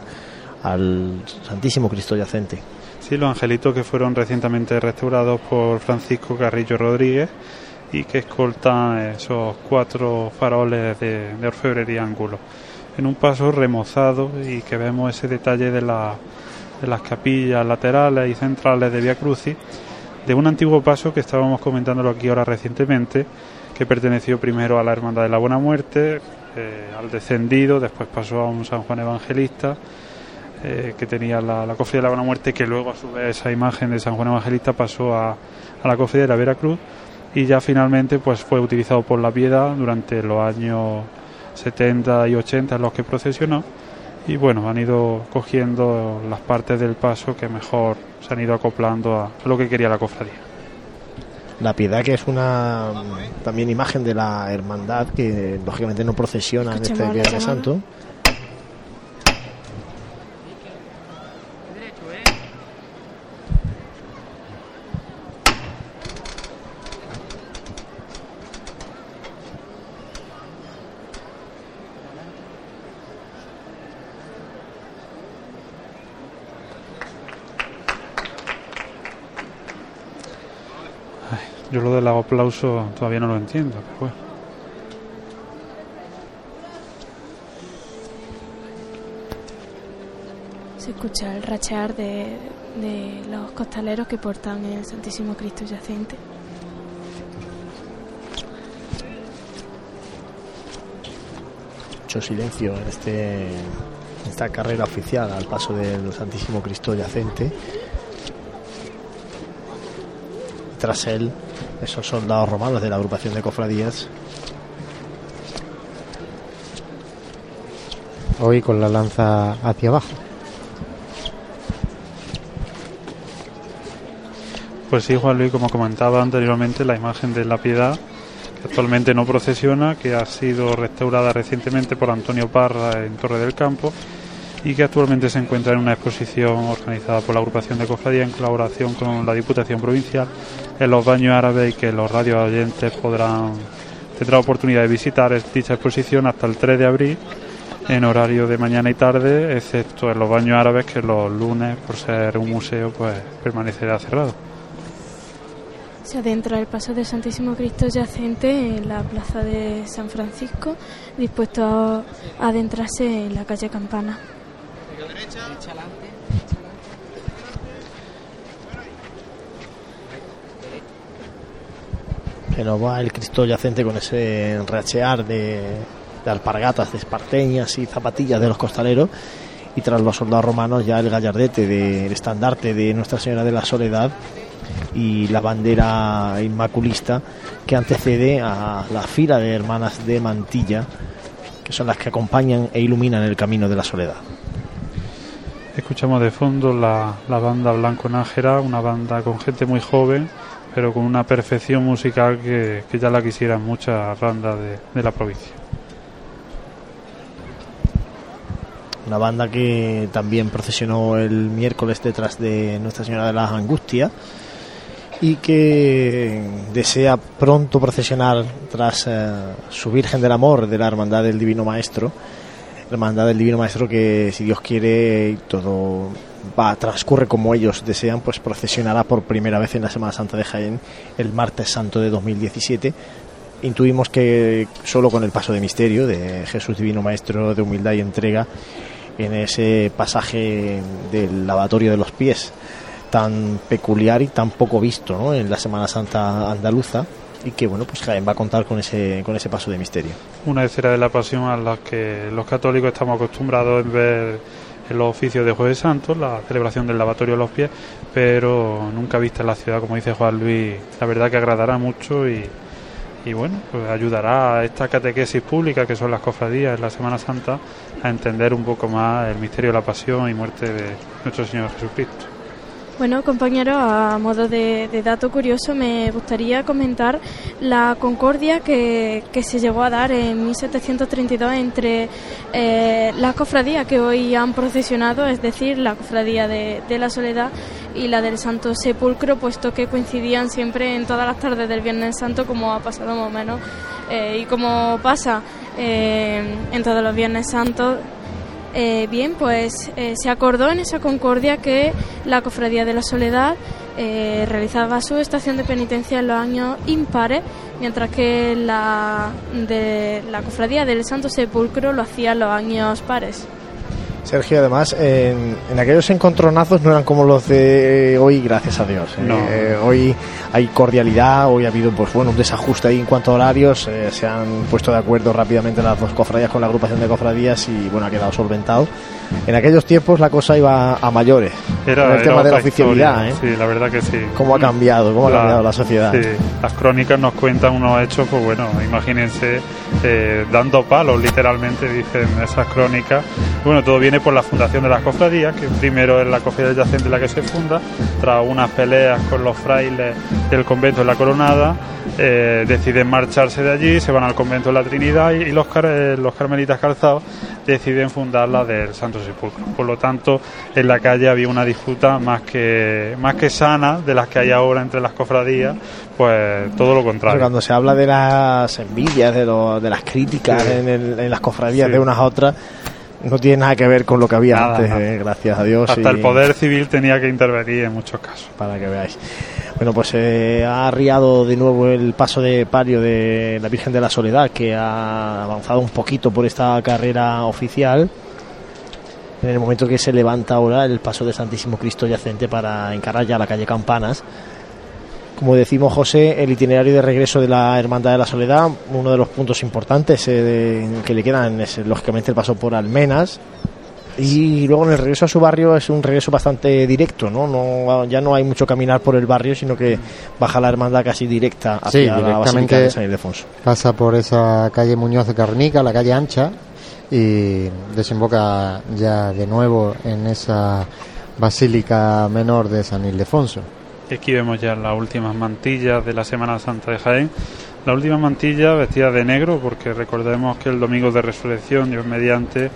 A: al Santísimo Cristo Yacente.
D: Los angelitos que fueron recientemente restaurados por Francisco Carrillo Rodríguez y que escoltan esos cuatro faroles de, de orfebrería ángulo. En un paso remozado y que vemos ese detalle de, de las capillas laterales y centrales de Via Crucis, de un antiguo paso que estábamos comentándolo aquí ahora recientemente, que perteneció primero a la Hermandad de la Buena Muerte, eh, al descendido, después pasó a un San Juan Evangelista, eh, que tenía la, la cofradía de la Buena Muerte, que luego a su vez esa imagen de San Juan Evangelista pasó a, a la cofradía de la Veracruz y ya finalmente pues fue utilizado por la Piedad durante los años 70 y 80 en los que procesionó y bueno, han ido cogiendo las partes del paso que mejor se han ido acoplando a lo que quería la cofradía.
A: La piedad que es una también imagen de la hermandad que lógicamente no procesiona en este Viernes. Santo.
D: Yo lo del aplauso todavía no lo entiendo, pero bueno.
P: Se escucha el rachear de, de los costaleros que portan el Santísimo Cristo yacente.
A: Mucho silencio en este en esta carrera oficial al paso del Santísimo Cristo yacente. Tras él, esos soldados romanos de la agrupación de cofradías
B: Hoy con la lanza hacia abajo.
D: Pues sí, Juan Luis, como comentaba anteriormente, la imagen de la piedad, que actualmente no procesiona, que ha sido restaurada recientemente por Antonio Parra en Torre del Campo y que actualmente se encuentra en una exposición organizada por la agrupación de cofradía en colaboración con la Diputación Provincial en los baños árabes y que los radio oyentes podrán tendrán oportunidad de visitar dicha exposición hasta el 3 de abril en horario de mañana y tarde, excepto en los baños árabes que los lunes, por ser un museo, pues permanecerá cerrado.
P: Se adentra el paso del Santísimo Cristo yacente en la plaza de San Francisco, dispuesto a adentrarse en la calle Campana.
A: Se nos va el Cristo yacente con ese rachear de, de alpargatas, de esparteñas y zapatillas de los costaleros. Y tras los soldados romanos ya el gallardete del estandarte de Nuestra Señora de la Soledad y la bandera inmaculista que antecede a la fila de hermanas de mantilla que son las que acompañan e iluminan el camino de la soledad.
D: Escuchamos de fondo la, la banda Blanco Nájera, una banda con gente muy joven, pero con una perfección musical que, que ya la quisieran muchas bandas de, de la provincia.
A: Una banda que también procesionó el miércoles detrás de Nuestra Señora de las Angustias y que desea pronto procesionar tras eh, su Virgen del Amor de la Hermandad del Divino Maestro. Hermandad del Divino Maestro que si Dios quiere y todo va transcurre como ellos desean, pues procesionará por primera vez en la Semana Santa de Jaén el martes santo de 2017 intuimos que solo con el paso de misterio de Jesús Divino Maestro de humildad y entrega en ese pasaje del lavatorio de los pies tan peculiar y tan poco visto ¿no? en la Semana Santa andaluza y que bueno pues va a contar con ese con ese paso de misterio
D: una escena de la pasión a la que los católicos estamos acostumbrados en ver en los oficios de Jueves Santo, la celebración del lavatorio de los pies, pero nunca vista en la ciudad, como dice Juan Luis, la verdad que agradará mucho y, y bueno, pues ayudará a esta catequesis pública que son las cofradías en la Semana Santa a entender un poco más el misterio de la pasión y muerte de nuestro Señor Jesucristo.
P: Bueno, compañeros, a modo de, dato curioso, me gustaría comentar la concordia que, que se llegó a dar en 1732 entre eh, las cofradías que hoy han procesionado, es decir, la cofradía de, de, la Soledad y la del Santo Sepulcro, puesto que coincidían siempre en todas las tardes del Viernes Santo, como ha pasado más o menos, eh, y como pasa eh, en todos los Viernes Santos eh, bien, pues eh, se acordó en esa concordia que la Cofradía de la Soledad eh, realizaba su estación de penitencia en los años impares, mientras que la de la Cofradía del Santo Sepulcro lo hacía en los años pares.
A: Sergio, además, en, en, aquellos encontronazos no eran como los de hoy, gracias a Dios. ¿eh?
D: No.
A: Eh, hoy hay cordialidad, hoy ha habido pues bueno un desajuste ahí en cuanto a horarios, eh, se han puesto de acuerdo rápidamente las dos cofradías con la agrupación de cofradías y bueno, ha quedado solventado. En aquellos tiempos la cosa iba a mayores.
D: Era,
A: el tema de la oficialidad, ¿eh?
D: Sí, la verdad que sí.
A: ¿Cómo ha cambiado? ¿Cómo
D: La-
A: ha cambiado la sociedad?
D: Sí, las crónicas nos cuentan unos hechos, pues bueno, imagínense, eh, dando palos, literalmente, dicen esas crónicas. Bueno, todo viene por la fundación de las cofradías, que primero es la cofradía yacente la que se funda, tras unas peleas con los frailes del convento de la Coronada, eh, deciden marcharse de allí, se van al convento de la Trinidad y, y los, car- eh, los carmelitas calzados deciden fundar la del Santo Sepulcro. Por lo tanto, en la calle había una disputa más que, más que sana de las que hay ahora entre las cofradías, pues todo lo
A: Pero
D: contrario.
A: cuando se habla de las envidias, de, lo- de las críticas
D: Sí.
A: en, el- en las cofradías
D: Sí.
A: de unas a otras, no tiene nada que ver con lo que había
D: Nada,
A: antes, eh, gracias a Dios.
D: Hasta
A: y-
D: el poder civil tenía que intervenir en muchos casos.
A: Para que veáis. Bueno, pues eh, ha arriado de nuevo el paso de palio de la Virgen de la Soledad, que ha avanzado un poquito por esta carrera oficial. en el momento que se levanta ahora el paso de Santísimo Cristo yacente para encarar ya la calle Campanas. Como decimos, José, el itinerario de regreso de la Hermandad de la Soledad, uno de los puntos importantes eh, que le quedan es lógicamente el paso por Almenas, y luego en el regreso a su barrio es un regreso bastante directo, ¿no? no ya no hay mucho caminar por el barrio, sino que baja la hermandad casi directa hacia la Basílica de San Ildefonso.
B: Pasa por esa calle Muñoz de Carnica, la calle ancha, y desemboca ya de nuevo en esa Basílica Menor de San Ildefonso.
D: Aquí vemos ya las últimas mantillas de la Semana Santa de Jaén. La última mantilla vestida de negro, porque recordemos que el domingo de resurrección, Dios mediante,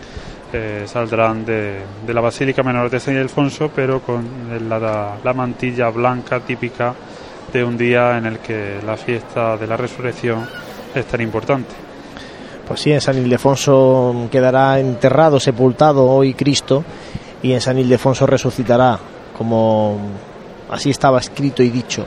D: eh, saldrán de, la Basílica Menor de San Ildefonso, pero con la, mantilla blanca típica de un día en el que la fiesta de la resurrección es tan importante.
A: Pues sí, en San Ildefonso quedará enterrado, sepultado hoy Cristo, y en San Ildefonso resucitará, como así estaba escrito y dicho.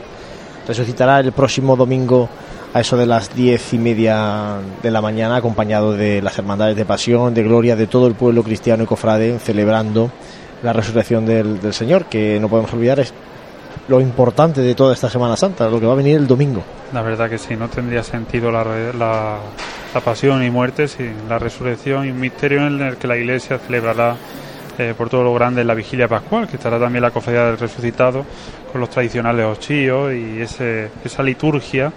A: Resucitará el próximo domingo a eso de las diez y media de la mañana, acompañado de las hermandades de pasión, de gloria de todo el pueblo cristiano y cofrade, celebrando la resurrección del, Señor, que no podemos olvidar es lo importante de toda esta Semana Santa, lo que va a venir el domingo.
D: La verdad que sí, no tendría sentido la, la, pasión y muerte sin la resurrección y un misterio en el que la Iglesia celebrará eh, por todo lo grande la vigilia pascual, que estará también la cofradía del resucitado con los tradicionales ochillos y ese, esa liturgia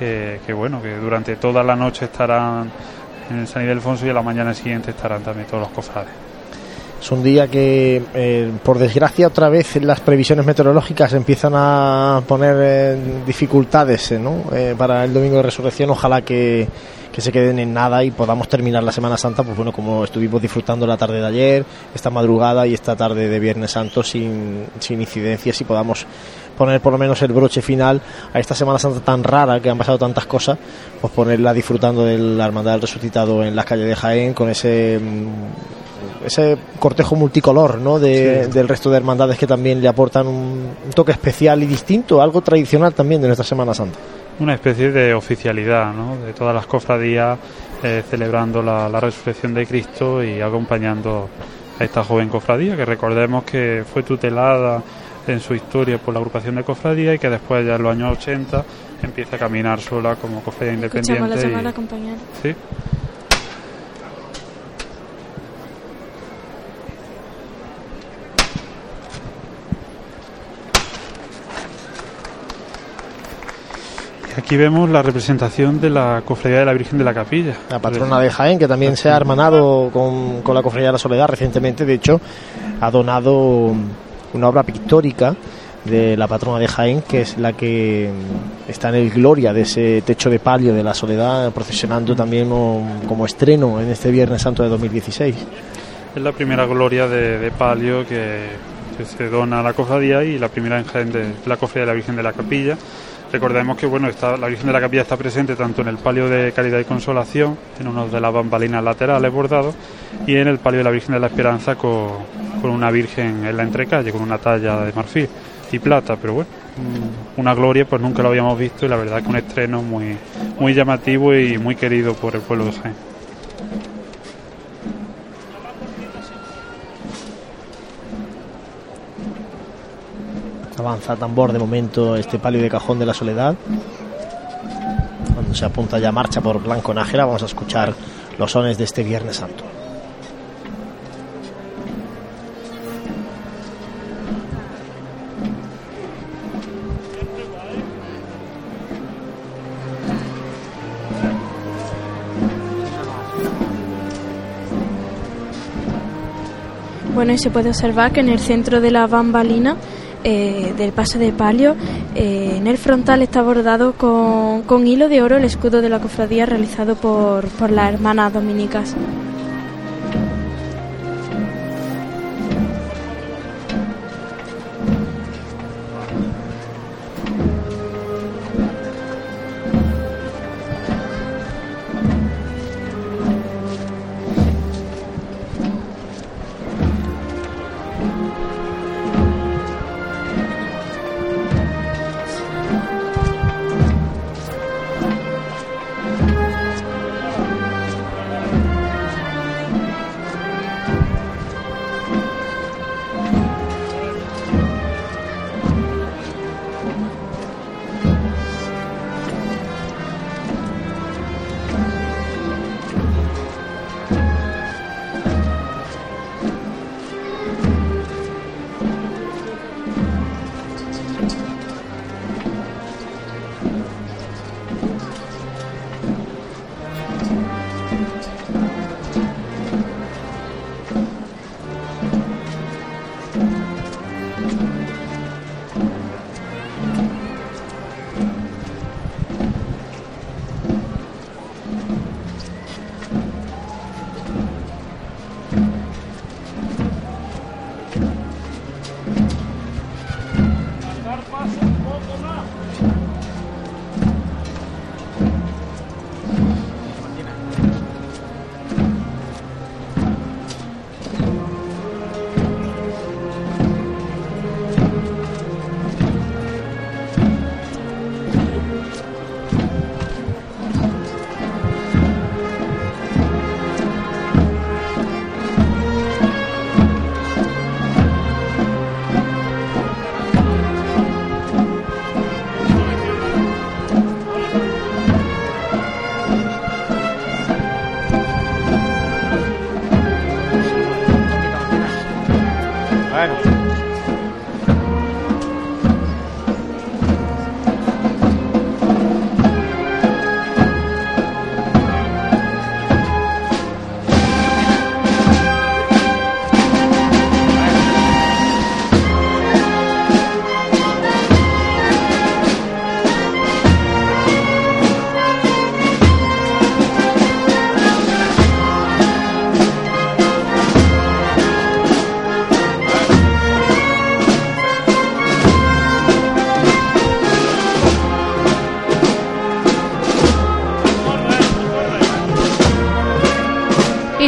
D: que, bueno, que durante toda la noche estarán en San Ildefonso y a la mañana siguiente estarán también todos los cofrades.
A: Es un día que, eh, por desgracia, otra vez las previsiones meteorológicas empiezan a poner eh, dificultades eh, para el domingo de resurrección. Ojalá que, que, se queden en nada y podamos terminar la Semana Santa, pues bueno, como estuvimos disfrutando la tarde de ayer, esta madrugada y esta tarde de Viernes Santo sin, sin incidencias y podamos poner por lo menos el broche final a esta Semana Santa tan rara que han pasado tantas cosas, pues ponerla disfrutando de la Hermandad del Resucitado en las calles de Jaén con ese mm, ese cortejo multicolor ¿no? del resto de hermandades que también le aportan un, toque especial y distinto, algo tradicional también de nuestra Semana Santa.
D: Una especie de oficialidad ¿no? de todas las cofradías eh, celebrando la, la resurrección de Cristo y acompañando a esta joven cofradía que recordemos que fue tutelada en su historia por la agrupación de cofradía y que después ya en los años 80 empieza a caminar sola como cofradía independiente.
P: La
D: ¿Sí? Aquí vemos la representación de la Cofradía de la Virgen de la Capilla.
A: La patrona de Jaén, que también se ha hermanado con, con la Cofradía de la Soledad recientemente. De hecho, ha donado una obra pictórica de la patrona de Jaén, que es la que está en el gloria de ese techo de palio de la soledad, procesionando también como, estreno en este Viernes Santo de 2016.
D: Es la primera gloria de, palio que, se dona a la cofradía y la primera en Jaén de la cofradía de la Virgen de la Capilla. Recordemos que bueno, está, la Virgen de la Capilla está presente tanto en el palio de Caridad y Consolación, en uno de las bambalinas laterales bordados, y en el palio de la Virgen de la Esperanza con, con una Virgen en la entrecalle, con una talla de marfil y plata, pero bueno, una gloria pues nunca lo habíamos visto y la verdad que un estreno muy, muy llamativo y muy querido por el pueblo de Jaén.
A: Avanza tambor de momento este palio de cajón de la soledad. Cuando se apunta ya marcha por Blanco Nájera, vamos a escuchar los sones de este Viernes Santo.
P: Bueno, y se puede observar que en el centro de la bambalina eh, del paso de palio, eh, en el frontal está bordado con, hilo de oro el escudo de la cofradía realizado por, por las hermanas dominicas.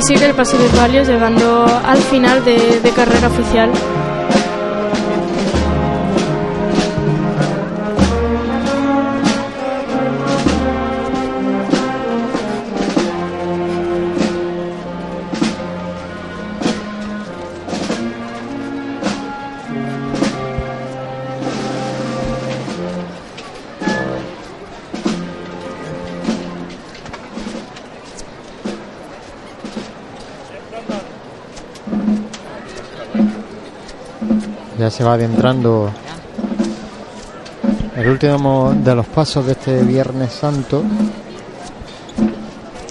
P: Sigue el paso de palio llegando al final de, de carrera oficial.
B: Se va adentrando el último de los pasos de este Viernes Santo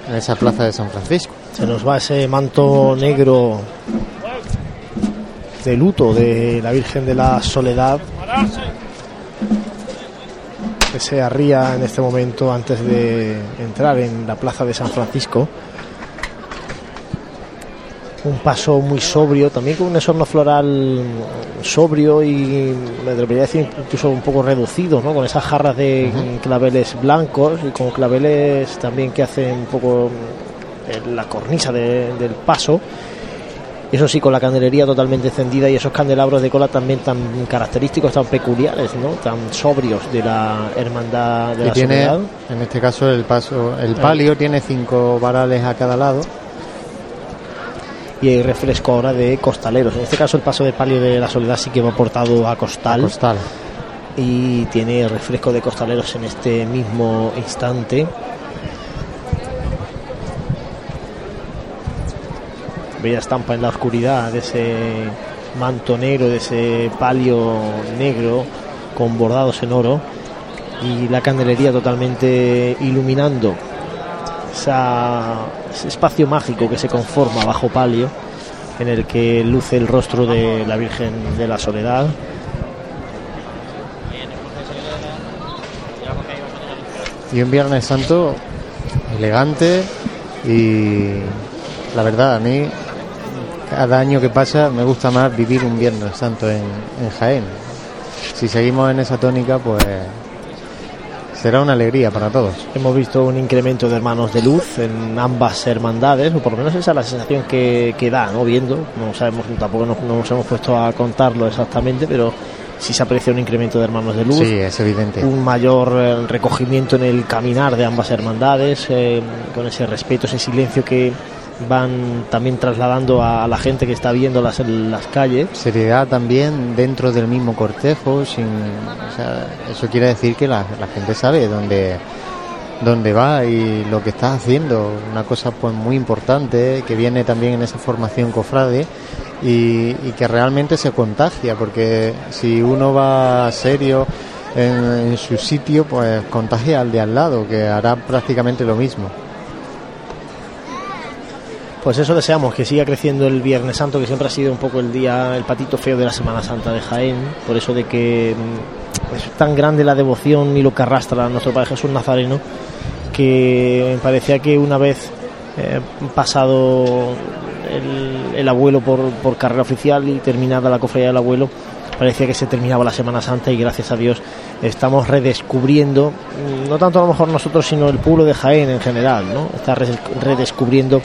B: en esa plaza de San Francisco.
A: Se nos va ese manto negro de luto de la Virgen de la Soledad que se arría en este momento antes de entrar en la plaza de San Francisco. Un paso muy sobrio, también con un esorno floral sobrio y me atrevería a decir incluso un poco reducido, ¿no? con esas jarras de claveles blancos y con claveles también que hacen un poco eh, la cornisa de- del paso. Eso sí, con la candelería totalmente encendida y esos candelabros de cola también tan característicos, tan peculiares, ¿no? tan sobrios de la hermandad de
B: Y
A: la
B: tiene,
A: soledad.
B: en este caso, el paso, el palio tiene cinco varales a cada lado.
A: Y hay refresco ahora de costaleros. En este caso el paso de palio de la soledad sí que va portado a costal.
B: costal.
A: Y tiene refresco de costaleros en este mismo instante. Bella estampa en la oscuridad de ese manto negro, de ese palio negro con bordados en oro y la candelería totalmente iluminando esa- ese espacio mágico que se conforma bajo palio en el que luce el rostro de la Virgen de la Soledad.
B: Y un Viernes Santo elegante y la verdad a mí cada año que pasa me gusta más vivir un Viernes Santo en, en Jaén. Si seguimos en esa tónica pues será una alegría para todos.
A: Hemos visto un incremento de hermanos de luz en ambas hermandades, o por lo menos esa es la sensación que, que da, ¿no? Viendo, no sabemos, tampoco nos, no nos hemos puesto a contarlo exactamente, pero sí se aprecia un incremento de hermanos de luz.
B: Sí, es evidente.
A: Un mayor eh, recogimiento en el caminar de ambas hermandades, eh, con ese respeto, ese silencio que van también trasladando a, la gente que está viendo las, las calles.
B: Seriedad también dentro del mismo cortejo, sin, o sea, eso quiere decir que la, la gente sabe dónde, dónde va y lo que está haciendo. Una cosa pues muy importante que viene también en esa formación cofrade y, y que realmente se contagia, porque si uno va serio en, en su sitio, pues contagia al de al lado, que hará prácticamente lo mismo.
A: Pues eso deseamos, que siga creciendo el Viernes Santo, que siempre ha sido un poco el día, el patito feo de la Semana Santa de Jaén, por eso de que mm, es tan grande la devoción y lo que arrastra a nuestro Padre Jesús Nazareno, que me parecía que una vez eh, pasado el, el abuelo por, por carrera oficial y terminada la cofradía del abuelo, parecía que se terminaba la Semana Santa y gracias a Dios estamos redescubriendo, mm, no tanto a lo mejor nosotros, sino el pueblo de Jaén en general, ¿no? Está redescubriendo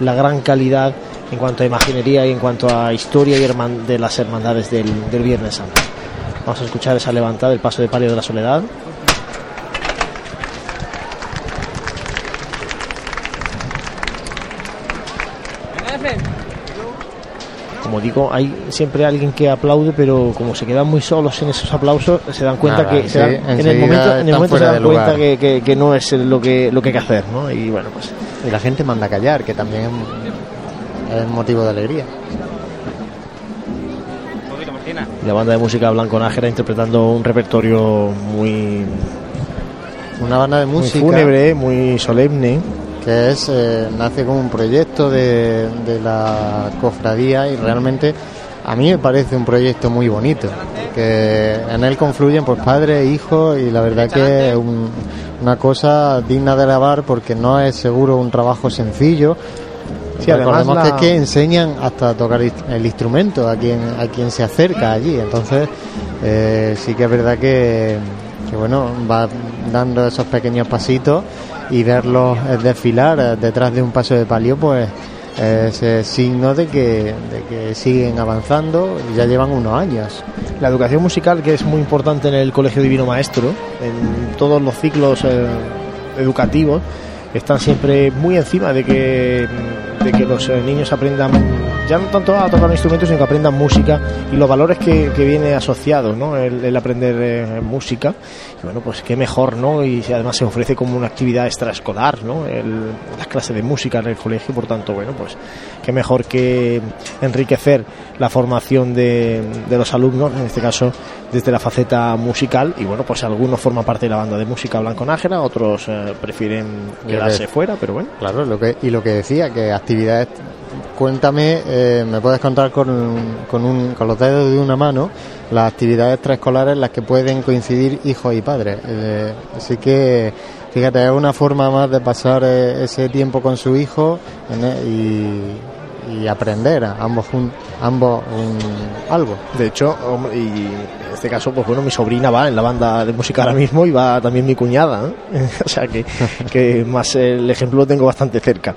A: la gran calidad en cuanto a imaginería y en cuanto a historia y herman- de las hermandades del, del Viernes Santo. Vamos a escuchar esa levantada del paso de palio de la soledad. Como digo, hay siempre alguien que aplaude, pero como se quedan muy solos en esos aplausos, se dan cuenta
B: Nada,
A: que se dan- en el momento, en el momento se dan cuenta que- que no es lo que, lo que hay que hacer, ¿no? Y bueno, pues
B: Y la gente manda a callar, que también es motivo de alegría.
A: la banda de música Blanco Nájera interpretando un repertorio muy
B: Una banda de
A: muy
B: música
A: fúnebre, muy solemne.
B: que es eh, nace como un proyecto de, de la cofradía y realmente a mí me parece un proyecto muy bonito que en él confluyen pues padres e hijos y la verdad que es un- una cosa digna de alabar porque no es seguro un trabajo sencillo.
A: Sí, además
B: Recordemos
A: la-
B: que, es que enseñan hasta tocar el instrumento a quien a quien se acerca allí. Entonces eh, sí que es verdad que, que bueno va dando esos pequeños pasitos y verlos eh, desfilar eh, detrás de un paso de palio pues ese signo de que, de que siguen avanzando y ya llevan unos años.
A: La educación musical, que es muy importante en el Colegio Divino Maestro, en todos los ciclos eh, educativos, están siempre muy encima de que, de que los eh, niños aprendan ya no tanto a tocar un instrumento, sino que aprendan música y los valores que, que viene asociado, ¿no? El, aprender eh, música. Y bueno, pues qué mejor, ¿no? Y además se ofrece como una actividad extraescolar, ¿no? El, las clases de música en el colegio, por tanto, bueno, pues qué mejor que enriquecer la formación de, de los alumnos, en este caso desde la faceta musical. Y bueno, pues algunos forman parte de la banda de música Blanco Nájera, otros eh, prefieren quedarse fuera, pero bueno.
B: Claro, lo que, y lo que decía, que actividades cuéntame, eh, me puedes contar con, con, un, con, los dedos de una mano las actividades extraescolares en las que pueden coincidir hijos y padres. Eh, así que, fíjate, es una forma más de pasar eh, ese tiempo con su hijo y, y, aprender ambos, ambos algo.
A: De hecho, y en este caso, pues bueno, mi sobrina va en la banda de música ahora mismo y va también mi cuñada. o sea que, que más el ejemplo lo tengo bastante cerca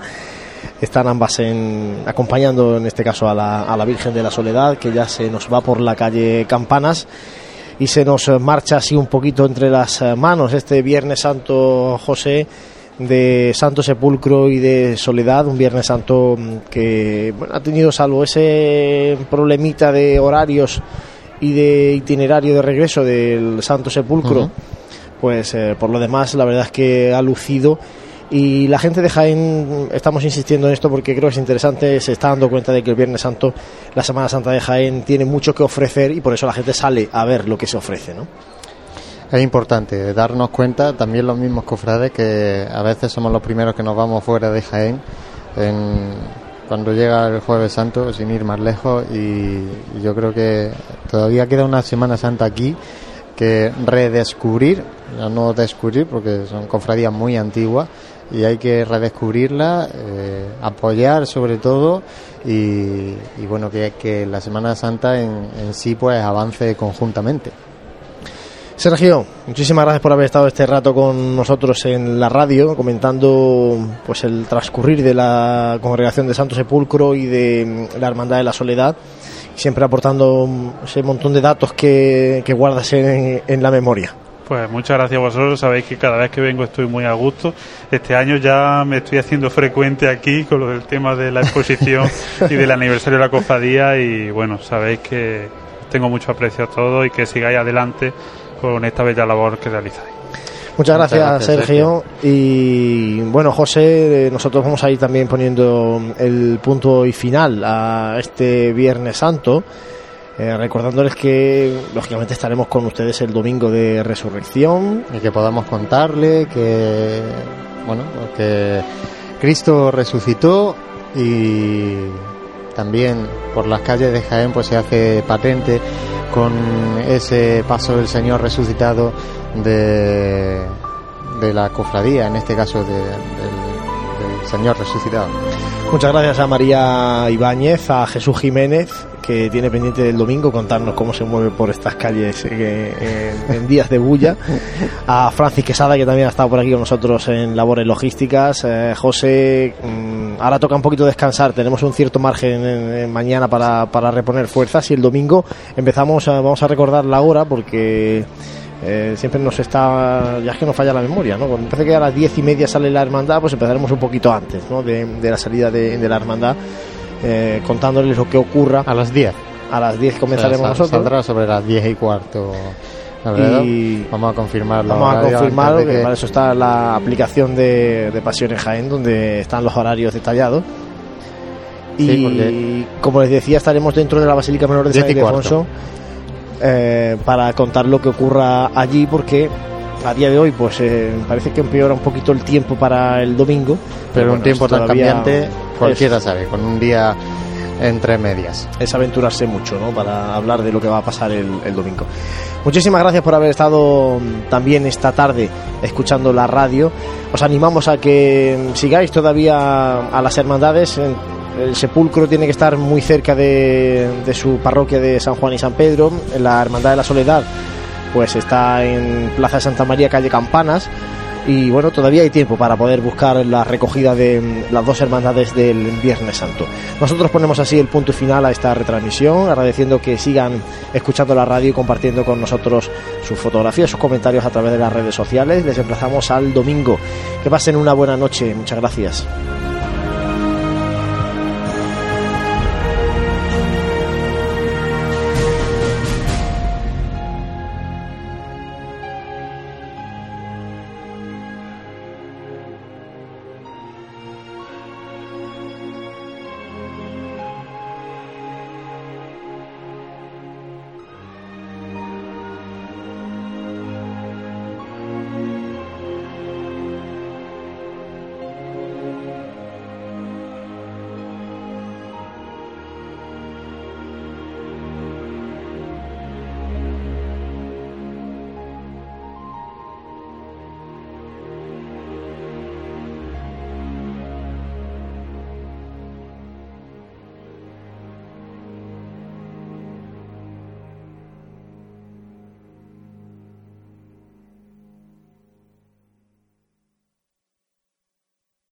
A: están ambas en, acompañando en este caso a la, a la Virgen de la Soledad, que ya se nos va por la calle Campanas y se nos marcha así un poquito entre las manos este Viernes Santo José de Santo Sepulcro y de Soledad, un Viernes Santo que ha tenido salvo ese problemita de horarios y de itinerario de regreso del Santo Sepulcro, pues eh, por lo demás la verdad es que ha lucido y la gente de Jaén, estamos insistiendo en esto porque creo que es interesante, se está dando cuenta de que el Viernes Santo, la Semana Santa de Jaén, tiene mucho que ofrecer y por eso la gente sale a ver lo que se ofrece, ¿no?
B: Es importante darnos cuenta, también los mismos cofrades, que a veces somos los primeros que nos vamos fuera de Jaén cuando llega el Jueves Santo, sin ir más lejos, y yo creo que todavía queda una Semana Santa aquí que redescubrir, no descubrir porque son cofradías muy antiguas, y hay que redescubrirla, eh, apoyar sobre todo y, bueno, que, que la Semana Santa en, en sí pues avance conjuntamente.
A: Sergio, muchísimas gracias por haber estado este rato con nosotros en la radio, comentando pues el transcurrir de la congregación de Santo Sepulcro y de la Hermandad de la Soledad, siempre aportando ese montón de datos que, que guardas en la memoria.
D: Pues muchas gracias a vosotros. Sabéis que cada vez que vengo estoy muy a gusto. Este año ya me estoy haciendo frecuente aquí con lo del tema de la exposición y del aniversario de la cofradía. Y bueno, sabéis que tengo mucho aprecio a todo y que sigáis adelante con esta bella labor que realizáis.
A: Muchas gracias, Sergio. Y bueno, José, eh, nosotros vamos a ir también poniendo el punto y final a este Viernes Santo. Eh, recordándoles que lógicamente estaremos con ustedes el domingo de resurrección
B: y que podamos contarle que bueno que Cristo resucitó y también por las calles de Jaén pues se hace patente con ese paso del Señor resucitado de, de la cofradía, en este caso de, Señor resucitado.
A: Muchas gracias a María Ibáñez, a Jesús Jiménez, que tiene pendiente del domingo contarnos cómo se mueve por estas calles eh, en, días de bulla, a Francis Quesada, que también ha estado por aquí con nosotros en labores logísticas, eh, José, mm, ahora toca un poquito descansar, tenemos un cierto margen en, mañana para, para, reponer fuerzas y el domingo empezamos, vamos a recordar la hora porque... Eh, siempre nos está, ya es que nos falla la memoria, ¿no? Cuando parece que a las diez y media sale la hermandad, pues empezaremos un poquito antes, ¿no? De, la salida de, la hermandad, eh, contándoles lo que ocurra.
B: A las 10.
A: A las 10 comenzaremos nosotros.
B: Saldrá sobre las diez y cuarto. Y vamos a confirmarlo.
A: Vamos a confirmarlo, que... para eso está la aplicación de, de Pasiones Jaén, donde están los horarios detallados. Y como les decía, estaremos dentro de la Basílica Menor de San Ildefonso eh, para contar lo que ocurra allí porque a día de hoy pues eh, parece que empeora un poquito el tiempo para el domingo.
B: Pero, un tiempo tan cambiante cualquiera sabe con un día entre medias.
A: Es aventurarse mucho ¿no? para hablar de lo que va a pasar el, el domingo. Muchísimas gracias por haber estado también esta tarde escuchando la radio. Os animamos a que sigáis todavía a las hermandades el sepulcro tiene que estar muy cerca de, su parroquia de San Juan y San Pedro. La Hermandad de la Soledad, pues está en Plaza Santa María, calle Campanas. y bueno, todavía hay tiempo para poder buscar la recogida de mm, las dos hermandades del Viernes Santo. Nosotros ponemos así el punto final a esta retransmisión, agradeciendo que sigan escuchando la radio y compartiendo con nosotros sus fotografías, sus comentarios a través de las redes sociales. Les emplazamos al domingo. Que pasen una buena noche. Muchas gracias.